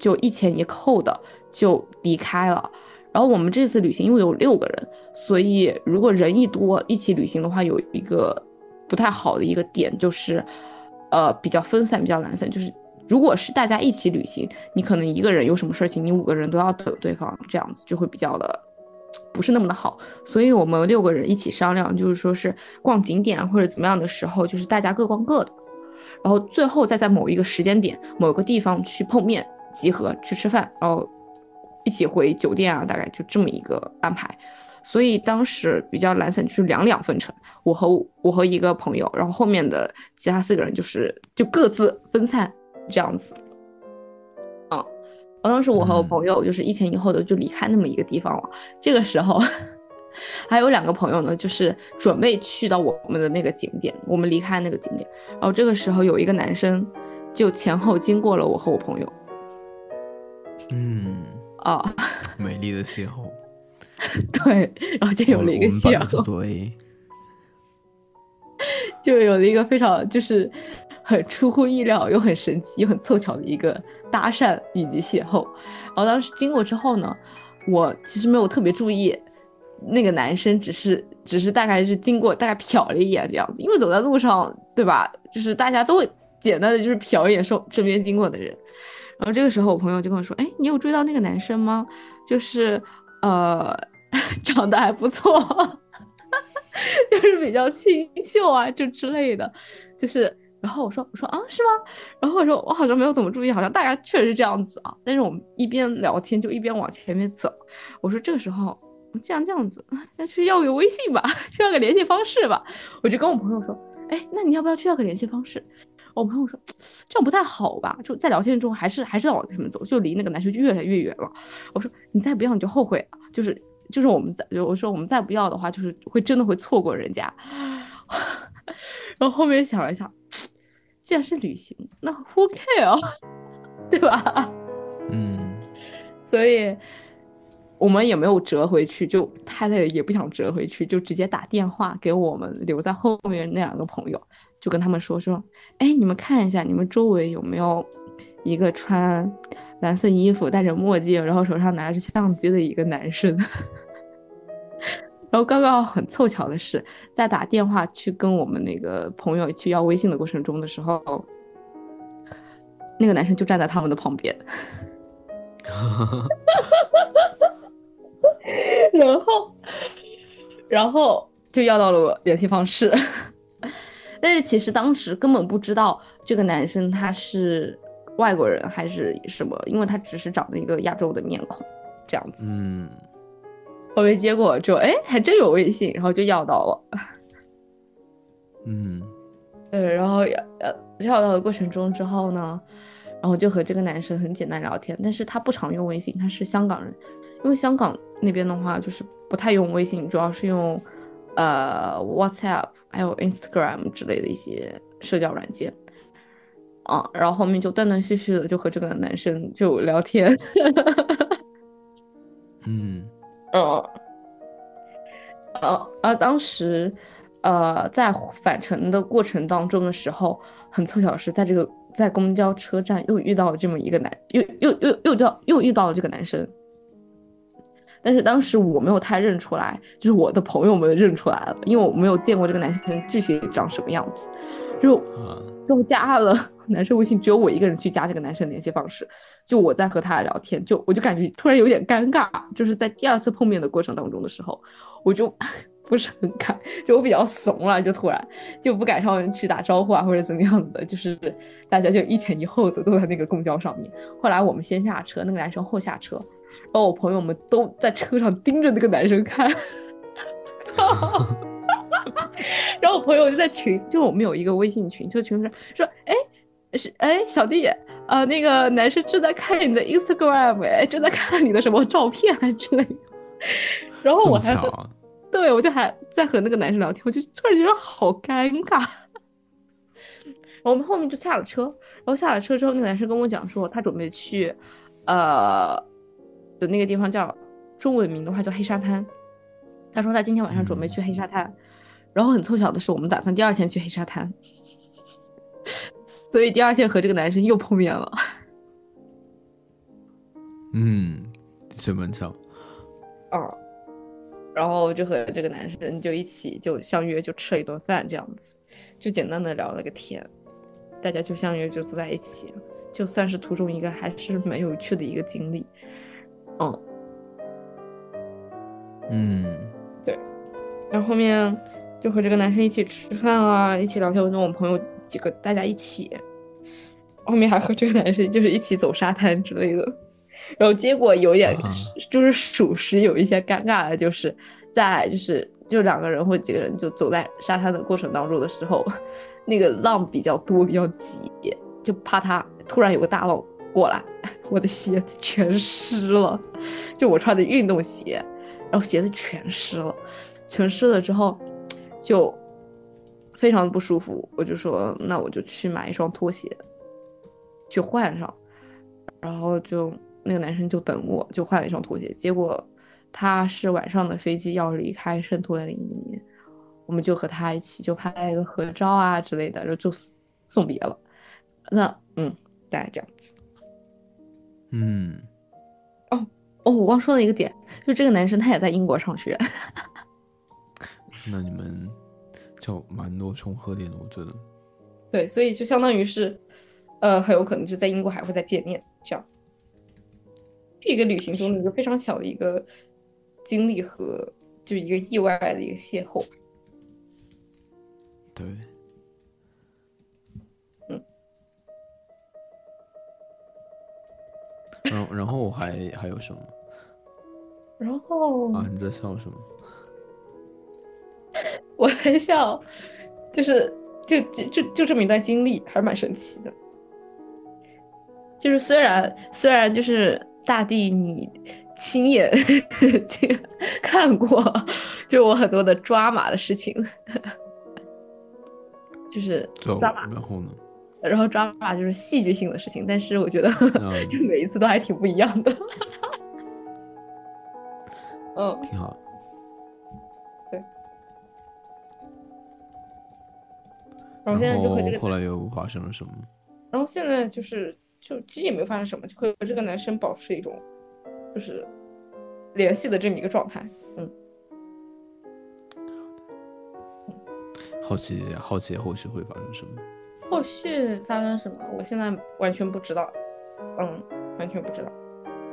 [SPEAKER 1] 就一前一后的就离开了。然后我们这次旅行因为有六个人，所以如果人一多一起旅行的话，有一个。不太好的一个点就是，呃，比较分散，比较懒散。就是如果是大家一起旅行，你可能一个人有什么事情，你五个人都要等对方，这样子就会比较的不是那么的好。所以我们六个人一起商量，就是说是逛景点或者怎么样的时候，就是大家各逛各的，然后最后再在某一个时间点、某个地方去碰面集合去吃饭，然后一起回酒店啊，大概就这么一个安排。所以当时比较懒散，就是两两分成，我和我和一个朋友，然后后面的其他四个人就是就各自分散这样子。嗯，当时我和我朋友就是一前一后的就离开那么一个地方了。这个时候 [laughs] 还有两个朋友呢，就是准备去到我们的那个景点，我们离开那个景点。然后这个时候有一个男生就前后经过了我和我朋友。
[SPEAKER 2] 嗯，
[SPEAKER 1] 啊，[laughs]
[SPEAKER 2] 美丽的邂逅。[laughs]
[SPEAKER 1] 对，然后就有了一个邂逅，就有了一个非常就是很出乎意料又很神奇又很凑巧的一个搭讪以及邂逅。然后当时经过之后呢，我其实没有特别注意，那个男生只是只是大概是经过大概瞟了一眼这样子，因为走在路上对吧，就是大家都会简单的就是瞟一眼说身边经过的人。然后这个时候我朋友就跟我说：“哎，你有注意到那个男生吗？就是。”呃，[laughs] 长得还不错，[laughs] 就是比较清秀啊，就之类的，就是，然后我说，我说啊，是吗？然后我说，我好像没有怎么注意，好像大家确实是这样子啊。但是我们一边聊天就一边往前面走。我说这个时候，既然这样子，那去要个微信吧，[laughs] 去要个联系方式吧。我就跟我朋友说，哎，那你要不要去要个联系方式？我朋友说这样不太好吧，就在聊天中还是还是在往前面走，就离那个男生越来越远了。我说你再不要你就后悔了，就是就是我们再我说我们再不要的话，就是会真的会错过人家。[laughs] 然后后面想了一下，既然是旅行，那 who care，[laughs] 对吧？
[SPEAKER 2] 嗯，
[SPEAKER 1] 所以我们也没有折回去，就太累了也不想折回去，就直接打电话给我们留在后面那两个朋友。就跟他们说说，哎，你们看一下，你们周围有没有一个穿蓝色衣服、戴着墨镜，然后手上拿着相机的一个男生？[laughs] 然后刚刚很凑巧的是，在打电话去跟我们那个朋友去要微信的过程中的时候，那个男生就站在他们的旁边，哈哈哈哈哈然后，然后就要到了我联系方式。[laughs] 但是其实当时根本不知道这个男生他是外国人还是什么，因为他只是长了一个亚洲的面孔，这样子。
[SPEAKER 2] 嗯。
[SPEAKER 1] 后面结果就哎，还真有微信，然后就要到了。
[SPEAKER 2] 嗯。[laughs]
[SPEAKER 1] 对，然后要要要到的过程中之后呢，然后就和这个男生很简单聊天，但是他不常用微信，他是香港人，因为香港那边的话就是不太用微信，主要是用。呃，WhatsApp 还有 Instagram 之类的一些社交软件，啊，然后后面就断断续续的就和这个男生就聊天，
[SPEAKER 2] 嗯，
[SPEAKER 1] 呃，[laughs] 呃，呃，当时，呃，在返程的过程当中的时候，很凑巧是在这个在公交车站又遇到了这么一个男，又又又又叫又遇到了这个男生。但是当时我没有太认出来，就是我的朋友们认出来了，因为我没有见过这个男生具体长什么样子，就就加了男生微信，只有我一个人去加这个男生联系方式，就我在和他聊天，就我就感觉突然有点尴尬，就是在第二次碰面的过程当中的时候，我就 [laughs] 不是很敢，就我比较怂了，就突然就不敢上去打招呼啊或者怎么样子的，就是大家就一前一后的坐在那个公交上面，后来我们先下车，那个男生后下车。然后我朋友们都在车上盯着那个男生看，[laughs] 然后我朋友就在群，就我们有一个微信群，就群说说，哎，是哎小弟，呃，那个男生正在看你的 Instagram，哎，正在看你的什么照片啊之类的。然后我还对我就还在和那个男生聊天，我就突然觉得好尴尬。[laughs] 我们后面就下了车，然后下了车之后，那个男生跟我讲说，他准备去，呃。的那个地方叫中文名的话叫黑沙滩，他说他今天晚上准备去黑沙滩，然后很凑巧的是我们打算第二天去黑沙滩，[laughs] 所以第二天和这个男生又碰面了。
[SPEAKER 2] 嗯，的确蛮巧。[laughs]
[SPEAKER 1] 哦，然后就和这个男生就一起就相约就吃了一顿饭这样子，就简单的聊了个天，大家就相约就坐在一起，就算是途中一个还是蛮有趣的一个经历。嗯，
[SPEAKER 2] 嗯，
[SPEAKER 1] 对，然后后面就和这个男生一起吃饭啊，一起聊天，我跟我朋友几个大家一起，后面还和这个男生就是一起走沙滩之类的，然后结果有点就是属实有一些尴尬的，就是在就是就两个人或几个人就走在沙滩的过程当中的时候，那个浪比较多比较急，就怕他突然有个大浪过来。[laughs] 我的鞋子全湿了，就我穿的运动鞋，然后鞋子全湿了，全湿了之后就非常的不舒服。我就说，那我就去买一双拖鞋去换上，然后就那个男生就等我，就换了一双拖鞋。结果他是晚上的飞机要离开圣托里尼，我们就和他一起就拍了一个合照啊之类的，然后就送别了。那嗯，大概这样子。
[SPEAKER 2] 嗯，
[SPEAKER 1] 哦哦，我忘说了一个点，就这个男生他也在英国上学。
[SPEAKER 2] 那你们就蛮多重合点的，我觉得。
[SPEAKER 1] 对，所以就相当于是，呃，很有可能就在英国还会再见面，这样。这一个旅行中的一个非常小的一个经历和就一个意外的一个邂逅。
[SPEAKER 2] 对。然后，然后我还还有什么？
[SPEAKER 1] 然后
[SPEAKER 2] 啊，你在笑什么？[laughs]
[SPEAKER 1] 我在笑，就是就就就就这么一段经历，还是蛮神奇的。就是虽然虽然就是大地，你亲眼 [laughs] 看过，就我很多的抓马的事情，[laughs] 就是抓马，
[SPEAKER 2] 然后呢？
[SPEAKER 1] 然后抓马就是戏剧性的事情，但是我觉得就 [laughs] 每一次都还挺不一样的。嗯，
[SPEAKER 2] 挺好。
[SPEAKER 1] 对。然后现在就和这个
[SPEAKER 2] 后来又发生了什么？
[SPEAKER 1] 然后现在就是就其实也没有发生什么，就和这个男生保持一种就是联系的这么一个状态。嗯。
[SPEAKER 2] 好奇好奇后续会发生什么？
[SPEAKER 1] 后续发生什么，我现在完全不知道，嗯，完全不知道，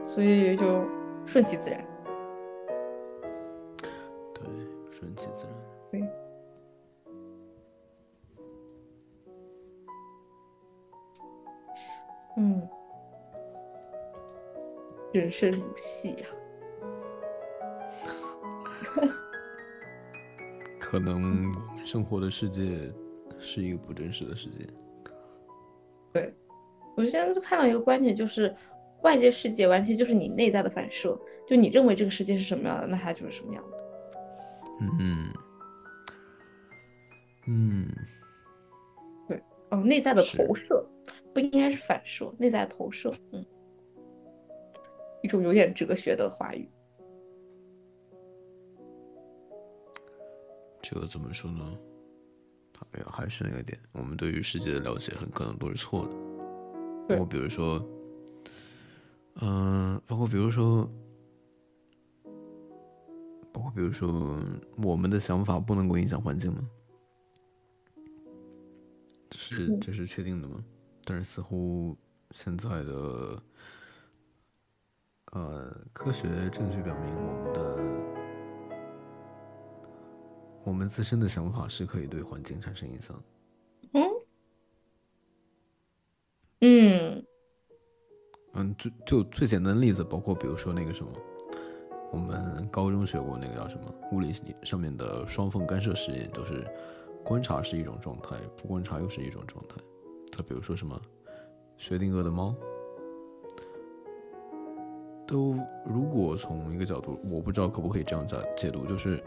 [SPEAKER 1] 所以就顺其自然。
[SPEAKER 2] 对，顺其自然。
[SPEAKER 1] 对。嗯，人生如戏呀。[laughs]
[SPEAKER 2] 可能我们生活的世界。是一个不真实的世界。
[SPEAKER 1] 对，我现在就看到一个观点，就是外界世界完全就是你内在的反射。就你认为这个世界是什么样的，那它就是什么样的。
[SPEAKER 2] 嗯嗯，
[SPEAKER 1] 对，哦，内在的投射不应该是反射，内在的投射，嗯，一种有点哲学的话语。
[SPEAKER 2] 这个怎么说呢？还是那个点，我们对于世界的了解很可能都是错的。包括比如说，嗯，包括比如说，包括比如说，我们的想法不能够影响环境吗？这是这是确定的吗？但是似乎现在的，呃，科学证据表明，我们的我们自身的想法是可以对环境产生影响。
[SPEAKER 1] 嗯嗯
[SPEAKER 2] 嗯，就就最简单的例子，包括比如说那个什么，我们高中学过那个叫什么物理上面的双缝干涉实验，就是观察是一种状态，不观察又是一种状态。再比如说什么薛定谔的猫，都如果从一个角度，我不知道可不可以这样解解读，就是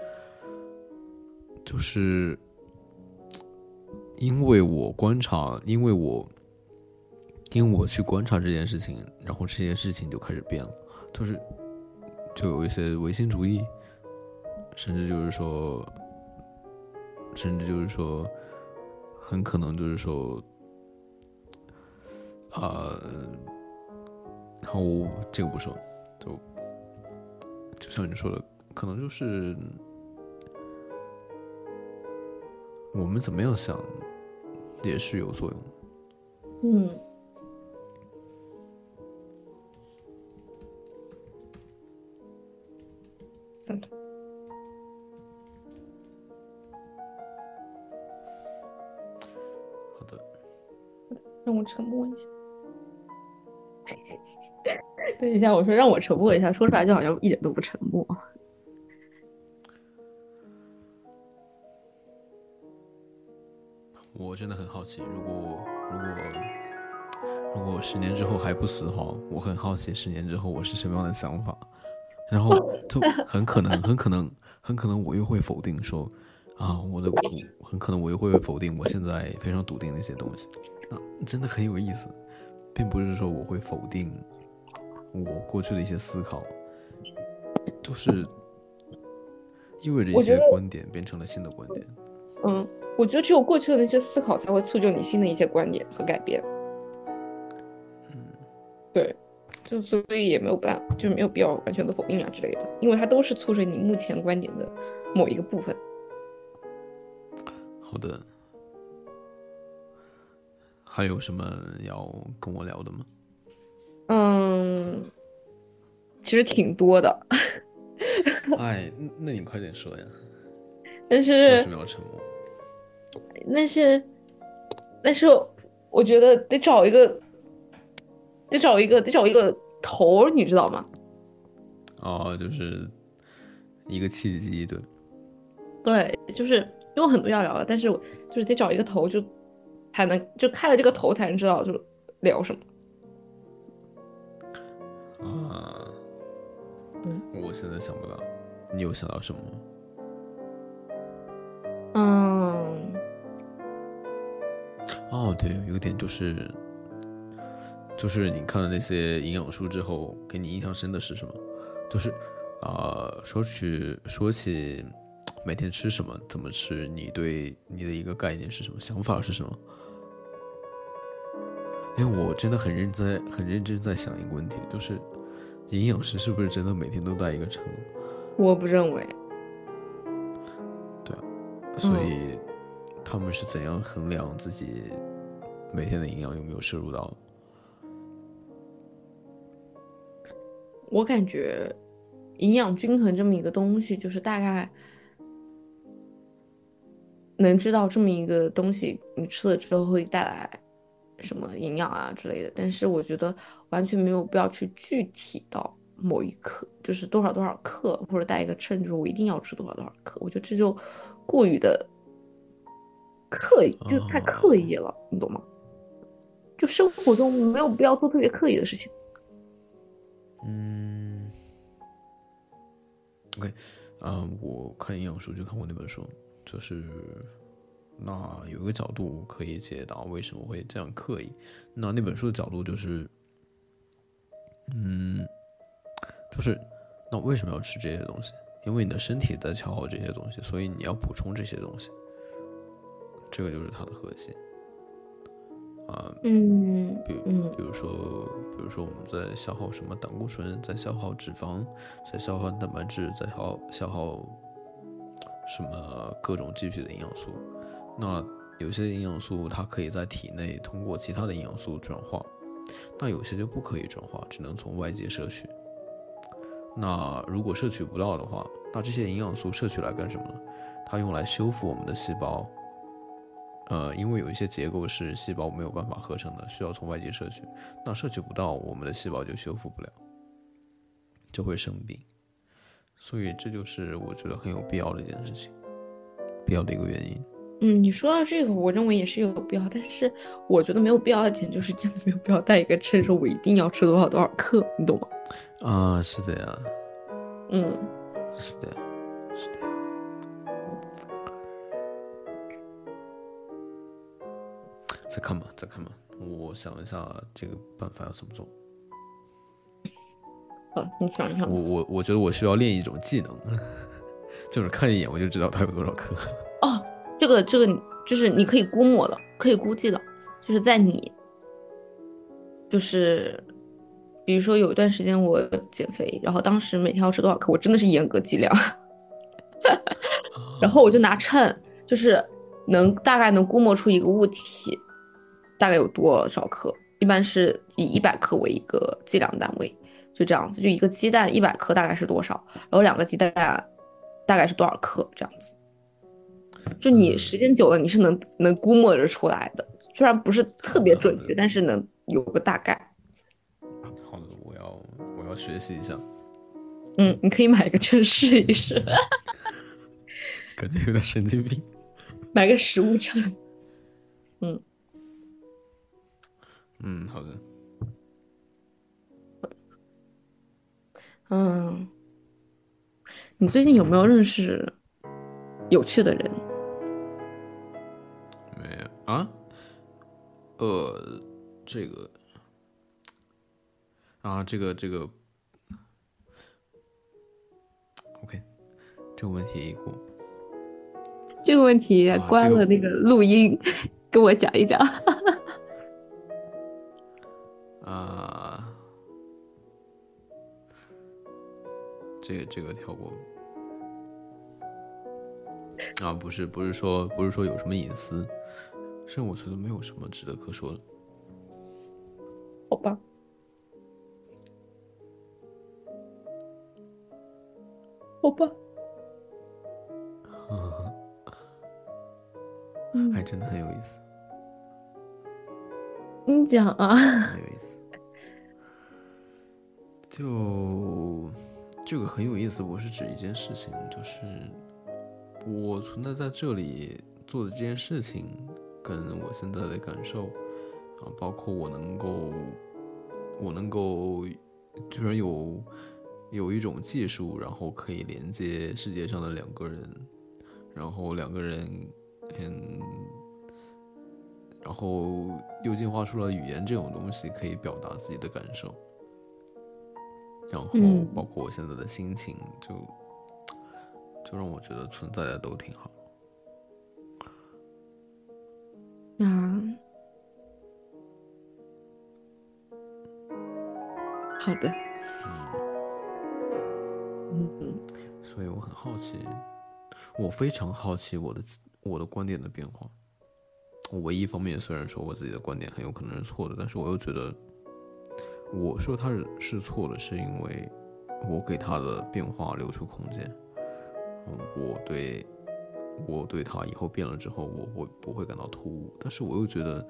[SPEAKER 2] 就是因为我观察，因为我。因为我去观察这件事情，然后这件事情就开始变了，就是就有一些唯心主义，甚至就是说，甚至就是说，很可能就是说，呃，然后这个不说，就就像你说的，可能就是我们怎么样想也是有作用，
[SPEAKER 1] 嗯。
[SPEAKER 2] 好的，
[SPEAKER 1] 让我沉默一下。[laughs] 等一下，我说让我沉默一下，说出来就好像一点都不沉默。
[SPEAKER 2] 我真的很好奇，如果如果如果十年之后还不死的话，我很好奇十年之后我是什么样的想法。然后 [laughs] 就很可能，很可能，很可能我又会否定说，啊，我的，很可能我又会否定我现在非常笃定的一些东西，啊，真的很有意思，并不是说我会否定我过去的一些思考，就是意味着一些观点变成了新的观点。
[SPEAKER 1] 嗯，我觉得只有过去的那些思考才会促就你新的一些观点和改变。
[SPEAKER 2] 嗯，
[SPEAKER 1] 对。就所以也没有办，就没有必要完全的否定啊之类的，因为它都是促成你目前观点的某一个部分。
[SPEAKER 2] 好的，还有什么要跟我聊的吗？
[SPEAKER 1] 嗯，其实挺多的。
[SPEAKER 2] 哎，那你快点说呀。[laughs]
[SPEAKER 1] 但是
[SPEAKER 2] 为什么要沉默？
[SPEAKER 1] 但是，但是我觉得得找一个。得找一个，得找一个头，你知道吗？
[SPEAKER 2] 哦，就是一个契机，对。
[SPEAKER 1] 对，就是因为很多要聊的，但是就是得找一个头，就才能就开了这个头，才能知道就聊什么。
[SPEAKER 2] 啊，
[SPEAKER 1] 嗯，
[SPEAKER 2] 我现在想不到，你有想到什么吗？哦，对，有一点就是。就是你看了那些营养书之后，给你印象深的是什么？就是，啊，说起说起每天吃什么，怎么吃，你对你的一个概念是什么？想法是什么？因为我真的很认真，很认真在想一个问题，就是营养师是不是真的每天都带一个秤？
[SPEAKER 1] 我不认为。
[SPEAKER 2] 对啊，所以他们是怎样衡量自己每天的营养有没有摄入到？
[SPEAKER 1] 我感觉，营养均衡这么一个东西，就是大概能知道这么一个东西，你吃了之后会带来什么营养啊之类的。但是我觉得完全没有必要去具体到某一克，就是多少多少克，或者带一个秤，就是我一定要吃多少多少克。我觉得这就过于的刻意，就太刻意了，你懂吗？就生活中没有必要做特别刻意的事情。
[SPEAKER 2] 嗯，OK，啊，我看营养书就看过那本书，就是那有一个角度可以解答为什么会这样刻意。那那本书的角度就是，嗯，就是那为什么要吃这些东西？因为你的身体在消耗这些东西，所以你要补充这些东西。这个就是它的核心。啊，
[SPEAKER 1] 嗯
[SPEAKER 2] 比
[SPEAKER 1] 嗯
[SPEAKER 2] 比如说，比如说我们在消耗什么胆固醇，在消耗脂肪，在消耗蛋白质，在消消耗什么各种具体的营养素。那有些营养素它可以在体内通过其他的营养素转化，那有些就不可以转化，只能从外界摄取。那如果摄取不到的话，那这些营养素摄取来干什么呢？它用来修复我们的细胞。呃，因为有一些结构是细胞没有办法合成的，需要从外界摄取。那摄取不到，我们的细胞就修复不了，就会生病。所以这就是我觉得很有必要的一件事情，必要的一个原因。
[SPEAKER 1] 嗯，你说到这个，我认为也是有必要，但是我觉得没有必要的点就是真的没有必要带一个秤，说我一定要吃多少多少克，你懂吗？
[SPEAKER 2] 啊，是的呀，
[SPEAKER 1] 嗯，
[SPEAKER 2] 是的，是的再看吧，再看吧，我想一下这个办法要怎么做。
[SPEAKER 1] 好，你想一想
[SPEAKER 2] 我，我我觉得我需要练一种技能，[laughs] 就是看一眼我就知道它有多少克。
[SPEAKER 1] 哦，这个这个就是你可以估摸的，可以估计的，就是在你，就是比如说有一段时间我减肥，然后当时每天要吃多少克，我真的是严格计量，[laughs] 然后我就拿秤，就是能大概能估摸出一个物体大概有多少克，一般是以一百克为一个计量单位，就这样子，就一个鸡蛋一百克大概是多少，然后两个鸡蛋大概是多少克这样子。就你时间久了，你是能能估摸着出来的，虽然不是特别准确，但是能有个大概。
[SPEAKER 2] 好的，我要我要学习一下，
[SPEAKER 1] 嗯，你可以买一个秤试一试，[laughs]
[SPEAKER 2] 感觉有点神经病。
[SPEAKER 1] 买个食物秤。
[SPEAKER 2] 嗯，好的。
[SPEAKER 1] 嗯，你最近有没有认识有趣的人？
[SPEAKER 2] 没有啊？呃，这个啊，这个这个，OK，这个问题过。
[SPEAKER 1] 这个问题关了那个录音，跟我讲一讲。
[SPEAKER 2] 这个这个跳过。啊，不是不是说不是说有什么隐私，是我觉得没有什么值得可说的。
[SPEAKER 1] 好吧，好吧。[laughs] 嗯
[SPEAKER 2] 还真的很有意思，
[SPEAKER 1] 你讲啊。[laughs]
[SPEAKER 2] 很有意思。就这个很有意思，我是指一件事情，就是我存在在这里做的这件事情，跟我现在的感受啊，包括我能够，我能够居然有有一种技术，然后可以连接世界上的两个人，然后两个人，嗯。然后又进化出了语言这种东西，可以表达自己的感受。然后
[SPEAKER 1] 嗯
[SPEAKER 2] 包括我现在的心情，就就让我觉得存在的都挺好。
[SPEAKER 1] 那，好的。嗯
[SPEAKER 2] 所以我很好奇，我非常好奇我的我的观点的变化。我一方面虽然说我自己的观点很有可能是错的，但是我又觉得，我说他是是错的，是因为我给他的变化留出空间。嗯，我对我对他以后变了之后，我我不会感到突兀？但是我又觉得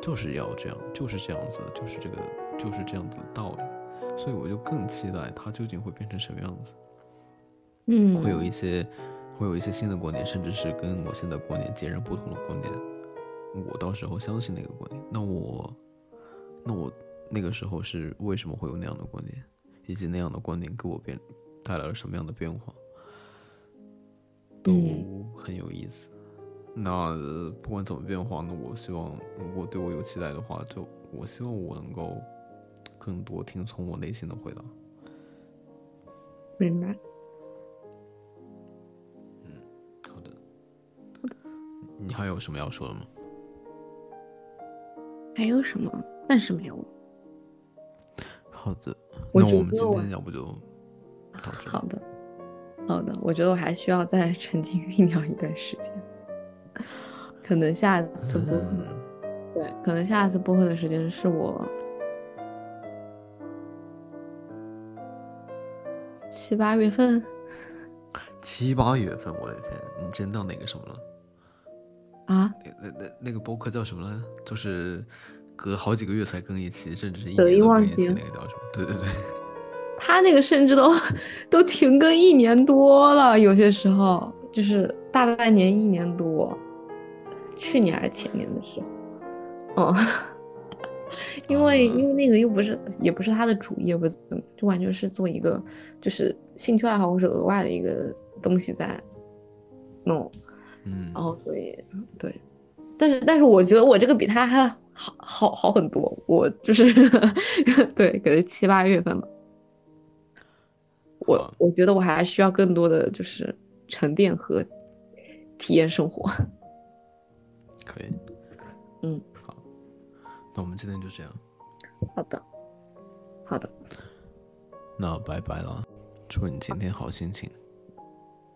[SPEAKER 2] 就是要这样，就是这样子，就是这个就是这样子的道理，所以我就更期待他究竟会变成什么样子。
[SPEAKER 1] 嗯，
[SPEAKER 2] 会有一些会有一些新的观点，甚至是跟我现在观点截然不同的观点。我到时候相信那个观点，那我那我那个时候是为什么会有那样的观点，以及那样的观点给我变带来了什么样的变化，都
[SPEAKER 1] 嗯
[SPEAKER 2] 很有意思。那呃不管怎么变化那，我希望如果对我有期待的话，就我希望我能够更多听从我内心的回答。
[SPEAKER 1] 明白。
[SPEAKER 2] 嗯好的，你还有什么要说的吗？
[SPEAKER 1] 还有什么？暂时没有了。
[SPEAKER 2] 好的，
[SPEAKER 1] 我
[SPEAKER 2] 那我们今天要不就到这。
[SPEAKER 1] 好的，好的，我觉得我还需要再 [laughs] 沉浸酝酿一段时间，可能下次
[SPEAKER 2] 嗯，
[SPEAKER 1] 对，可能下次播客的时间是我七八月份，
[SPEAKER 2] 七八月份，我的天，你真到那个什么了？
[SPEAKER 1] 啊，
[SPEAKER 2] 那那那那个播客叫什么来着？就是隔好几个月才更一期，甚至是一年都更一期
[SPEAKER 1] 形
[SPEAKER 2] 那个叫什么？对对对，[laughs]
[SPEAKER 1] 他那个甚至都 [laughs] 都停更一年多了，有些时候就是大半年、一年多，去年还是前年的时候，哦，[laughs] 因为因为那个又不是也不是他的主业，不是怎么，就完全是做一个就是兴趣爱好或者额外的一个东西在弄，
[SPEAKER 2] 嗯，
[SPEAKER 1] 然后所以对，但是但是我觉得我这个比他还好好好很多，我就是 [laughs] 对，可能七八月份吧。我我觉得我还需要更多的就是沉淀和体验生活。[laughs]
[SPEAKER 2] 可以，
[SPEAKER 1] 嗯，好
[SPEAKER 2] 那我们今天就这样，
[SPEAKER 1] 好的，好的，
[SPEAKER 2] 那拜拜了，祝你今天好心情。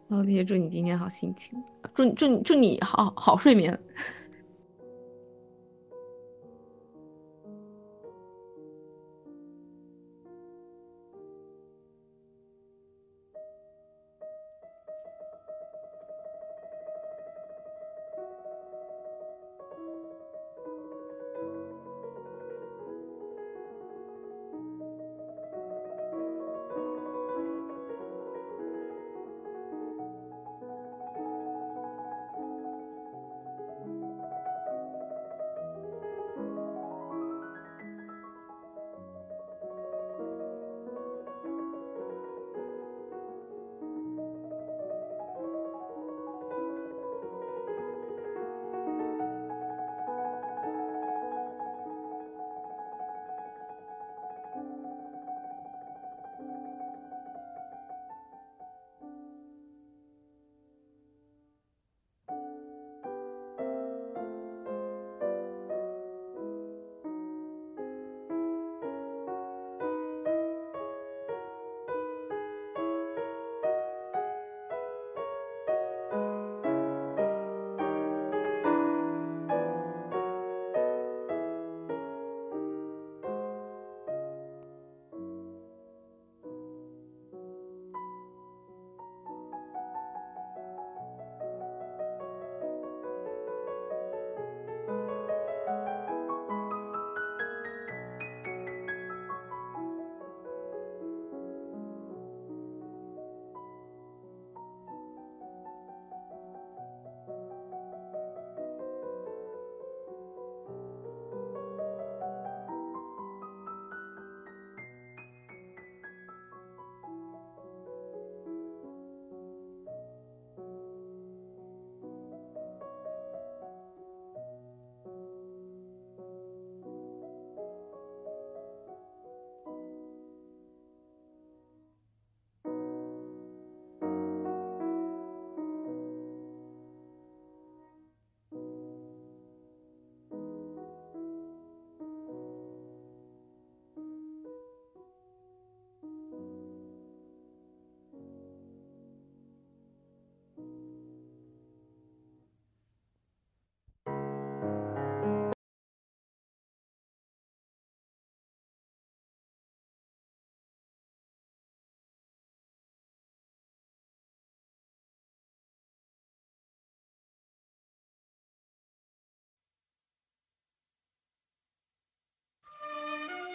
[SPEAKER 1] 老铁，祝你今天好心情，祝你祝你祝你好好睡眠。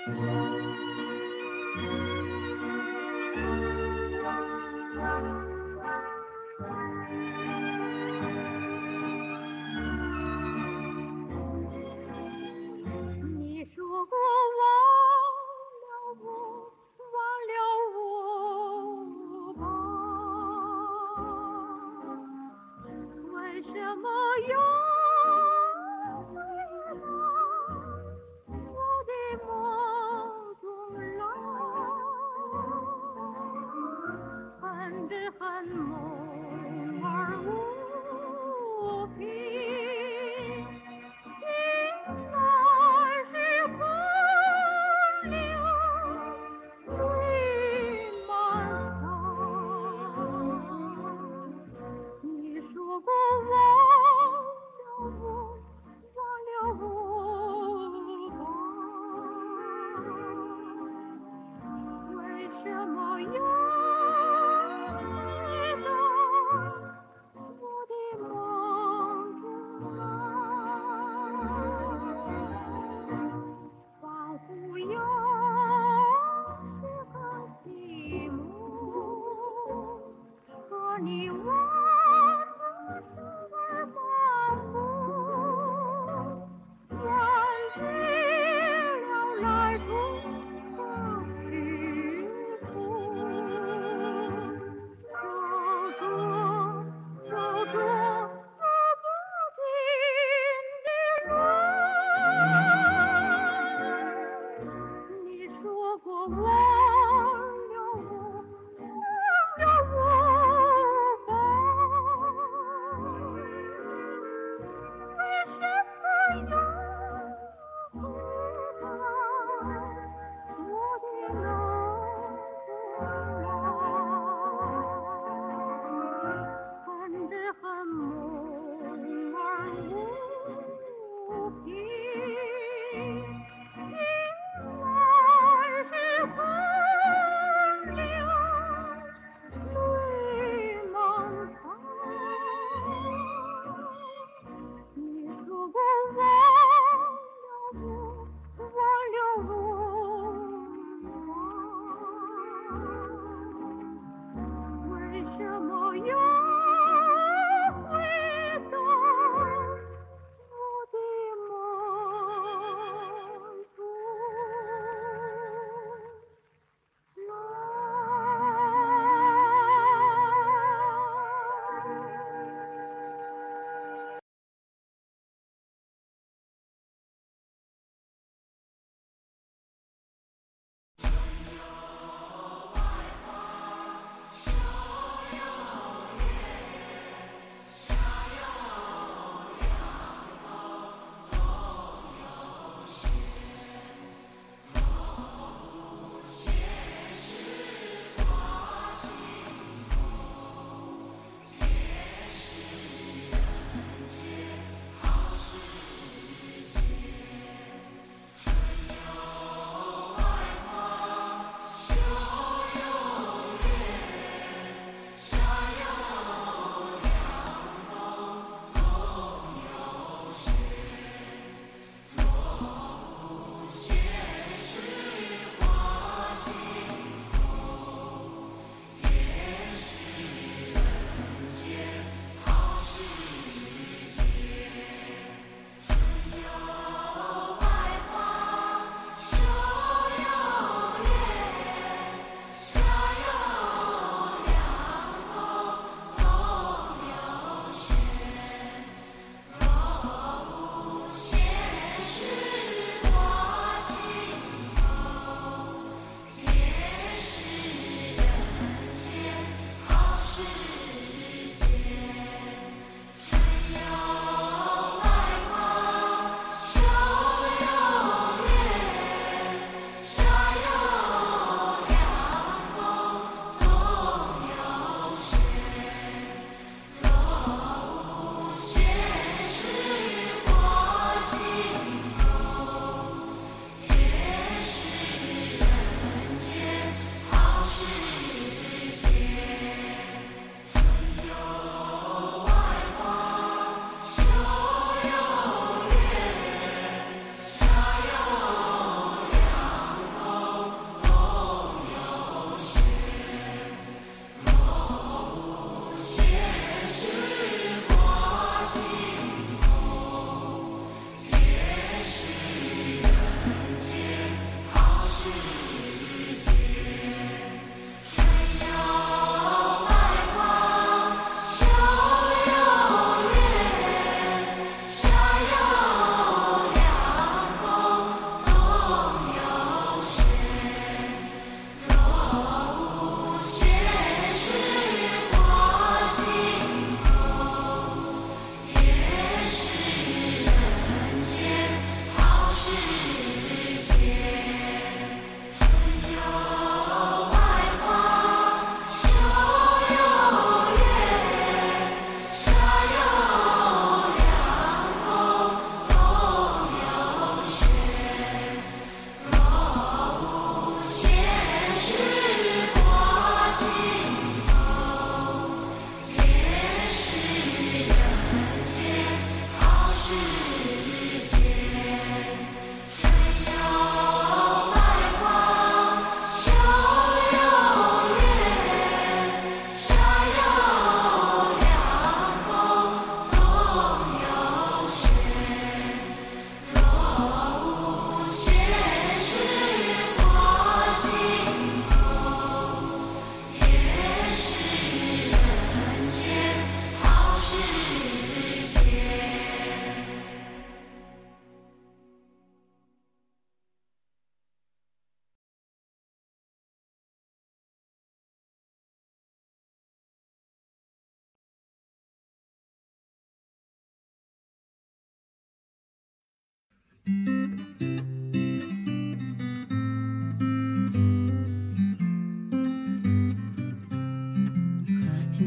[SPEAKER 3] 你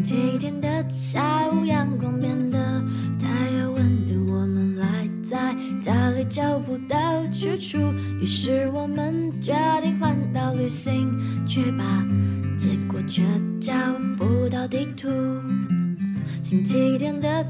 [SPEAKER 4] 星期天的下午，阳光变得太有温度，我们赖在家里找不到去处，于是我们决定换到旅行去吧，结果却找不到地图。星期天的。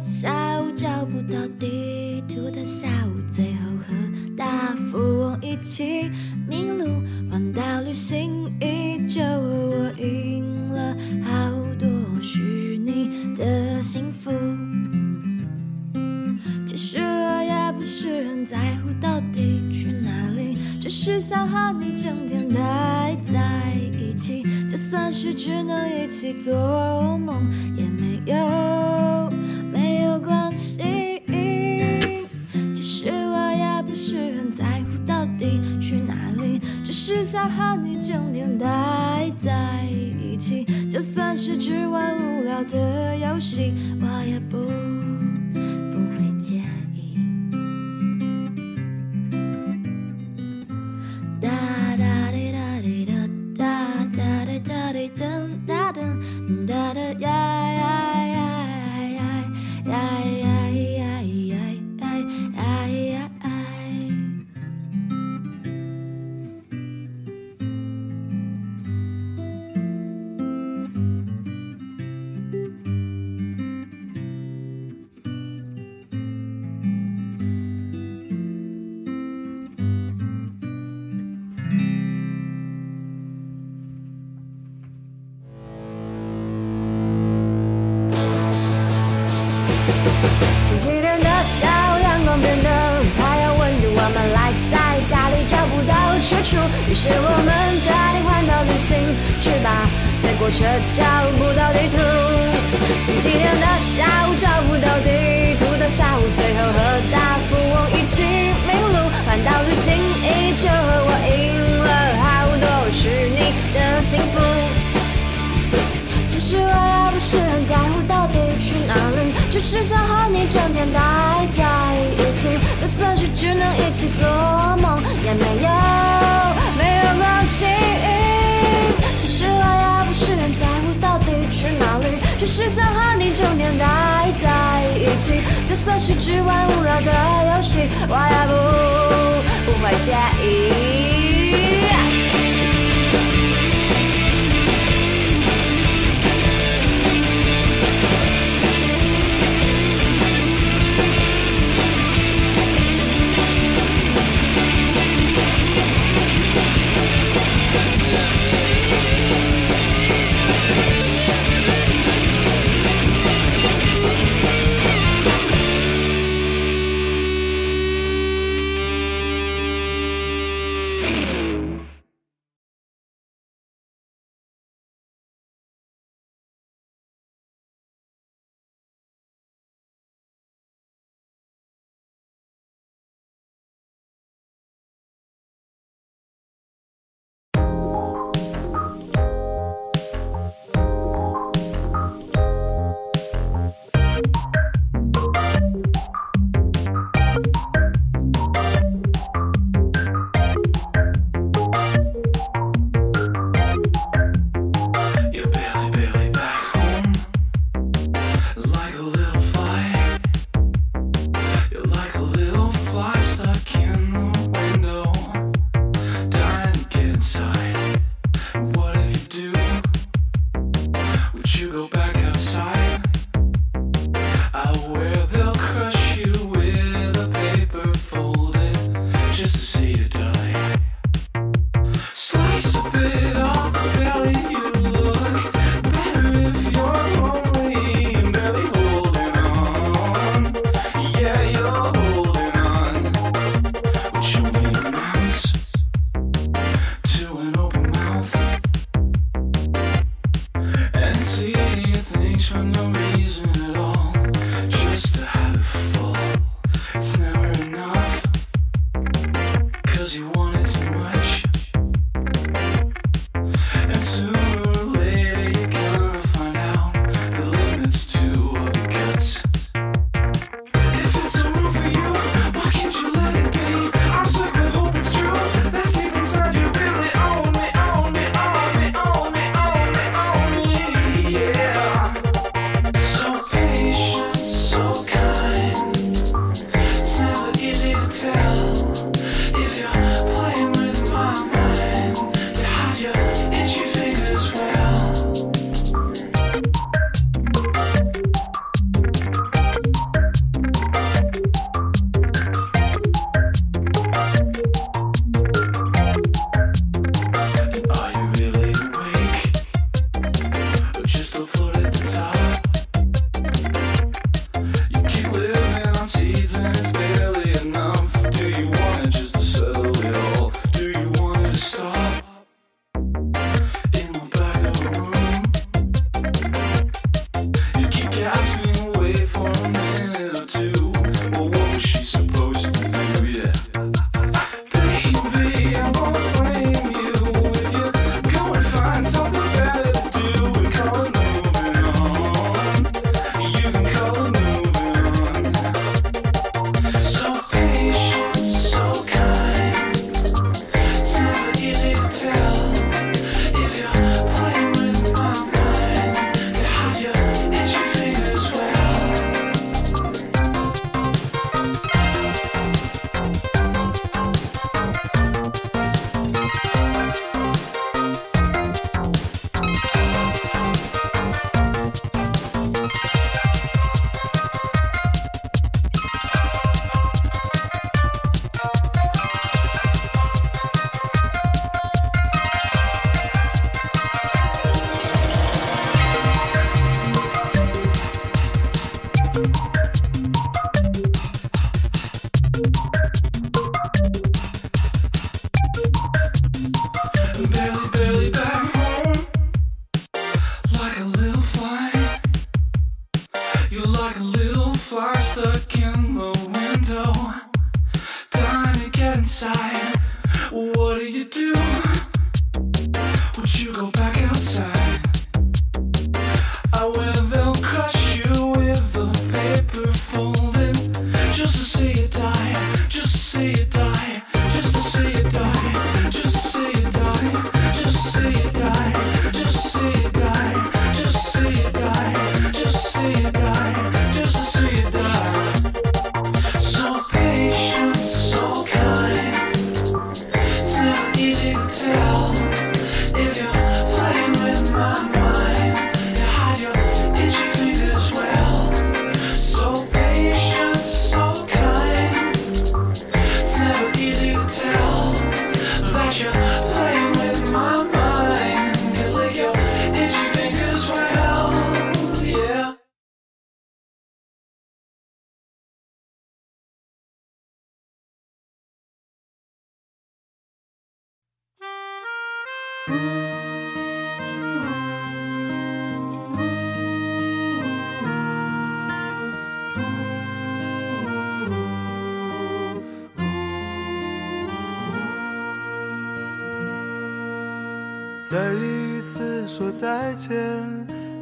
[SPEAKER 5] 再一次说再见，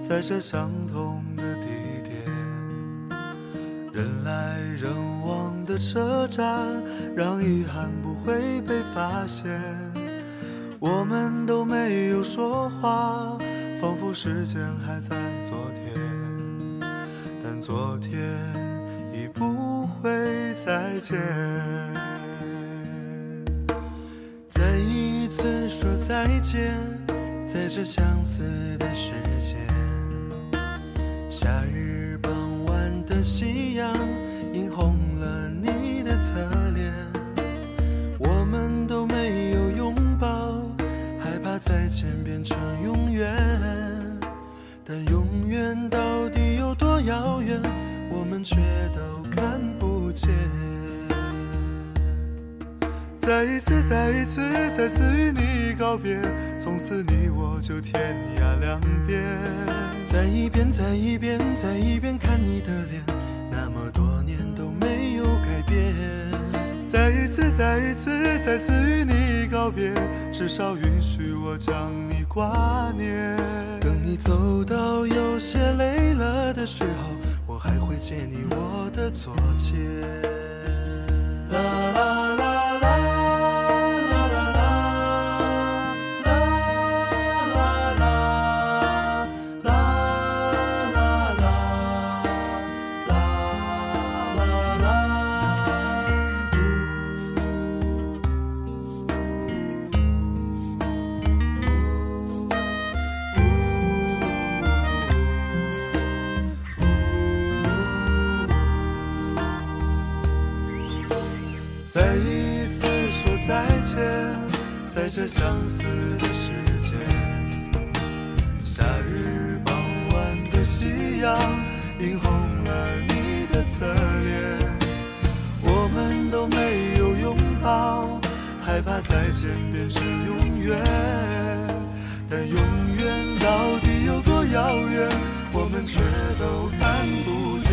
[SPEAKER 5] 在这相同的地点，人来人往的车站，让遗憾不会被发现。我们都没有说话，仿佛时间还在昨天，但昨天已不会再见。再一次说再见，在这相似的时间。夏日傍晚的夕阳映红了再见变成永远。但永远到底有多遥远，我们却都看不见。再一次，再一次，再次与你告别，从此你我就天涯两边。再一遍，再一遍，再一遍看你的脸，那么多年。再一次，再一次，再次与你告别，至少允许我将你挂念。等你走到有些累了的时候，我还会借你我的左肩。啦啦啦啦这相似的时间。夏日傍晚的夕阳映红了你的侧脸。我们都没有拥抱，害怕再见便是永远。但永远到底有多遥远，我们却都看不见。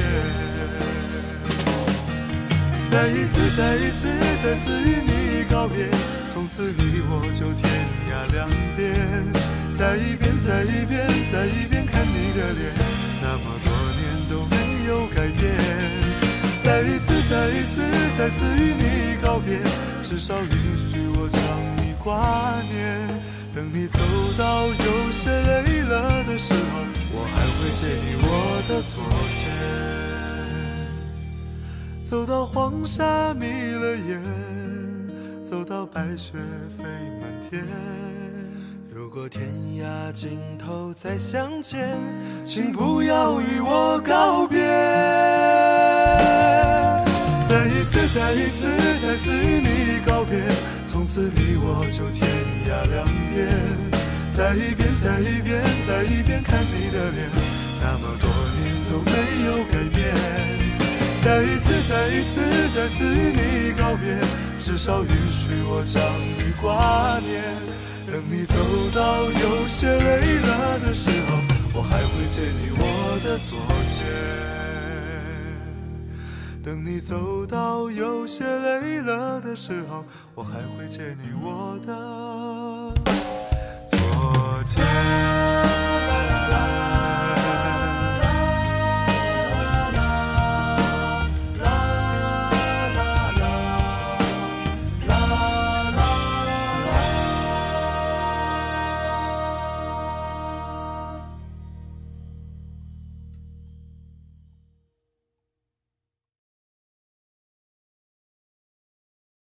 [SPEAKER 5] 再一次，再一次，再次与你告别，从此你我就天涯两边。再一遍，再一遍，再一遍看你的脸，那么多年都没有改变。再一次，再一次，再次与你告别，至少允许我将你挂念。等你走到有些累了的时候，我还会借你我的左肩。走到黄沙迷了眼，走到白雪飞满天。如果天涯尽头再相见，请不要与我告别。再一次，再一次，再次与你告别，从此你我就天涯两边。再一遍，再一遍，再一遍看你的脸，那么多年都没有改变。再一次，再一次，再次与你告别，至少允许我将你挂念等你走到有些累了的时候我还会借你我的左肩等你走到有些累了的时候我还会借你我的左肩